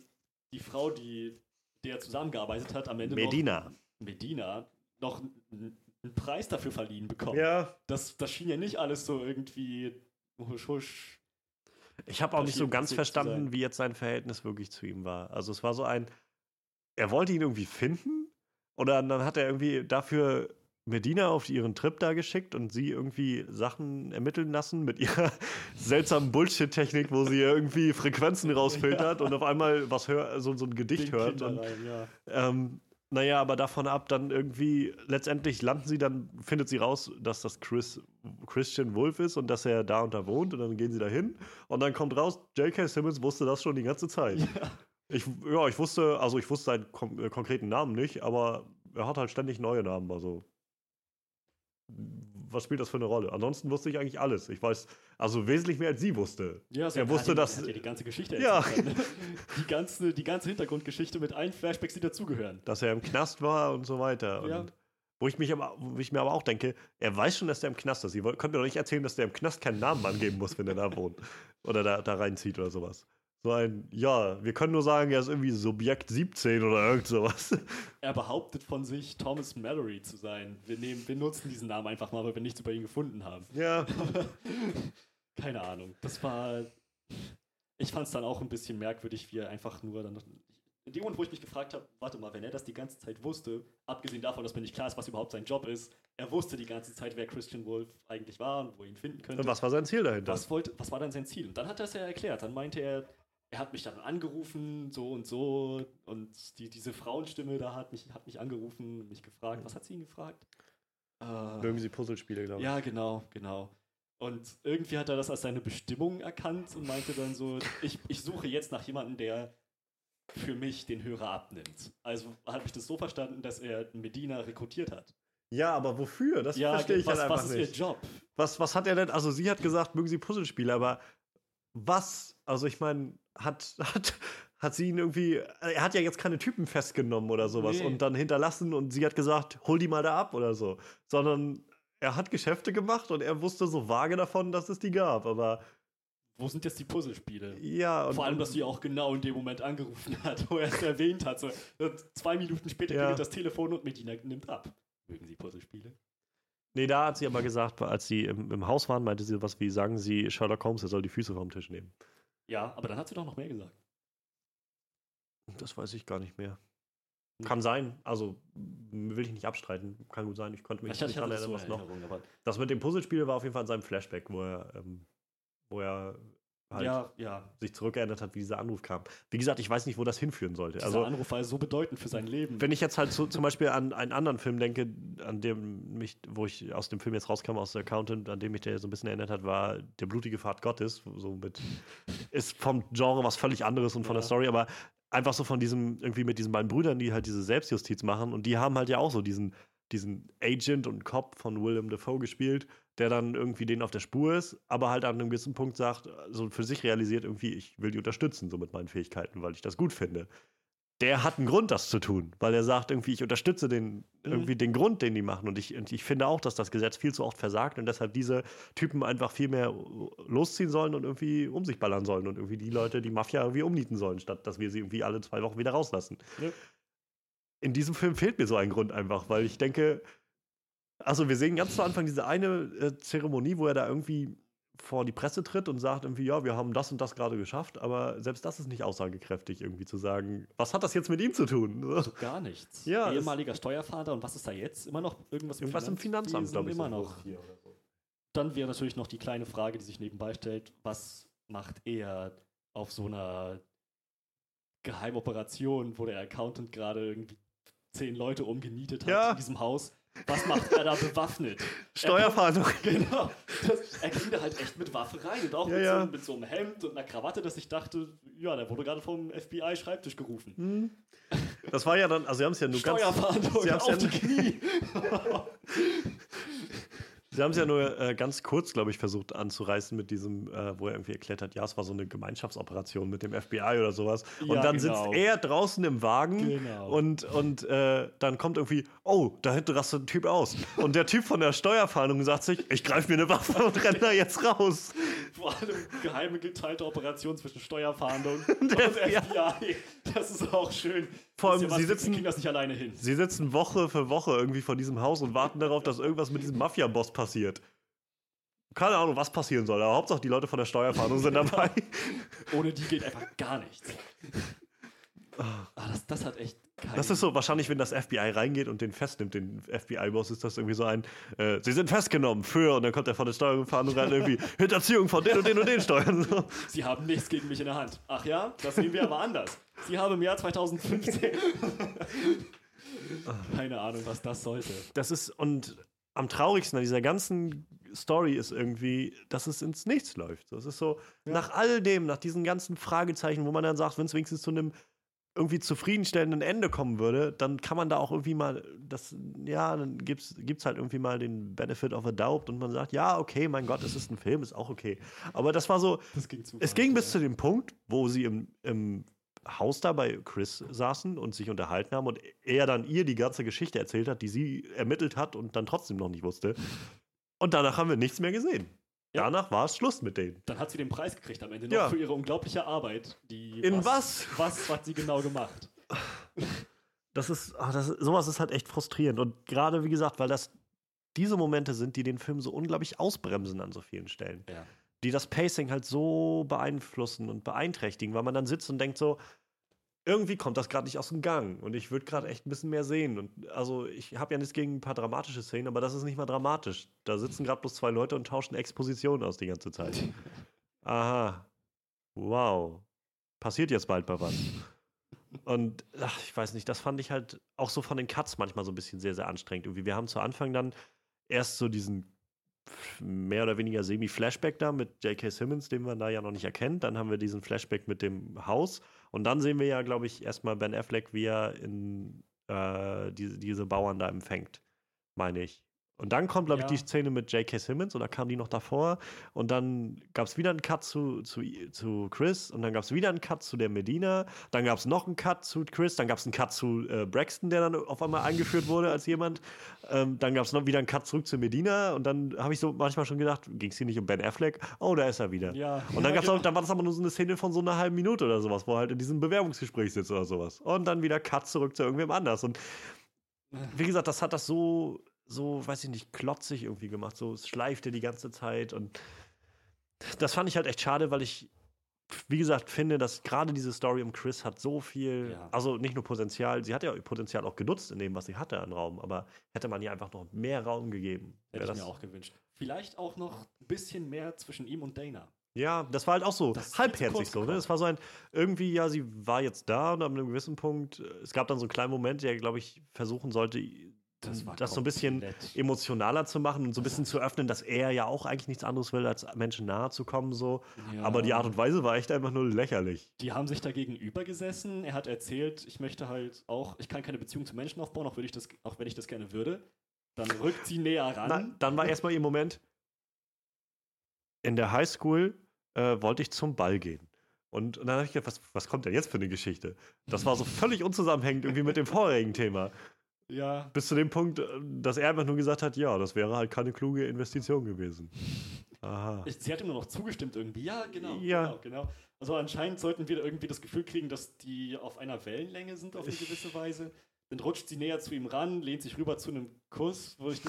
die Frau, die der zusammengearbeitet hat, am Ende Medina. noch Medina noch einen Preis dafür verliehen bekommen? Ja. Das, das schien ja nicht alles so irgendwie husch husch. Ich habe auch nicht so ganz verstanden, wie jetzt sein Verhältnis wirklich zu ihm war. Also es war so ein, er wollte ihn irgendwie finden oder dann hat er irgendwie dafür Medina auf ihren Trip da geschickt und sie irgendwie Sachen ermitteln lassen mit ihrer seltsamen Bullshit-Technik, wo sie irgendwie Frequenzen rausfiltert und auf einmal was hör, so, so ein Gedicht Den hört. Und, rein, ja. ähm, naja, aber davon ab, dann irgendwie, letztendlich landen sie, dann findet sie raus, dass das Chris, Christian Wolf ist und dass er da und da wohnt und dann gehen sie da hin und dann kommt raus, J.K. Simmons wusste das schon die ganze Zeit. Ja. Ich, ja, ich wusste, also ich wusste seinen äh, konkreten Namen nicht, aber er hat halt ständig neue Namen, also was spielt das für eine Rolle? Ansonsten wusste ich eigentlich alles. Ich weiß, also wesentlich mehr als sie wusste. Ja, Er wusste, hat, dass- ja die ganze Geschichte Ja. ne? die, ganze, die ganze Hintergrundgeschichte mit allen Flashbacks, die dazugehören. dass er im Knast war und so weiter. Ja. Und wo ich, mich aber, wo ich mir aber auch denke, er weiß schon, dass der im Knast ist. Sie wollt- könnt mir doch nicht erzählen, dass der im Knast keinen Namen angeben muss, wenn er da wohnt. Oder da, da reinzieht oder sowas. So ein, ja, wir können nur sagen, er ist irgendwie Subjekt 17 oder irgend sowas. Er behauptet von sich, Thomas Mallory zu sein. Wir, nehmen, wir nutzen diesen Namen einfach mal, weil wir nichts über ihn gefunden haben. Ja. Keine Ahnung. Das war. Ich fand es dann auch ein bisschen merkwürdig, wie er einfach nur dann. In dem Moment, wo ich mich gefragt habe, warte mal, wenn er das die ganze Zeit wusste, abgesehen davon, dass mir nicht klar ist, was überhaupt sein Job ist, er wusste die ganze Zeit, wer Christian Wolf eigentlich war und wo er ihn finden könnte. Und was war sein Ziel dahinter? was, wollte, was war dann sein Ziel? Und dann hat er es ja erklärt. Dann meinte er, er hat mich dann angerufen, so und so, und die, diese Frauenstimme da hat mich, hat mich angerufen und mich gefragt. Was hat sie ihn gefragt? Äh, Mögen sie Puzzlespiele, glaube ich. ja, genau, genau. Und irgendwie hat er das als seine Bestimmung erkannt und meinte dann so, ich, ich suche jetzt nach jemandem, der für mich den Hörer abnimmt. Also habe ich das so verstanden, dass er Medina rekrutiert hat. Ja, aber wofür? Das verstehe ich was, halt was einfach ist nicht. ihr Job? Was, was hat er denn? Also, sie hat gesagt, mögen sie Puzzlespiele, aber was? Also, ich meine, hat, hat, hat sie ihn irgendwie. Er hat ja jetzt keine Typen festgenommen oder sowas Nee. und dann hinterlassen und sie hat gesagt, hol die mal da ab oder so. Sondern er hat Geschäfte gemacht und er wusste so vage davon, dass es die gab. Aber Wo sind jetzt die Puzzlespiele? ja. Und, Vor allem, dass sie auch genau in dem Moment angerufen hat, wo er es erwähnt hat. So, und zwei Minuten später Ja. klingelt das Telefon und Medina nimmt ab. Mögen Sie Puzzlespiele? Nee, da hat sie aber gesagt, als sie im, im Haus waren, meinte sie was wie: sagen Sie Sherlock Holmes, er soll die Füße vom Tisch nehmen. Ja, aber dann hat sie doch noch mehr gesagt. Das weiß ich gar nicht mehr. Hm. Kann sein, also will ich nicht abstreiten. Kann gut sein, ich konnte mich Ich, ich nicht daran erinnern, in was noch. Das mit dem Puzzlespiel war auf jeden Fall in seinem Flashback, wo er, ähm, wo er halt ja, ja. sich zurückerinnert hat, wie dieser Anruf kam. Wie gesagt, ich weiß nicht, wo das hinführen sollte. Dieser Also, Anruf war so bedeutend für sein Leben. wenn ich jetzt halt so, zum Beispiel an einen anderen Film denke, an dem mich, wo ich aus dem Film jetzt rauskam, aus der Accountant, an dem mich der so ein bisschen erinnert hat, war Der blutige Pfad Gottes. So mit, ist vom Genre was völlig anderes und von Ja. der Story, aber einfach so von diesem, irgendwie mit diesen beiden Brüdern, die halt diese Selbstjustiz machen und die haben halt ja auch so diesen, diesen Agent und Cop von Willem Dafoe gespielt, der dann irgendwie denen auf der Spur ist, aber halt an einem gewissen Punkt sagt, so für sich realisiert irgendwie, ich will die unterstützen, so mit meinen Fähigkeiten, weil ich das gut finde. Der hat einen Grund, das zu tun, weil er sagt irgendwie, ich unterstütze den, irgendwie den Grund, den die machen. Und ich, und ich finde auch, dass das Gesetz viel zu oft versagt und deshalb diese Typen einfach viel mehr losziehen sollen und irgendwie um sich ballern sollen und irgendwie die Leute, die Mafia irgendwie umnieten sollen, statt dass wir sie irgendwie alle zwei Wochen wieder rauslassen. Ja. In diesem Film fehlt mir so ein Grund einfach, weil ich denke, also wir sehen ganz zu Anfang diese eine äh, Zeremonie, wo er da irgendwie vor die Presse tritt und sagt irgendwie, ja, wir haben das und das gerade geschafft, aber selbst das ist nicht aussagekräftig, irgendwie zu sagen, was hat das jetzt mit ihm zu tun? So. Also gar nichts. Ja, Ehemaliger Steuerfahnder und was ist da jetzt? Immer noch irgendwas, Irgendwas im Finanzamt, glaube ich. Immer so. noch. Dann wäre natürlich noch die kleine Frage, die sich nebenbei stellt: Was macht er auf so einer Geheimoperation, wo der Accountant gerade irgendwie zehn Leute umgenietet hat Ja. in diesem Haus? Was macht er da bewaffnet? Steuerfahndung. Genau. Das, er ging da halt echt mit Waffe rein und auch Ja, mit, ja. So, mit so einem Hemd und einer Krawatte, dass ich dachte, ja, der wurde gerade vom FBI-Schreibtisch gerufen. Hm. Das war ja dann, also sie haben es ja nur ganz. Steuerfahndung auf ja- die Knie. Sie haben es ja nur äh, ganz kurz, glaube ich, versucht anzureißen mit diesem, äh, wo er irgendwie erklärt hat, ja, es war so eine Gemeinschaftsoperation mit dem FBI oder sowas. Und Ja, dann genau. sitzt er draußen im Wagen Genau. und, und äh, dann kommt irgendwie, oh, da hinten rastet ein Typ aus. Und der Typ von der Steuerfahndung sagt sich, ich greife mir eine Waffe und renne da jetzt raus. Vor allem geheime geteilte Operation zwischen Steuerfahndung und FBI. FBI. Das ist auch schön. Vor allem, sie sitzen- kriegen das nicht alleine hin. Sie sitzen Woche für Woche irgendwie vor diesem Haus und warten darauf, dass irgendwas mit diesem Mafia-Boss passiert. Keine Ahnung, was passieren soll, aber Hauptsache die Leute von der Steuerfahndung sind dabei. Ohne die geht einfach gar nichts. Ah, das, das hat echt keinen Das ist so, wahrscheinlich, wenn das FBI reingeht und den festnimmt, den FBI-Boss, ist das irgendwie so ein, äh, sie sind festgenommen für, und dann kommt er von der Steuerfahndung rein, irgendwie, Hinterziehung von den und den und den Steuern. So. Sie haben nichts gegen mich in der Hand. Ach ja, das sehen wir aber anders. Sie haben im Jahr 2015. Keine Ahnung, was das sollte. Das ist, und am traurigsten an dieser ganzen Story ist irgendwie, dass es ins Nichts läuft. Das ist so, nach all dem, nach diesen ganzen Fragezeichen, wo man dann sagt, wenn es wenigstens zu einem irgendwie zufriedenstellenden Ende kommen würde, dann kann man da auch irgendwie mal das, ja, dann gibt es halt irgendwie mal den Benefit of a Doubt und man sagt, ja, okay, mein Gott, es ist ein Film, ist auch okay. Aber das war so, Das ging es ging ja. bis zu dem Punkt, wo sie im, im Haus da bei Chris saßen und sich unterhalten haben und er dann ihr die ganze Geschichte erzählt hat, die sie ermittelt hat und dann trotzdem noch nicht wusste. Und danach haben wir nichts mehr gesehen. Danach war es Schluss mit denen. Dann hat sie den Preis gekriegt am Ende noch Ja. für ihre unglaubliche Arbeit. Die, In was? Was hat sie genau gemacht? Das ist, ach, das, sowas ist halt echt frustrierend. Und gerade, wie gesagt, weil das diese Momente sind, die den Film so unglaublich ausbremsen an so vielen Stellen. Ja. die das Pacing halt so beeinflussen und beeinträchtigen, weil man dann sitzt und denkt so, irgendwie kommt das gerade nicht aus dem Gang und ich würde gerade echt ein bisschen mehr sehen. Und also ich habe ja nichts gegen ein paar dramatische Szenen, aber das ist nicht mal dramatisch. Da sitzen gerade bloß zwei Leute und tauschen Expositionen aus die ganze Zeit. Aha. Wow. Passiert jetzt bald mal was. Und ach, ich weiß nicht, das fand ich halt auch so von den Cuts manchmal so ein bisschen sehr, sehr anstrengend. Irgendwie, wir haben zu Anfang dann erst so diesen mehr oder weniger Semi-Flashback da mit J.K. Simmons, den man da ja noch nicht erkennt. Dann haben wir diesen Flashback mit dem Haus. Und dann sehen wir ja, glaube ich, erstmal Ben Affleck, wie er in äh, diese, diese Bauern da empfängt, meine ich. Und dann kommt, glaube Ja. ich, die Szene mit J.K. Simmons oder kam die noch davor? Und dann gab es wieder einen Cut zu, zu, zu Chris und dann gab es wieder einen Cut zu der Medina. Dann gab es noch einen Cut zu Chris, dann gab es einen Cut zu äh, Braxton, der dann auf einmal eingeführt wurde als jemand. Ähm, dann gab es noch wieder einen Cut zurück zu Medina und dann habe ich so manchmal schon gedacht, ging es hier nicht um Ben Affleck? Oh, da ist er wieder. Ja. Und dann, gab's auch, dann war das aber nur so eine Szene von so einer halben Minute oder sowas, wo er halt in diesem Bewerbungsgespräch sitzt oder sowas. Und dann wieder Cut zurück zu irgendwem anders. Und wie gesagt, das hat das so, so, weiß ich nicht, klotzig irgendwie gemacht. So, es schleifte die ganze Zeit. Und das fand ich halt echt schade, weil ich, wie gesagt, finde, dass gerade diese Story um Chris hat so viel, Ja. also nicht nur Potenzial, sie hat ja Potenzial auch genutzt in dem, was sie hatte an Raum, aber hätte man ihr einfach noch mehr Raum gegeben. Hätte ich das- mir auch gewünscht. Vielleicht auch noch ein bisschen mehr zwischen ihm und Dana. Ja, das war halt auch so Das halbherzig so. Ne? Es war so ein, irgendwie, ja, sie war jetzt da und an einem gewissen Punkt, äh, es gab dann so einen kleinen Moment, der, glaube ich, versuchen sollte, das, so ein bisschen emotionaler zu machen und so ein bisschen zu öffnen, dass er ja auch eigentlich nichts anderes will, als Menschen nahe zu kommen. So. Ja. Aber die Art und Weise war echt einfach nur lächerlich. Die haben sich dagegen übergesessen. Er hat erzählt, ich möchte halt auch, ich kann keine Beziehung zu Menschen aufbauen, auch, würde ich das, auch wenn ich das gerne würde. Dann rückt sie näher ran. Na, dann war erstmal ihr Moment, in der Highschool äh, wollte ich zum Ball gehen. Und, und dann habe ich gedacht, was, was kommt denn jetzt für eine Geschichte? Das war so völlig unzusammenhängend irgendwie mit dem vorherigen Thema. Ja, Bis zu dem Punkt, dass er einfach nur gesagt hat, ja, das wäre halt keine kluge Investition gewesen. Aha. sie hat ihm nur noch zugestimmt irgendwie. Ja, genau. Ja. Genau, genau. Also anscheinend sollten wir irgendwie das Gefühl kriegen, dass die auf einer Wellenlänge sind auf eine gewisse Weise. Dann rutscht sie näher zu ihm ran, lehnt sich rüber zu einem Kuss, wo ich,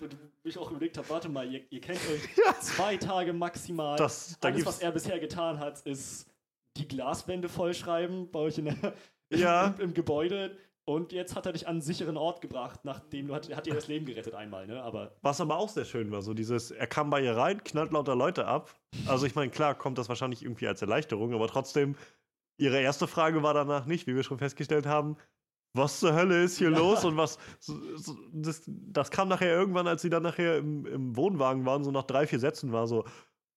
wo ich auch überlegt habe, warte mal, ihr, ihr kennt euch zwei Tage maximal. Das, da Alles, was er bisher getan hat, ist die Glaswände vollschreiben bei euch in der, Ja. im, im Gebäude. Und jetzt hat er dich an einen sicheren Ort gebracht, nachdem du hat, hat dir das Leben gerettet einmal, ne? Aber was aber auch sehr schön war, so dieses, er kam bei ihr rein, knallt lauter Leute ab. Also ich meine, klar kommt das wahrscheinlich irgendwie als Erleichterung, aber trotzdem, ihre erste Frage war danach nicht, wie wir schon festgestellt haben, was zur Hölle ist hier Ja. los und was, das, das kam nachher irgendwann, als sie dann nachher im, im Wohnwagen waren, so nach drei, vier Sätzen war so,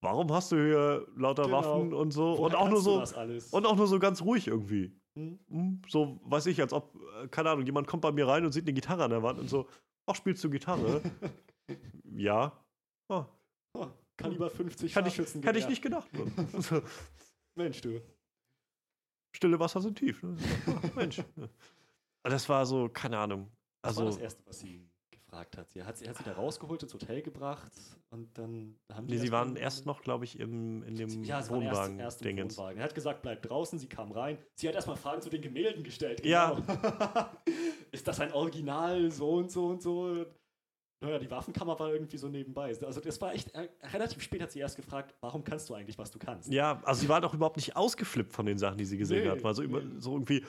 warum hast du hier lauter Genau. Waffen und so und auch nur so, und auch nur so ganz ruhig irgendwie. Hm? Hm, So, weiß ich, als ob, äh, keine Ahnung, jemand kommt bei mir rein und sieht eine Gitarre an der Wand und so, ach, spielst du Gitarre? ja. Oh, Oh, Kaliber 50 hätte ich, hätte ich nicht gedacht. So, Mensch, du. Stille Wasser sind tief. Ne? Ach, Mensch. Das war so, keine Ahnung. Das war Also, das Erste, was sie gefragt hat. Sie hat, sie hat sie da rausgeholt, ins Hotel gebracht und dann haben die nee, sie waren erst noch, glaube ich, im, in dem Ja, sie waren erst, erst im Wohnwagen-Dingens. Wohnwagen. Er hat gesagt, bleib draußen. Sie kam rein. Sie hat erstmal Fragen zu den Gemälden gestellt. Ja. genau. Ist das ein Original? So und so und so. Naja, die Waffenkammer war irgendwie so nebenbei. Also das war echt, äh, relativ spät hat sie erst gefragt, warum kannst du eigentlich, was du kannst? Ja, also sie war doch überhaupt nicht ausgeflippt von den Sachen, die sie gesehen Nee, hat. War so, über, nee. so irgendwie,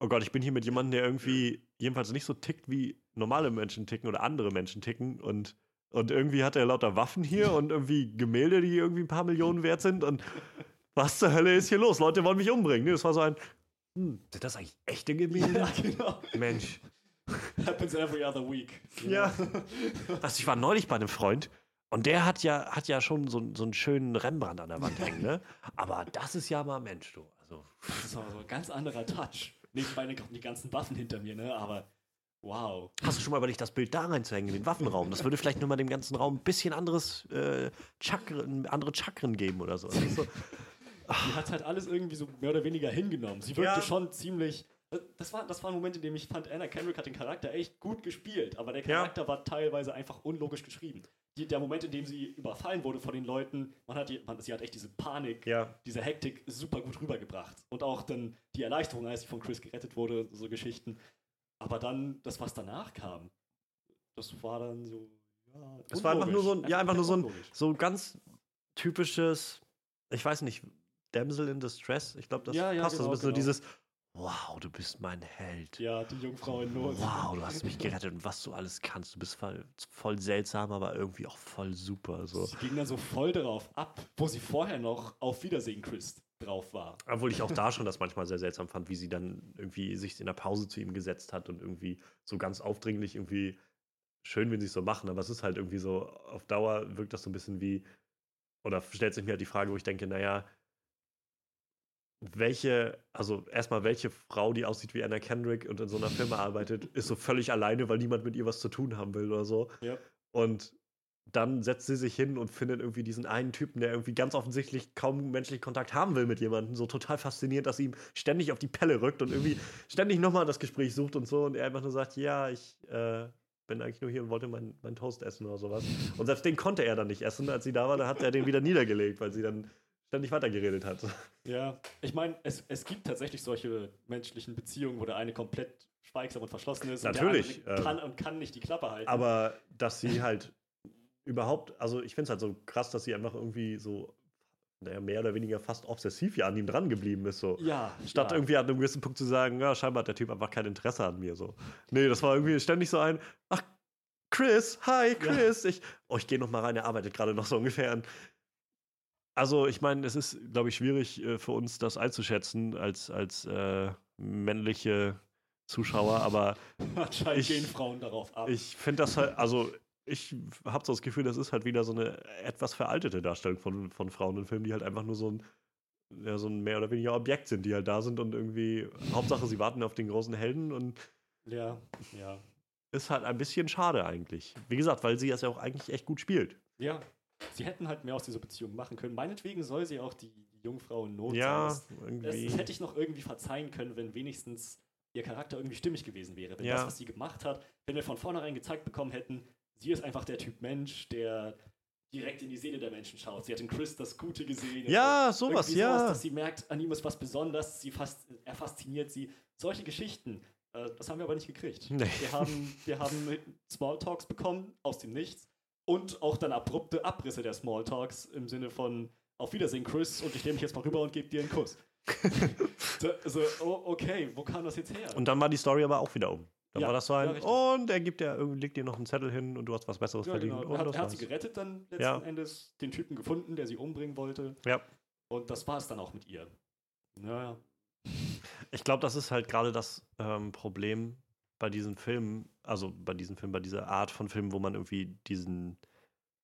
oh Gott, ich bin hier mit jemandem, der irgendwie jedenfalls nicht so tickt, wie normale Menschen ticken oder andere Menschen ticken. Und, und irgendwie hat er lauter Waffen hier und irgendwie Gemälde, die irgendwie ein paar Millionen wert sind. Und was zur Hölle ist hier los? Leute wollen mich umbringen. Nee, das war so ein, hm, sind das eigentlich echte Gemälde? Ja, genau. Mensch. Happens every other week. Ja. Also ich war neulich bei einem Freund und der hat ja, hat ja schon so, so einen schönen Rembrandt an der Wand hängen, ne? Aber das ist ja mal Mensch, du. Also, Das ist aber so ein ganz anderer Touch. Nebenbei kommen die ganzen Waffen hinter mir, ne? Aber wow. hast du schon mal überlegt, das Bild da reinzuhängen, in den Waffenraum? Das würde vielleicht nur mal dem ganzen Raum ein bisschen anderes äh, Chakren, andere Chakren geben oder so. So Die hat halt alles irgendwie so mehr oder weniger hingenommen. Sie wirkte Ja. schon ziemlich. Das war, das war ein Moment, in dem ich fand, Anna Kendrick hat den Charakter echt gut gespielt, aber der Ja. Charakter war teilweise einfach unlogisch geschrieben. Die, der Moment, in dem sie überfallen wurde von den Leuten, man hat die, man, sie hat echt diese Panik, ja. diese Hektik super gut rübergebracht. Und auch dann die Erleichterung, als sie von Chris gerettet wurde, so Geschichten. Aber dann, das, was danach kam, das war dann so. Ja, Es war einfach nur so ein, ja, einfach nur so ein so ganz typisches, ich weiß nicht, Damsel in Distress. Ich glaube, das Ja, ja, passt. genau, so genau. dieses, wow, du bist mein Held. Ja, die Jungfrau in Not. Wow, du hast mich gerettet und was du alles kannst. Du bist voll, voll seltsam, aber irgendwie auch voll super. So. Sie ging dann so voll darauf ab, wo sie vorher noch auf Wiedersehen Chris drauf war. Obwohl ich auch da schon das manchmal sehr seltsam fand, wie sie dann irgendwie sich in der Pause zu ihm gesetzt hat und irgendwie so ganz aufdringlich irgendwie schön, wenn sie es so machen, aber es ist halt irgendwie so, auf Dauer wirkt das so ein bisschen wie, oder stellt sich mir halt die Frage, wo ich denke, naja, welche, also erstmal welche Frau, die aussieht wie Anna Kendrick und in so einer Firma arbeitet, ist so völlig alleine, weil niemand mit ihr was zu tun haben will oder so. Ja. Und dann setzt sie sich hin und findet irgendwie diesen einen Typen, der irgendwie ganz offensichtlich kaum menschlichen Kontakt haben will mit jemandem, so total faszinierend, dass sie ihm ständig auf die Pelle rückt und irgendwie ständig nochmal das Gespräch sucht und so und er einfach nur sagt, ja, ich äh, bin eigentlich nur hier und wollte meinen mein Toast essen oder sowas. Und selbst den konnte er dann nicht essen, als sie da war, da hat er den wieder niedergelegt, weil sie dann ständig weitergeredet hat. Ja, ich meine, es, es gibt tatsächlich solche menschlichen Beziehungen, wo der eine komplett schweigsam und verschlossen ist Natürlich, und der andere kann und kann nicht die Klappe halten. Aber dass sie halt überhaupt, also ich finde es halt so krass, dass sie einfach irgendwie so, naja, mehr oder weniger fast obsessiv ja an ihm dran geblieben ist. So. ja, Statt ja. irgendwie an einem gewissen Punkt zu sagen, ja, scheinbar hat der Typ einfach kein Interesse an mir. So. Nee, das war irgendwie ständig so ein, ach, Chris, hi, Chris. Ich, oh, ich gehe noch mal rein, er arbeitet gerade noch so ungefähr. Und Also, ich meine, es ist, glaube ich, schwierig äh, für uns, das einzuschätzen als, als äh, männliche Zuschauer, aber Anscheinend Ich- gehen Frauen darauf ab. ich finde das halt, also ich habe so das Gefühl, das ist halt wieder so eine etwas veraltete Darstellung von, von Frauen in Filmen, die halt einfach nur so ein, ja, so ein mehr oder weniger Objekt sind, die halt da sind und irgendwie, Hauptsache sie warten auf den großen Helden und ja, ja. ist halt ein bisschen schade eigentlich. Wie gesagt, weil sie das ja auch eigentlich echt gut spielt. Ja. Sie hätten halt mehr aus dieser Beziehung machen können. Meinetwegen soll sie auch die, Jungfrau in Not Ja, sein. Irgendwie. das hätte ich noch irgendwie verzeihen können, wenn wenigstens ihr Charakter irgendwie stimmig gewesen wäre. Wenn Ja. das, was sie gemacht hat, wenn wir von vornherein gezeigt bekommen hätten, sie ist einfach der Typ Mensch, der direkt in die Seele der Menschen schaut. Sie hat in Chris das Gute gesehen. Ja, sowas, ja. dass sie merkt, an ihm ist was Besonderes, sie fast, er fasziniert sie. Solche Geschichten, äh, das haben wir aber nicht gekriegt. Nee. Wir haben, wir haben Smalltalks bekommen aus dem Nichts und auch dann abrupte Abrisse der Smalltalks im Sinne von auf Wiedersehen, Chris, und ich nehme mich jetzt mal rüber und gebe dir einen Kuss. so, oh, okay, wo kam das jetzt her? Und dann war die Story aber auch wieder um. Dann Ja, war das so ja, ein, richtig. und er gibt dir, legt dir noch einen Zettel hin und du hast was Besseres ja, verdient. genau. Und Er hat, er hat sie gerettet dann letzten Ja. Endes, den Typen gefunden, der sie umbringen wollte. Ja. Und das war es dann auch mit ihr. Naja. Ich glaube, das ist halt gerade das ähm, Problem bei diesen Filmen, also bei diesen Filmen, bei dieser Art von Filmen, wo man irgendwie diesen,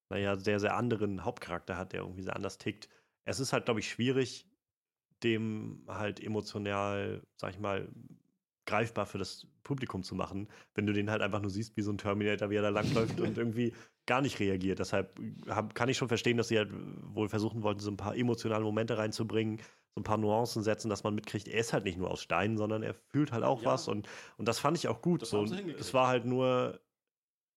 naja, sehr, sehr anderen Hauptcharakter hat, der irgendwie sehr anders tickt. Es ist halt, glaube ich, schwierig, dem halt emotional, sag ich mal, greifbar für das Publikum zu machen, wenn du den halt einfach nur siehst, wie so ein Terminator, wie er da langläuft und irgendwie gar nicht reagiert. Deshalb hab, kann ich schon verstehen, dass sie halt wohl versuchen wollten, so ein paar emotionale Momente reinzubringen, so ein paar Nuancen setzen, dass man mitkriegt, er ist halt nicht nur aus Stein, sondern er fühlt halt auch Ja. was und, und das fand ich auch gut. Das so. Es war halt nur,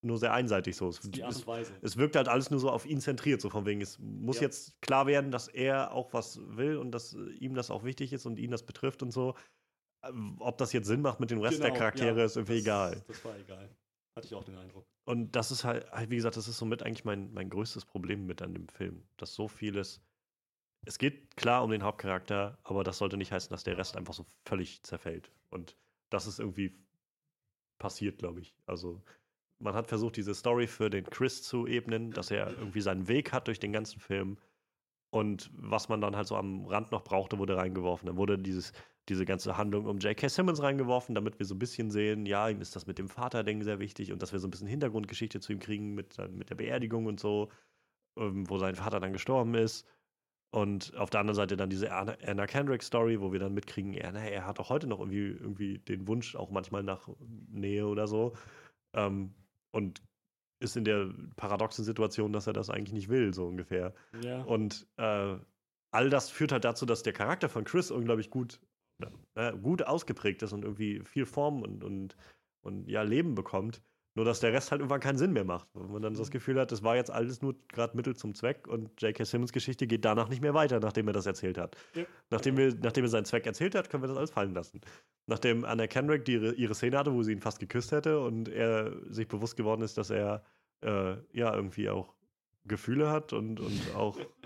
nur sehr einseitig so. Es, Die Art es, und Weise. es wirkt halt alles nur so auf ihn zentriert, so von wegen, es muss Ja. jetzt klar werden, dass er auch was will und dass äh, ihm das auch wichtig ist und ihn das betrifft und so. Ähm, Ob das jetzt Sinn macht mit dem Rest der Genau, Charaktere, ja, ist irgendwie das, egal. Das war egal. Hatte ich auch den Eindruck. Und das ist halt, halt, wie gesagt, das ist somit eigentlich mein, mein größtes Problem mit an dem Film. Dass so vieles. Es geht klar um den Hauptcharakter, aber das sollte nicht heißen, dass der Rest einfach so völlig zerfällt. Und das ist irgendwie passiert, glaube ich. Also, man hat versucht, diese Story für den Chris zu ebnen, dass er irgendwie seinen Weg hat durch den ganzen Film. Und was man dann halt so am Rand noch brauchte, wurde reingeworfen. Dann wurde dieses, diese ganze Handlung um J.K. Simmons reingeworfen, damit wir so ein bisschen sehen, ja, ihm ist das mit dem Vater-Ding sehr wichtig und dass wir so ein bisschen Hintergrundgeschichte zu ihm kriegen mit, äh, mit der Beerdigung und so, ähm, wo sein Vater dann gestorben ist. Und auf der anderen Seite dann diese Anna, Anna Kendrick-Story, wo wir dann mitkriegen, er, na, er hat auch heute noch irgendwie, irgendwie den Wunsch, auch manchmal nach Nähe oder so. Ähm, und ist in der paradoxen Situation, dass er das eigentlich nicht will, so ungefähr. Ja. Und äh, all das führt halt dazu, dass der Charakter von Chris unglaublich gut, äh, gut ausgeprägt ist und irgendwie viel Form und, und, und ja, Leben bekommt. Nur dass der Rest halt irgendwann keinen Sinn mehr macht. Wenn man dann so das Mhm. Gefühl hat, das war jetzt alles nur gerade Mittel zum Zweck und J.K. Simmons Geschichte geht danach nicht mehr weiter, nachdem er das erzählt hat. Ja. Nachdem, wir, nachdem er seinen Zweck erzählt hat, können wir das alles fallen lassen. Nachdem Anna Kendrick die, ihre, ihre Szene hatte, wo sie ihn fast geküsst hätte und er sich bewusst geworden ist, dass er äh, ja irgendwie auch Gefühle hat und, und auch,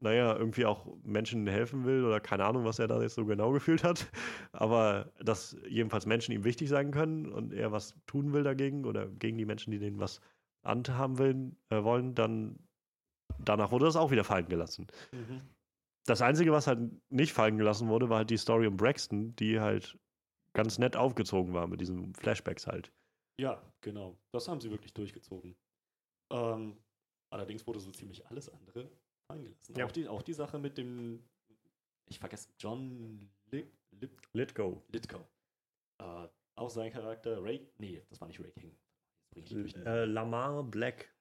naja, irgendwie auch Menschen helfen will oder keine Ahnung, was er da jetzt so genau gefühlt hat. Aber dass jedenfalls Menschen ihm wichtig sein können und er was tun will dagegen oder gegen die Menschen, die denen was anhaben will, äh, wollen, dann danach wurde das auch wieder fallen gelassen. Mhm. Das Einzige, was halt nicht fallen gelassen wurde, war halt die Story um Braxton, die halt ganz nett aufgezogen war mit diesen Flashbacks halt. Ja, genau. Das haben sie wirklich durchgezogen. Ähm, allerdings wurde so ziemlich alles andere fallen gelassen. Ja. Auch, die, auch die Sache mit dem, ich vergesse, John go. Litko. Äh, auch sein Charakter, Ray, nee, das war nicht Ray King. Äh, Lamar Black.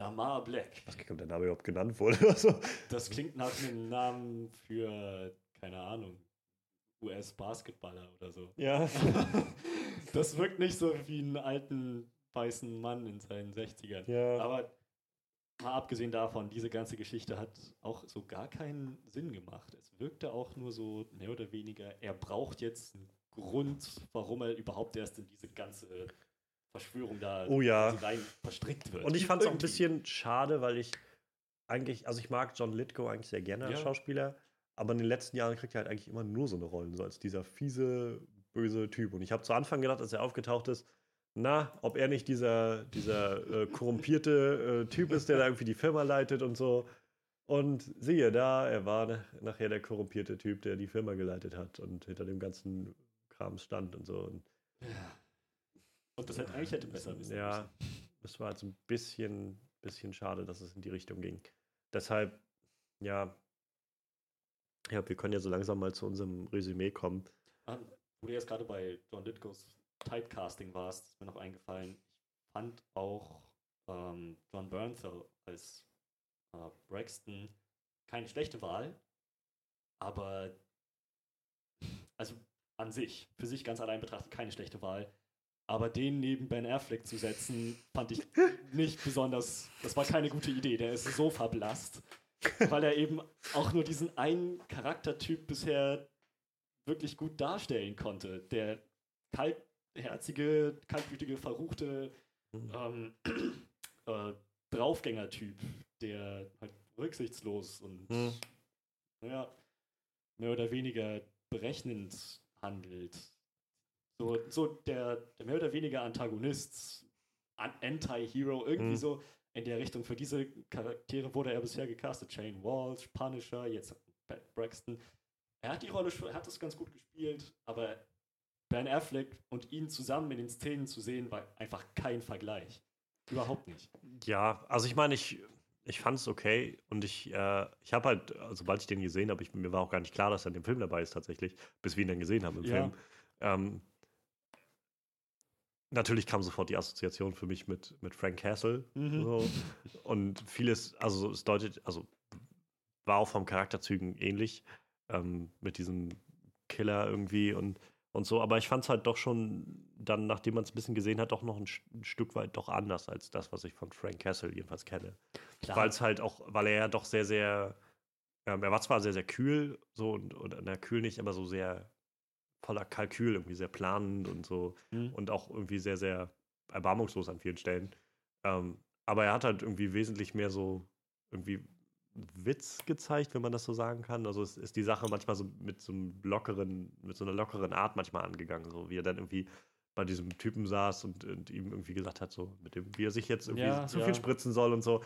Lamar Black. Was ob der Name überhaupt genannt wurde oder so. Das klingt nach einem Namen für, keine Ahnung, US-Basketballer oder so. Ja. das wirkt nicht so wie einen alten weißen Mann in seinen 60ern. ja. Aber mal abgesehen davon, diese ganze Geschichte hat auch so gar keinen Sinn gemacht. Es wirkte auch nur so mehr oder weniger, er braucht jetzt einen Grund, warum er überhaupt erst in diese ganze Verschwörung da Oh ja. rein verstrickt wird. Und ich fand es auch ein bisschen schade, weil ich eigentlich, also ich mag John Lithgow eigentlich sehr gerne als Ja. Schauspieler, aber in den letzten Jahren kriegt er halt eigentlich immer nur so eine Rolle, so als dieser fiese, böse Typ. Und ich habe zu Anfang gedacht, als er aufgetaucht ist, na, ob er nicht dieser, dieser äh, korrumpierte äh, Typ ist, der da irgendwie die Firma leitet und so. Und siehe da, er war nachher der korrumpierte Typ, der die Firma geleitet hat und hinter dem ganzen Kram stand und so. Und, ja. und das hätte eigentlich hätte besser wissen Ja, es war so ein bisschen, bisschen schade, dass es in die Richtung ging. Deshalb, ja, ja, wir können ja so langsam mal zu unserem Resümee kommen. Ah, wo du jetzt gerade bei John Ditko's Typecasting warst, ist mir noch eingefallen. Ich fand auch ähm, John Bernthal als äh, Braxton keine schlechte Wahl, aber also an sich, für sich ganz allein betrachtet, keine schlechte Wahl. Aber den neben Ben Affleck zu setzen, fand ich nicht besonders, das war keine gute Idee. Der ist so verblasst, weil er eben auch nur diesen einen Charaktertyp bisher wirklich gut darstellen konnte. Der kaltherzige, kaltblütige, verruchte mhm. ähm, äh, Draufgänger-Typ, der halt rücksichtslos und mhm. naja, mehr oder weniger berechnend handelt. So, so der, der mehr oder weniger Antagonist, Anti-Hero, irgendwie mhm. so in der Richtung. Für diese Charaktere wurde er bisher gecastet. Shane Walsh, Punisher, jetzt Braxton. Er hat die Rolle er hat das ganz gut gespielt, aber Ben Affleck und ihn zusammen in den Szenen zu sehen, war einfach kein Vergleich. Überhaupt nicht. Ja, also ich meine, ich, ich fand es okay und ich, äh, ich habe halt, also sobald ich den gesehen habe, mir war auch gar nicht klar, dass er in dem Film dabei ist tatsächlich, bis wir ihn dann gesehen haben im ja. Film. Ähm, natürlich kam sofort die Assoziation für mich mit, mit Frank Castle. Mhm. So. Und vieles, also es deutet, also war auch vom Charakterzügen ähnlich, ähm, mit diesem Killer irgendwie und und so. Aber ich fand es halt doch schon dann, nachdem man es ein bisschen gesehen hat, doch noch ein, ein, Stück weit doch anders als das, was ich von Frank Castle jedenfalls kenne. Weil es halt auch, weil er ja doch sehr, sehr, ähm, er war zwar sehr, sehr kühl, so und, und na, kühl nicht, aber so sehr voller Kalkül, irgendwie sehr planend und so mhm. und auch irgendwie sehr, sehr erbarmungslos an vielen Stellen. Ähm, aber er hat halt irgendwie wesentlich mehr so irgendwie Witz gezeigt, wenn man das so sagen kann. Also es ist die Sache manchmal so mit so einem lockeren, mit so einer lockeren Art manchmal angegangen, so wie er dann irgendwie bei diesem Typen saß und, und ihm irgendwie gesagt hat, so mit dem, wie er sich jetzt irgendwie ja, zu ja. viel spritzen soll und so.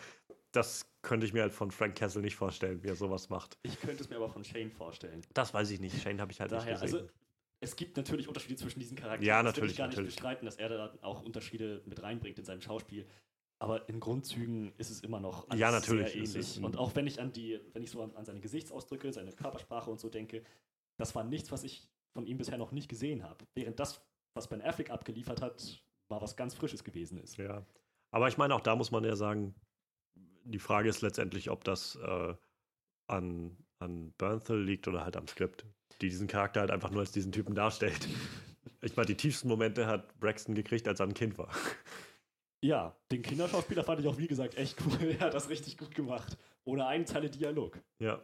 Das könnte ich mir halt von Frank Kessel nicht vorstellen, wie er sowas macht. Ich könnte es mir aber von Shane vorstellen. Das weiß ich nicht. Shane habe ich halt Daher, nicht gesehen. Also es gibt natürlich Unterschiede zwischen diesen Charakteren. Ja, natürlich. Das will ich gar natürlich. nicht bestreiten, dass er da auch Unterschiede mit reinbringt in seinem Schauspiel. Aber in Grundzügen ist es immer noch ja, natürlich sehr ähnlich. Und auch wenn ich an die, wenn ich so an, an seine Gesichtsausdrücke, seine Körpersprache und so denke, das war nichts, was ich von ihm bisher noch nicht gesehen habe. Während das, was Ben Affleck abgeliefert hat, war was ganz Frisches gewesen ist. Ja. Aber ich meine, auch da muss man ja sagen, die Frage ist letztendlich, ob das äh, an, an Bernthal liegt oder halt am Skript, die diesen Charakter halt einfach nur als diesen Typen darstellt. Ich meine, die tiefsten Momente hat Braxton gekriegt, als er ein Kind war. Ja, den Kinderschauspieler fand ich auch, wie gesagt, echt cool. er hat das richtig gut gemacht. Ohne einen Teile Dialog. Ja.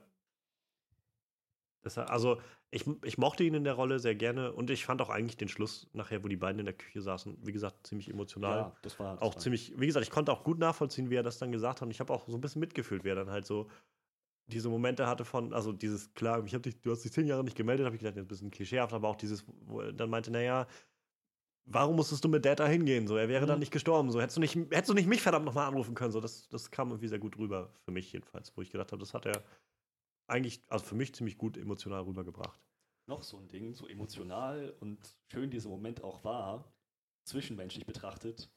Das, also, ich, ich mochte ihn in der Rolle sehr gerne und ich fand auch eigentlich den Schluss nachher, wo die beiden in der Küche saßen, wie gesagt, ziemlich emotional. Ja, das war. Das auch war. ziemlich, wie gesagt, ich konnte auch gut nachvollziehen, wie er das dann gesagt hat und ich habe auch so ein bisschen mitgefühlt, wie er dann halt so diese Momente hatte von, also dieses, klar, ich habe dich, du hast dich zehn Jahre nicht gemeldet, habe ich gedacht, ein bisschen klischeehaft, aber auch dieses, wo er dann meinte, naja, warum musstest du mit Dad da hingehen? So, er wäre mhm. dann nicht gestorben. So, hättest du nicht, hättest du nicht mich verdammt nochmal anrufen können. So, das, das kam irgendwie sehr gut rüber, für mich jedenfalls, wo ich gedacht habe, das hat er eigentlich, also für mich ziemlich gut emotional rübergebracht. Noch so ein Ding, so emotional und schön dieser Moment auch war, zwischenmenschlich betrachtet,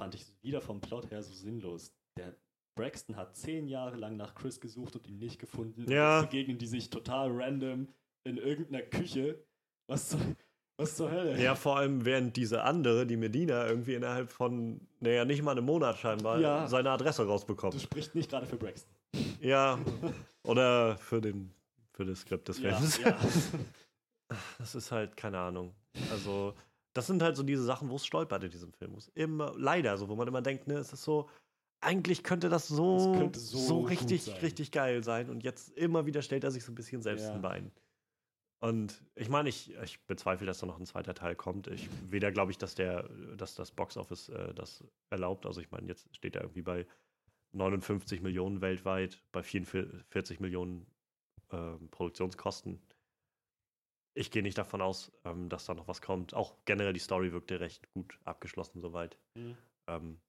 fand ich wieder vom Plot her so sinnlos. Der Braxton hat zehn Jahre lang nach Chris gesucht und ihn nicht gefunden. Ja. Begegnen die sich total random in irgendeiner Küche. Was soll, was zur Hölle? Ja, vor allem während diese andere, die Medina, irgendwie innerhalb von, naja, nicht mal einem Monat scheinbar ja, seine Adresse rausbekommt. Das spricht nicht gerade für Braxton. Ja, oder für, den, für das Skript des Films. Ja, ja. Das ist halt, keine Ahnung. Also, das sind halt so diese Sachen, wo es stolpert in diesem Film. Immer, leider, so, wo man immer denkt, ne, es ist so, eigentlich könnte das so, das könnte so, so richtig, richtig geil sein. Und jetzt immer wieder stellt er sich so ein bisschen selbst ja. ein Bein. Und ich meine, ich, ich bezweifle, dass da noch ein zweiter Teil kommt. Ich, weder glaube ich, dass, der, dass das Boxoffice äh, das erlaubt. Also ich meine, jetzt steht er irgendwie bei 59 Millionen weltweit, bei 44 Millionen äh, Produktionskosten. Ich gehe nicht davon aus, ähm, dass da noch was kommt. Auch generell die Story wirkte recht gut abgeschlossen soweit. Mhm. Ähm,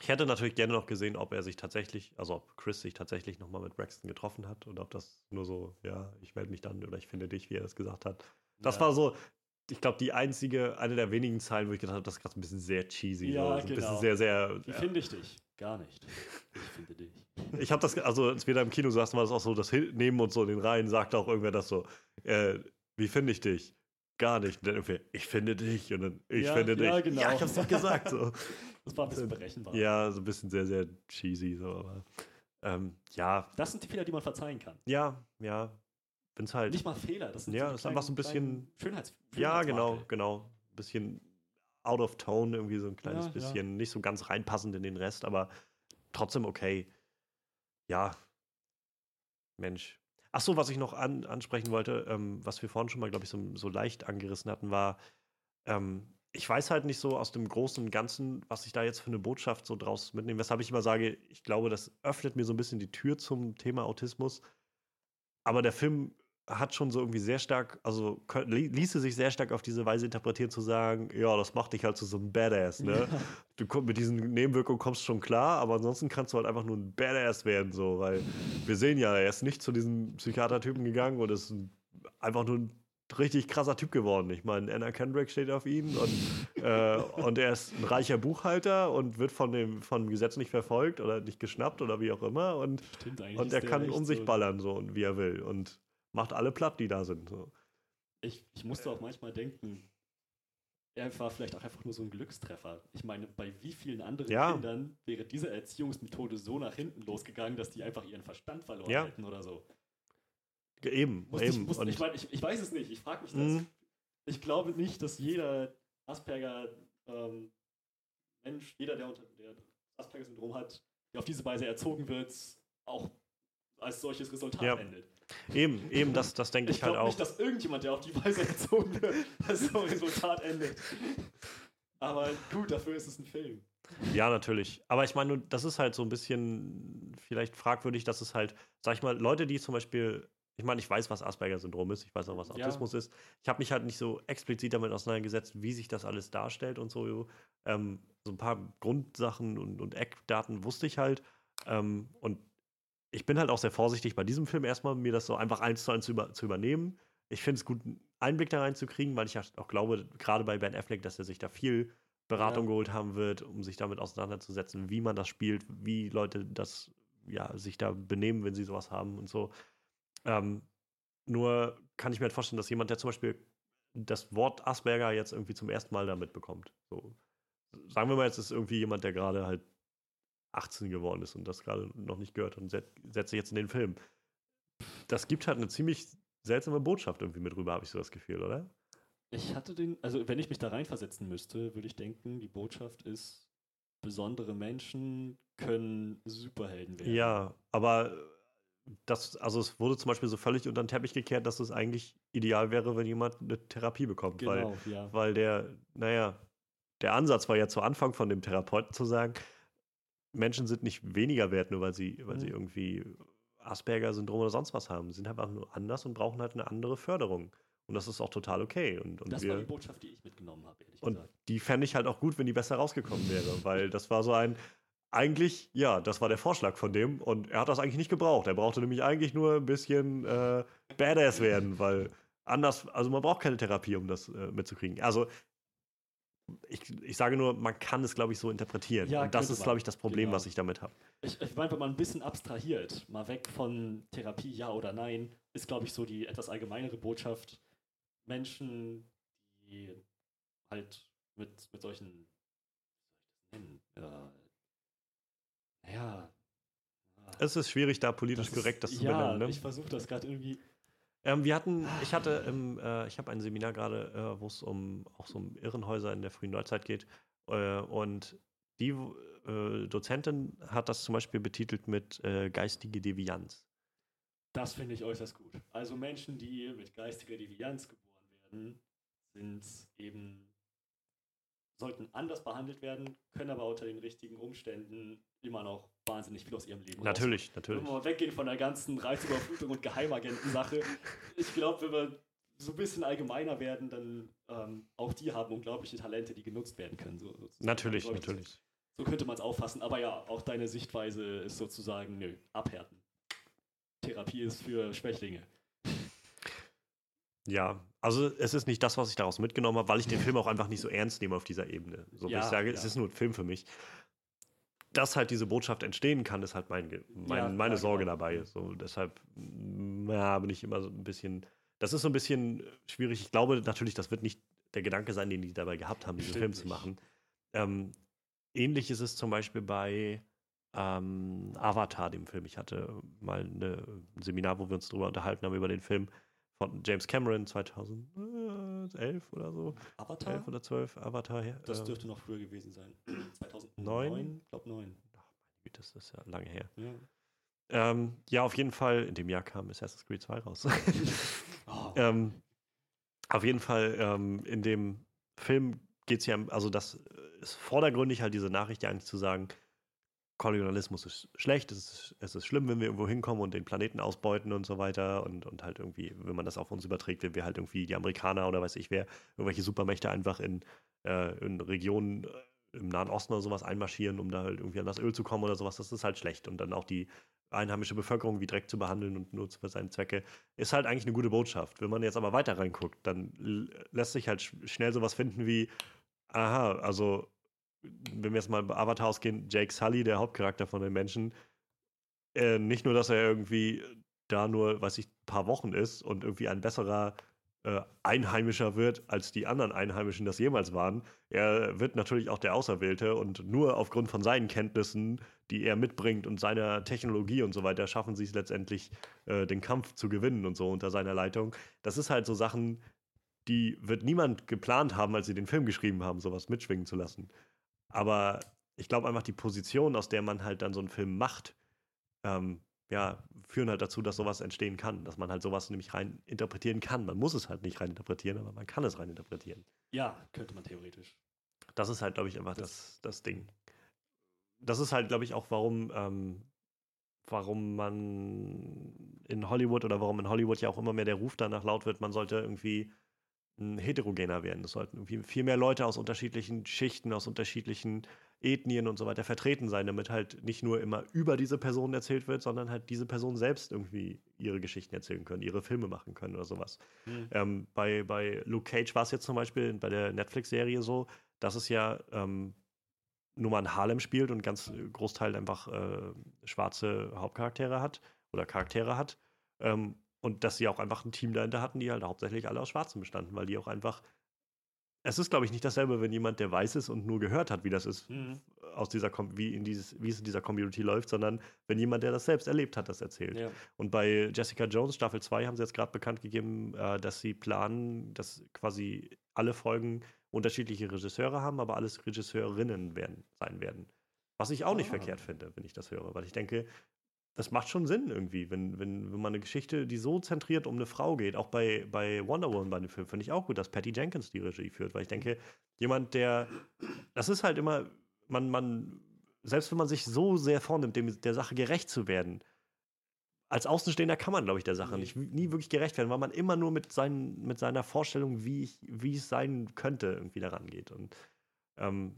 Ich hätte natürlich gerne noch gesehen, ob er sich tatsächlich, also ob Chris sich tatsächlich nochmal mit Braxton getroffen hat oder ob das nur so, ja, ich melde mich dann oder ich finde dich, wie er das gesagt hat. Das Ja. war so, ich glaube, die einzige, eine der wenigen Zeilen, wo ich gedacht habe, das ist gerade ein bisschen sehr cheesy. Ja, so, so ein bisschen genau. sehr, sehr. Wie finde ich dich? Gar nicht. Ich finde dich. Ich habe das, also als wir da im Kino saßen, war das auch so, das neben uns so in den Reihen sagte auch irgendwer das so, äh, wie finde ich dich? Gar nicht. Und dann irgendwie, ich finde dich und dann, ich Ja, finde dich. ja, genau. Ja, ich hab's doch gesagt. So. Das war ein bisschen berechenbar. ja, so ein bisschen sehr, sehr cheesy, so, aber ähm, ja, Das sind die Fehler, die man verzeihen kann. ja, ja. Bin's halt. Nicht mal Fehler, das sind Ja, die das ist einfach so ein bisschen- Schönheits ja, genau, genau. Bisschen out of tone, irgendwie so ein kleines ja. bisschen, nicht so ganz reinpassend in den Rest, aber trotzdem okay. Ja. Mensch. Ach so, was ich noch an, ansprechen wollte, ähm, was wir vorhin schon mal, glaube ich, so, so leicht angerissen hatten, war, ähm, ich weiß halt nicht so aus dem Großen und Ganzen, was ich da jetzt für eine Botschaft so draus mitnehme, weshalb ich immer sage, ich glaube, das öffnet mir so ein bisschen die Tür zum Thema Autismus. Aber der Film hat schon so irgendwie sehr stark, also ließe sich sehr stark auf diese Weise interpretieren, zu sagen, ja, das macht dich halt zu so einem Badass, ne? Du komm, mit diesen Nebenwirkungen kommst du schon klar, aber ansonsten kannst du halt einfach nur ein Badass werden, so, weil wir sehen ja, er ist nicht zu diesem Psychiatertypen gegangen und ist ein, einfach nur ein richtig krasser Typ geworden. Ich meine, Anna Kendrick steht auf ihn und, äh, und er ist ein reicher Buchhalter und wird von dem, von dem Gesetz nicht verfolgt oder nicht geschnappt oder wie auch immer und Stimmt eigentlich. und er kann um sich ballern, so und wie er will. Und macht alle platt, die da sind. So. Ich, ich musste auch manchmal denken, er war vielleicht auch einfach nur so ein Glückstreffer. Ich meine, bei wie vielen anderen Ja. Kindern wäre diese Erziehungsmethode so nach hinten losgegangen, dass die einfach ihren Verstand verloren Ja. hätten oder so. Eben, Musste ich, eben. musste, und, ich, meine, ich, ich weiß es nicht, ich frage mich das. Mhm. Ich glaube nicht, dass jeder Asperger ähm, Mensch, jeder, der, unter, der Asperger-Syndrom hat, der auf diese Weise erzogen wird, auch als solches Resultat Ja. endet. Eben, eben, das, das denke Ich ich halt glaube auch. nicht, dass irgendjemand, der auf die Weise erzogen wird, als so Resultat endet. Aber gut, dafür ist es ein Film. Ja, natürlich. Aber ich meine, das ist halt so ein bisschen vielleicht fragwürdig, dass es halt, sag ich mal, Leute, die zum Beispiel, ich meine, ich weiß, was Asperger-Syndrom ist, ich weiß auch, was Ja. Autismus ist. Ich habe mich halt nicht so explizit damit auseinandergesetzt, wie sich das alles darstellt und so. Ähm, so ein paar Grundsachen und, und Eckdaten wusste ich halt. Ähm, und ich bin halt auch sehr vorsichtig bei diesem Film erstmal, mir das so einfach eins zu eins zu, über, zu übernehmen. Ich finde es gut, einen Einblick da reinzukriegen, weil ich ja auch glaube, gerade bei Ben Affleck, dass er sich da viel Beratung Ja. geholt haben wird, um sich damit auseinanderzusetzen, wie man das spielt, wie Leute das, ja, sich da benehmen, wenn sie sowas haben und so. Ähm, nur kann ich mir halt vorstellen, dass jemand, der zum Beispiel das Wort Asperger jetzt irgendwie zum ersten Mal da mitbekommt. So. Sagen wir mal, jetzt ist irgendwie jemand, der gerade halt 18 geworden ist und das gerade noch nicht gehört und set, setzt sich jetzt in den Film. Das gibt halt eine ziemlich seltsame Botschaft irgendwie mit rüber, habe ich so das Gefühl, oder? Ich hatte den, also wenn ich mich da reinversetzen müsste, würde ich denken, die Botschaft ist, besondere Menschen können Superhelden werden. Ja, aber das, also es wurde zum Beispiel so völlig unter den Teppich gekehrt, dass es eigentlich ideal wäre, wenn jemand eine Therapie bekommt. Weil, genau, ja. weil der, naja, der Ansatz war ja zu Anfang von dem Therapeuten zu sagen, Menschen sind nicht weniger wert, nur weil sie, weil sie Mhm. irgendwie Asperger-Syndrom oder sonst was haben. Sie sind einfach nur anders und brauchen halt eine andere Förderung. Und das ist auch total okay. Und, und Das wir, war die Botschaft, die ich mitgenommen habe, ehrlich und gesagt. die fände ich halt auch gut, wenn die besser rausgekommen wäre, weil das war so ein, eigentlich, ja, das war der Vorschlag von dem und er hat das eigentlich nicht gebraucht. Er brauchte nämlich eigentlich nur ein bisschen äh, Badass werden, weil anders, also man braucht keine Therapie, um das äh, mitzukriegen. Also ich, ich sage nur, man kann es, glaube ich, so interpretieren. Ja, und das ist, glaube ich, das Problem, Genau. was ich damit habe. Ich, ich meine, wenn man ein bisschen abstrahiert, mal weg von Therapie, ja oder nein, ist, glaube ich, so die etwas allgemeinere Botschaft. Menschen, die halt mit, mit solchen, wie soll ich das nennen? Äh, naja. Es ist schwierig, da politisch das korrekt das ist, zu ja, benennen. Ne? ich versuche das gerade irgendwie. Ähm, wir hatten, ich hatte im, äh, ich habe ein Seminar gerade, äh, wo es um auch so um Irrenhäuser in der frühen Neuzeit geht. Äh, und die äh, Dozentin hat das zum Beispiel betitelt mit äh, geistige Devianz. Das finde ich äußerst gut. Also Menschen, die mit geistiger Devianz geboren werden, sind eben, sollten anders behandelt werden, können aber unter den richtigen Umständen immer noch wahnsinnig viel aus ihrem Leben Natürlich, rausholen. natürlich. Wenn wir mal weggehen von der ganzen Reizüberflutung und Geheimagenten-Sache, ich glaube, wenn wir so ein bisschen allgemeiner werden, dann ähm, auch die haben unglaubliche Talente, die genutzt werden können. So. Natürlich, ich, natürlich. So könnte man es auffassen. Aber ja, auch deine Sichtweise ist sozusagen, nö, abhärten. Therapie ist für Schwächlinge. Ja, also es ist nicht das, was ich daraus mitgenommen habe, weil ich den Film auch einfach nicht so ernst nehme auf dieser Ebene. So Ja, wie ich sage, ja. es ist nur ein Film für mich. Dass halt diese Botschaft entstehen kann, ist halt mein, mein, Ja, meine Sorge genau. dabei. So, deshalb mm, ja, bin ich immer so ein bisschen. Das ist so ein bisschen schwierig. Ich glaube natürlich, das wird nicht der Gedanke sein, den die dabei gehabt haben, diesen Film zu machen. Ähm, ähnlich ist es zum Beispiel bei ähm, Avatar, dem Film. Ich hatte mal eine, ein Seminar, wo wir uns darüber unterhalten haben, über den Film von James Cameron 2011 oder so. Avatar? 11 oder 12, Avatar. ja, Das ähm, dürfte noch früher gewesen sein. 2009? Neun? Ich glaube 9. Das ist ja lange her. Ja. Ähm, ja, auf jeden Fall, in dem Jahr kam Assassin's Creed 2 raus. Oh, ähm, auf jeden Fall, ähm, in dem Film geht es ja, also das ist vordergründig halt diese Nachricht ja eigentlich zu sagen, Kolonialismus ist schlecht, es ist, es ist schlimm, wenn wir irgendwo hinkommen und den Planeten ausbeuten und so weiter und, und halt irgendwie, wenn man das auf uns überträgt, wenn wir halt irgendwie die Amerikaner oder weiß ich wer, irgendwelche Supermächte einfach in, äh, in Regionen äh, im Nahen Osten oder sowas einmarschieren, um da halt irgendwie an das Öl zu kommen oder sowas, das ist halt schlecht. Und dann auch die einheimische Bevölkerung wie Dreck zu behandeln und nur für seine Zwecke, ist halt eigentlich eine gute Botschaft. Wenn man jetzt aber weiter reinguckt, dann lässt sich halt sch schnell sowas finden wie, aha, also wenn wir jetzt mal bei Avatar ausgehen, Jake Sully, der Hauptcharakter von den Menschen, äh, nicht nur, dass er irgendwie da nur, weiß ich, ein paar Wochen ist und irgendwie ein besserer äh, Einheimischer wird, als die anderen Einheimischen das jemals waren. Er wird natürlich auch der Auserwählte und nur aufgrund von seinen Kenntnissen, die er mitbringt und seiner Technologie und so weiter, schaffen sie es letztendlich, äh, den Kampf zu gewinnen und so unter seiner Leitung. Das ist halt so Sachen, die wird niemand geplant haben, als sie den Film geschrieben haben, sowas mitschwingen zu lassen. Aber ich glaube einfach, die Position, aus der man halt dann so einen Film macht, ähm, ja, führen halt dazu, dass sowas entstehen kann. Dass man halt sowas nämlich rein interpretieren kann. Man muss es halt nicht rein interpretieren, aber man kann es rein interpretieren. ja, könnte man theoretisch. Das ist halt, glaube ich, einfach Das- das, das Ding. Das ist halt, glaube ich, auch, warum, ähm, warum man in Hollywood oder warum in Hollywood ja auch immer mehr der Ruf danach laut wird, man sollte irgendwie heterogener werden. Es sollten irgendwie viel mehr Leute aus unterschiedlichen Schichten, aus unterschiedlichen Ethnien und so weiter vertreten sein, damit halt nicht nur immer über diese Person erzählt wird, sondern halt diese Person selbst irgendwie ihre Geschichten erzählen können, ihre Filme machen können oder sowas. Hm. Ähm, bei, bei Luke Cage war es jetzt zum Beispiel bei der Netflix-Serie so, dass es ja ähm, nur mal in Harlem spielt und ganz äh, Großteil einfach äh, schwarze Hauptcharaktere hat oder Charaktere hat. Ähm, und dass sie auch einfach ein Team dahinter hatten, die halt hauptsächlich alle aus Schwarzen bestanden, weil die auch einfach. Es ist, glaube ich, nicht dasselbe, wenn jemand, der weiß ist und nur gehört hat, wie das ist, Mhm. aus dieser Com wie, in dieses, wie es in dieser Community läuft, sondern wenn jemand, der das selbst erlebt hat, das erzählt. Ja. Und bei Jessica Jones Staffel 2 haben sie jetzt gerade bekannt gegeben, äh, dass sie planen, dass quasi alle Folgen unterschiedliche Regisseure haben, aber alles Regisseurinnen werden, sein werden. Was ich auch nicht Ah. verkehrt finde, wenn ich das höre, weil ich denke, das macht schon Sinn irgendwie, wenn, wenn, wenn man eine Geschichte, die so zentriert um eine Frau geht, auch bei, bei Wonder Woman bei dem Film, finde ich auch gut, dass Patty Jenkins die Regie führt, weil ich denke, jemand, der, das ist halt immer, man, man, selbst wenn man sich so sehr vornimmt, dem, der Sache gerecht zu werden, als Außenstehender kann man, glaube ich, der Sache Nee. nicht, nie wirklich gerecht werden, weil man immer nur mit, seinen, mit seiner Vorstellung, wie, ich, wie es sein könnte, irgendwie daran geht. Und ähm,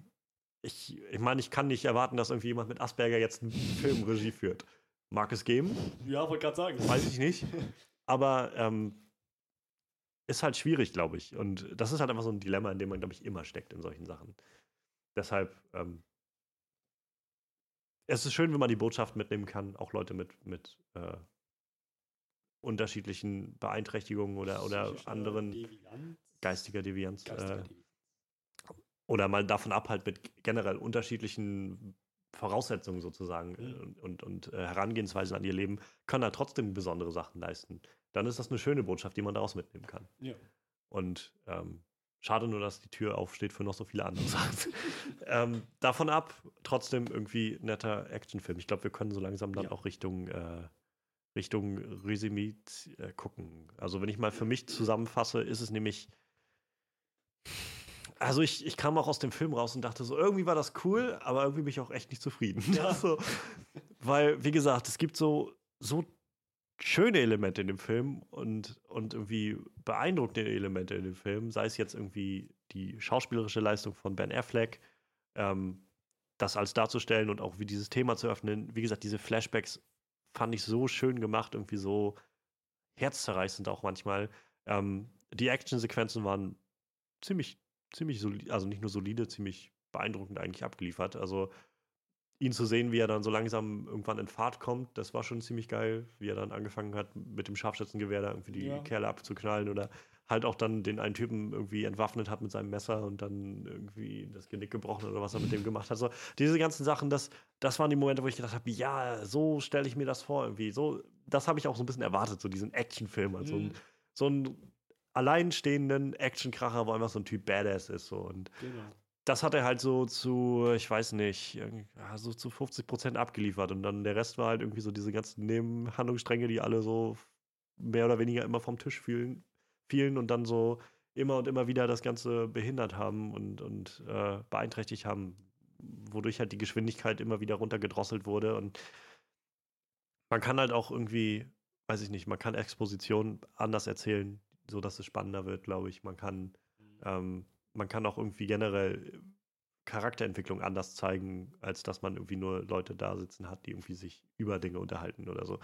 ich, ich meine, ich kann nicht erwarten, dass irgendwie jemand mit Asperger jetzt einen Film Regie führt. Mag es geben? Ja, wollte gerade sagen. Weiß ich nicht. Aber ähm, ist halt schwierig, glaube ich. Und das ist halt einfach so ein Dilemma, in dem man, glaube ich, immer steckt in solchen Sachen. Deshalb, ähm, es ist schön, wenn man die Botschaft mitnehmen kann, auch Leute mit, mit äh, unterschiedlichen Beeinträchtigungen oder, oder anderen Devianz. geistiger Devianz. Geistiger Äh, Devianz. oder mal davon ab, halt mit generell unterschiedlichen Voraussetzungen sozusagen Mhm. äh, und, und, und äh, Herangehensweisen an ihr Leben, können da trotzdem besondere Sachen leisten. Dann ist das eine schöne Botschaft, die man daraus mitnehmen kann. Ja. Und ähm, schade nur, dass die Tür aufsteht für noch so viele andere Sachen. ähm, davon ab, trotzdem irgendwie netter Actionfilm. Ich glaube, wir können so langsam dann Ja. auch Richtung, äh, Richtung Resümee äh, gucken. Also, wenn ich mal für mich zusammenfasse, ist es nämlich. Also ich, ich kam auch aus dem Film raus und dachte so, irgendwie war das cool, aber irgendwie bin ich auch echt nicht zufrieden. Ja. so, weil, wie gesagt, es gibt so, so schöne Elemente in dem Film und, und irgendwie beeindruckende Elemente in dem Film, sei es jetzt irgendwie die schauspielerische Leistung von Ben Affleck, ähm, das als darzustellen und auch wie dieses Thema zu öffnen. Wie gesagt, diese Flashbacks fand ich so schön gemacht, irgendwie so herzzerreißend auch manchmal. Ähm, die Actionsequenzen waren ziemlich, ziemlich solide, also nicht nur solide, ziemlich beeindruckend eigentlich abgeliefert. Also ihn zu sehen, wie er dann so langsam irgendwann in Fahrt kommt, das war schon ziemlich geil, wie er dann angefangen hat, mit dem Scharfschützengewehr da irgendwie die ja. Kerle abzuknallen oder halt auch dann den einen Typen irgendwie entwaffnet hat mit seinem Messer und dann irgendwie das Genick gebrochen oder was er mit dem gemacht hat. So, diese ganzen Sachen, das, das waren die Momente, wo ich gedacht habe, ja, so stelle ich mir das vor irgendwie. So, das habe ich auch so ein bisschen erwartet, so diesen Actionfilm, also mhm. so, ein, so ein alleinstehenden Actionkracher, wo einfach so ein Typ Badass ist. So. Und genau. das hat er halt so zu, ich weiß nicht, so zu 50 Prozent abgeliefert. Und dann der Rest war halt irgendwie so diese ganzen Nebenhandlungsstränge, die alle so mehr oder weniger immer vom Tisch fielen, fielen und dann so immer und immer wieder das Ganze behindert haben und, und äh, beeinträchtigt haben, wodurch halt die Geschwindigkeit immer wieder runtergedrosselt wurde. Und man kann halt auch irgendwie, weiß ich nicht, man kann Exposition anders erzählen, so dass es spannender wird, glaube ich. Man kann, mhm. ähm, man kann auch irgendwie generell Charakterentwicklung anders zeigen, als dass man irgendwie nur Leute da sitzen hat, die irgendwie sich über Dinge unterhalten oder so.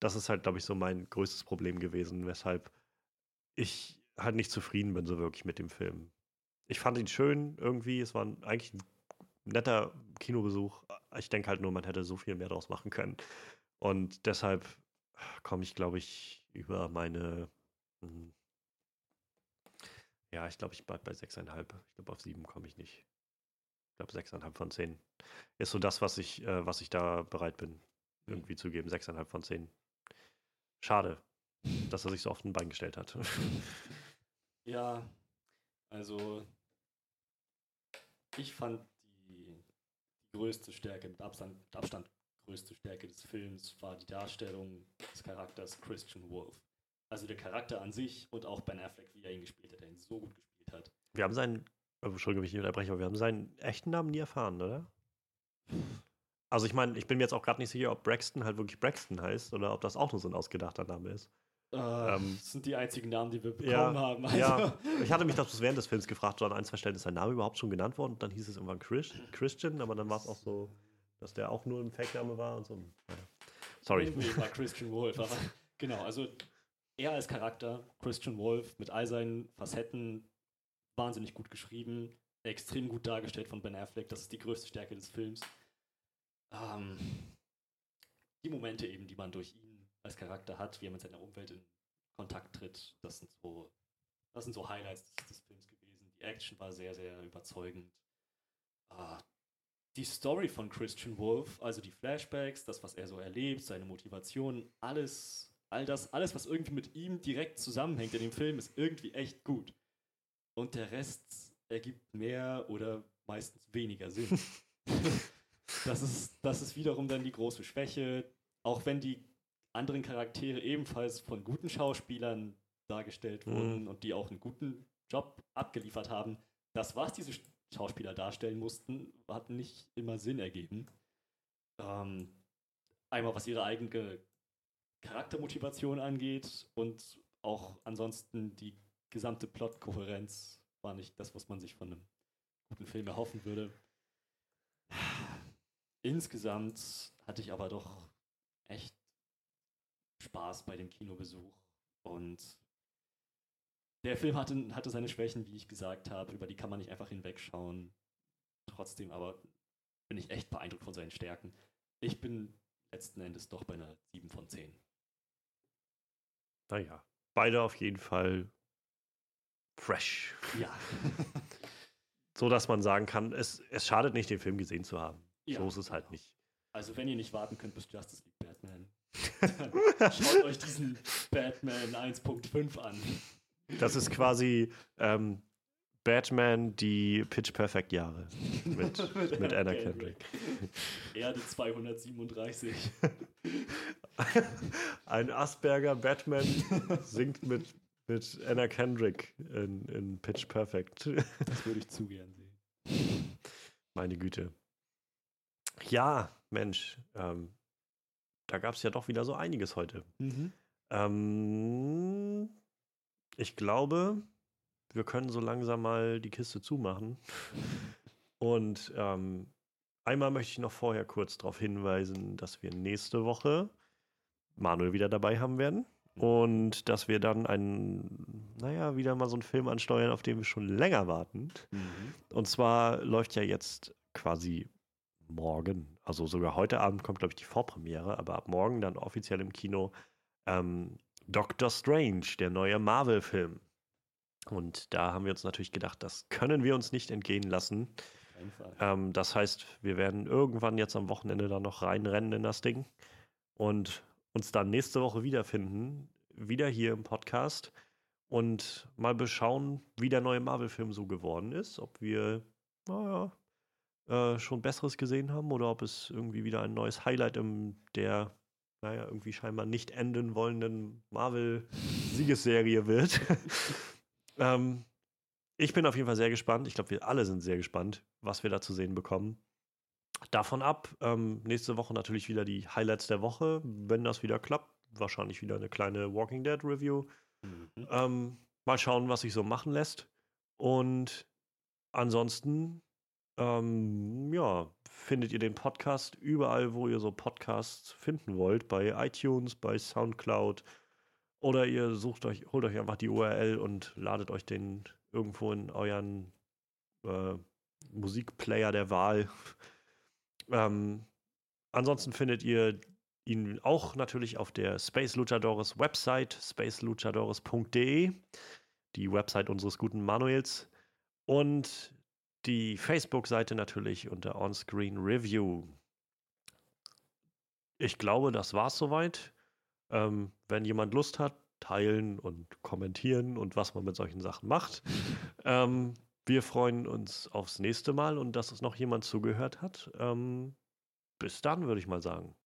Das ist halt, glaube ich, so mein größtes Problem gewesen, weshalb ich halt nicht zufrieden bin, so wirklich mit dem Film. Ich fand ihn schön irgendwie. Es war eigentlich ein netter Kinobesuch. Ich denke halt nur, man hätte so viel mehr draus machen können. Und deshalb komme ich, glaube ich, über meine hm, ja, ich glaube, ich bleibe bei 6,5. Ich glaube, auf 7 komme ich nicht. Ich glaube, 6,5 von 10 ist so das, was ich, äh, was ich da bereit bin, irgendwie zu geben. 6,5 von 10. Schade, dass er sich so oft ein Bein gestellt hat. Ja, also ich fand die, die größte Stärke, mit Abstand, mit Abstand größte Stärke des Films war die Darstellung des Charakters Christian Wolf. Also der Charakter an sich und auch Ben Affleck, wie er ihn gespielt hat, der ihn so gut gespielt hat. Wir haben seinen, Entschuldigung, ich unterbreche, aber wir haben seinen echten Namen nie erfahren, oder? Also ich meine, ich bin mir jetzt auch gerade nicht sicher, ob Braxton halt wirklich Braxton heißt oder ob das auch nur so ein ausgedachter Name ist. Uh, ähm, das sind die einzigen Namen, die wir bekommen ja, haben. Also. Ja, ich hatte mich das während des Films gefragt, so an ein, zwei Stellen ist sein Name überhaupt schon genannt worden. Und dann hieß es irgendwann Chris, Christian, aber dann war es auch so, dass der auch nur ein Fake-Name war und so. Sorry. Nee, war Christian Wolf, aber genau, also er als Charakter, Christian Wolf, mit all seinen Facetten, wahnsinnig gut geschrieben, extrem gut dargestellt von Ben Affleck. Das ist die größte Stärke des Films. Ähm, die Momente eben, die man durch ihn als Charakter hat, wie er mit seiner Umwelt in Kontakt tritt, das sind so, das sind so Highlights des, des Films gewesen. Die Action war sehr, sehr überzeugend. Äh, die Story von Christian Wolf, also die Flashbacks, das, was er so erlebt, seine Motivation, alles all das, alles, was irgendwie mit ihm direkt zusammenhängt in dem Film, ist irgendwie echt gut. Und der Rest ergibt mehr oder meistens weniger Sinn. das, ist, das ist wiederum dann die große Schwäche. Auch wenn die anderen Charaktere ebenfalls von guten Schauspielern dargestellt mhm. wurden mhm. und die auch einen guten Job abgeliefert haben, das, was diese Schauspieler darstellen mussten, hat nicht immer Sinn ergeben. Ähm, einmal was ihre eigene Charaktermotivation angeht und auch ansonsten die gesamte Plotkohärenz war nicht das, was man sich von einem guten Film erhoffen würde. Insgesamt hatte ich aber doch echt Spaß bei dem Kinobesuch und der Film hatte, hatte seine Schwächen, wie ich gesagt habe, über die kann man nicht einfach hinwegschauen. Trotzdem aber bin ich echt beeindruckt von seinen Stärken. Ich bin letzten Endes doch bei einer 7 von 10 naja, beide auf jeden Fall fresh. Ja. so dass man sagen kann, es, es schadet nicht, den Film gesehen zu haben. Ja, so ist es halt nicht. Also, wenn ihr nicht warten könnt bis Justice League Batman, schaut euch diesen Batman 1.5 an. Das ist quasi ähm, Batman die Pitch Perfect Jahre mit, mit, mit Anna Kendrick. Erde 237. Ein Asperger Batman singt mit, mit Anna Kendrick in, in Pitch Perfect. Das würde ich zu gern sehen. Meine Güte. Ja, Mensch, ähm, da gab es ja doch wieder so einiges heute. Mhm. Ähm, ich glaube, wir können so langsam mal die Kiste zumachen und ähm, einmal möchte ich noch vorher kurz darauf hinweisen, dass wir nächste Woche Manuel wieder dabei haben werden. Und dass wir dann einen, naja, wieder mal so einen Film ansteuern, auf den wir schon länger warten. Mhm. Und zwar läuft ja jetzt quasi morgen, also sogar heute Abend kommt, glaube ich, die Vorpremiere, aber ab morgen dann offiziell im Kino ähm, Doctor Strange, der neue Marvel-Film. Und da haben wir uns natürlich gedacht, das können wir uns nicht entgehen lassen. Ähm, das heißt, wir werden irgendwann jetzt am Wochenende da noch reinrennen in das Ding und uns dann nächste Woche wiederfinden, wieder hier im Podcast und mal beschauen, wie der neue Marvel-Film so geworden ist. Ob wir, naja, äh, schon Besseres gesehen haben oder ob es irgendwie wieder ein neues Highlight in der, naja, irgendwie scheinbar nicht enden wollenden Marvel-Siegesserie wird. ähm, ich bin auf jeden Fall sehr gespannt. Ich glaube, wir alle sind sehr gespannt, was wir da zu sehen bekommen. Davon ab, ähm, nächste Woche natürlich wieder die Highlights der Woche, wenn das wieder klappt. Wahrscheinlich wieder eine kleine Walking Dead Review. Mhm. Ähm, mal schauen, was sich so machen lässt. Und ansonsten, ähm, ja, findet ihr den Podcast überall, wo ihr so Podcasts finden wollt, bei iTunes, bei Soundcloud. Oder ihr sucht euch, holt euch einfach die URL und ladet euch den irgendwo in euren äh, Musikplayer der Wahl. ähm, ansonsten findet ihr ihn auch natürlich auf der Space Luchadores Website, spaceluchadores.de, die Website unseres guten Manuels. Und die Facebook-Seite natürlich unter Onscreen Review. Ich glaube, das war's soweit. Ähm, wenn jemand Lust hat, teilen und kommentieren und was man mit solchen Sachen macht. ähm, wir freuen uns aufs nächste Mal und dass es noch jemand zugehört hat. Ähm, bis dann, würde ich mal sagen.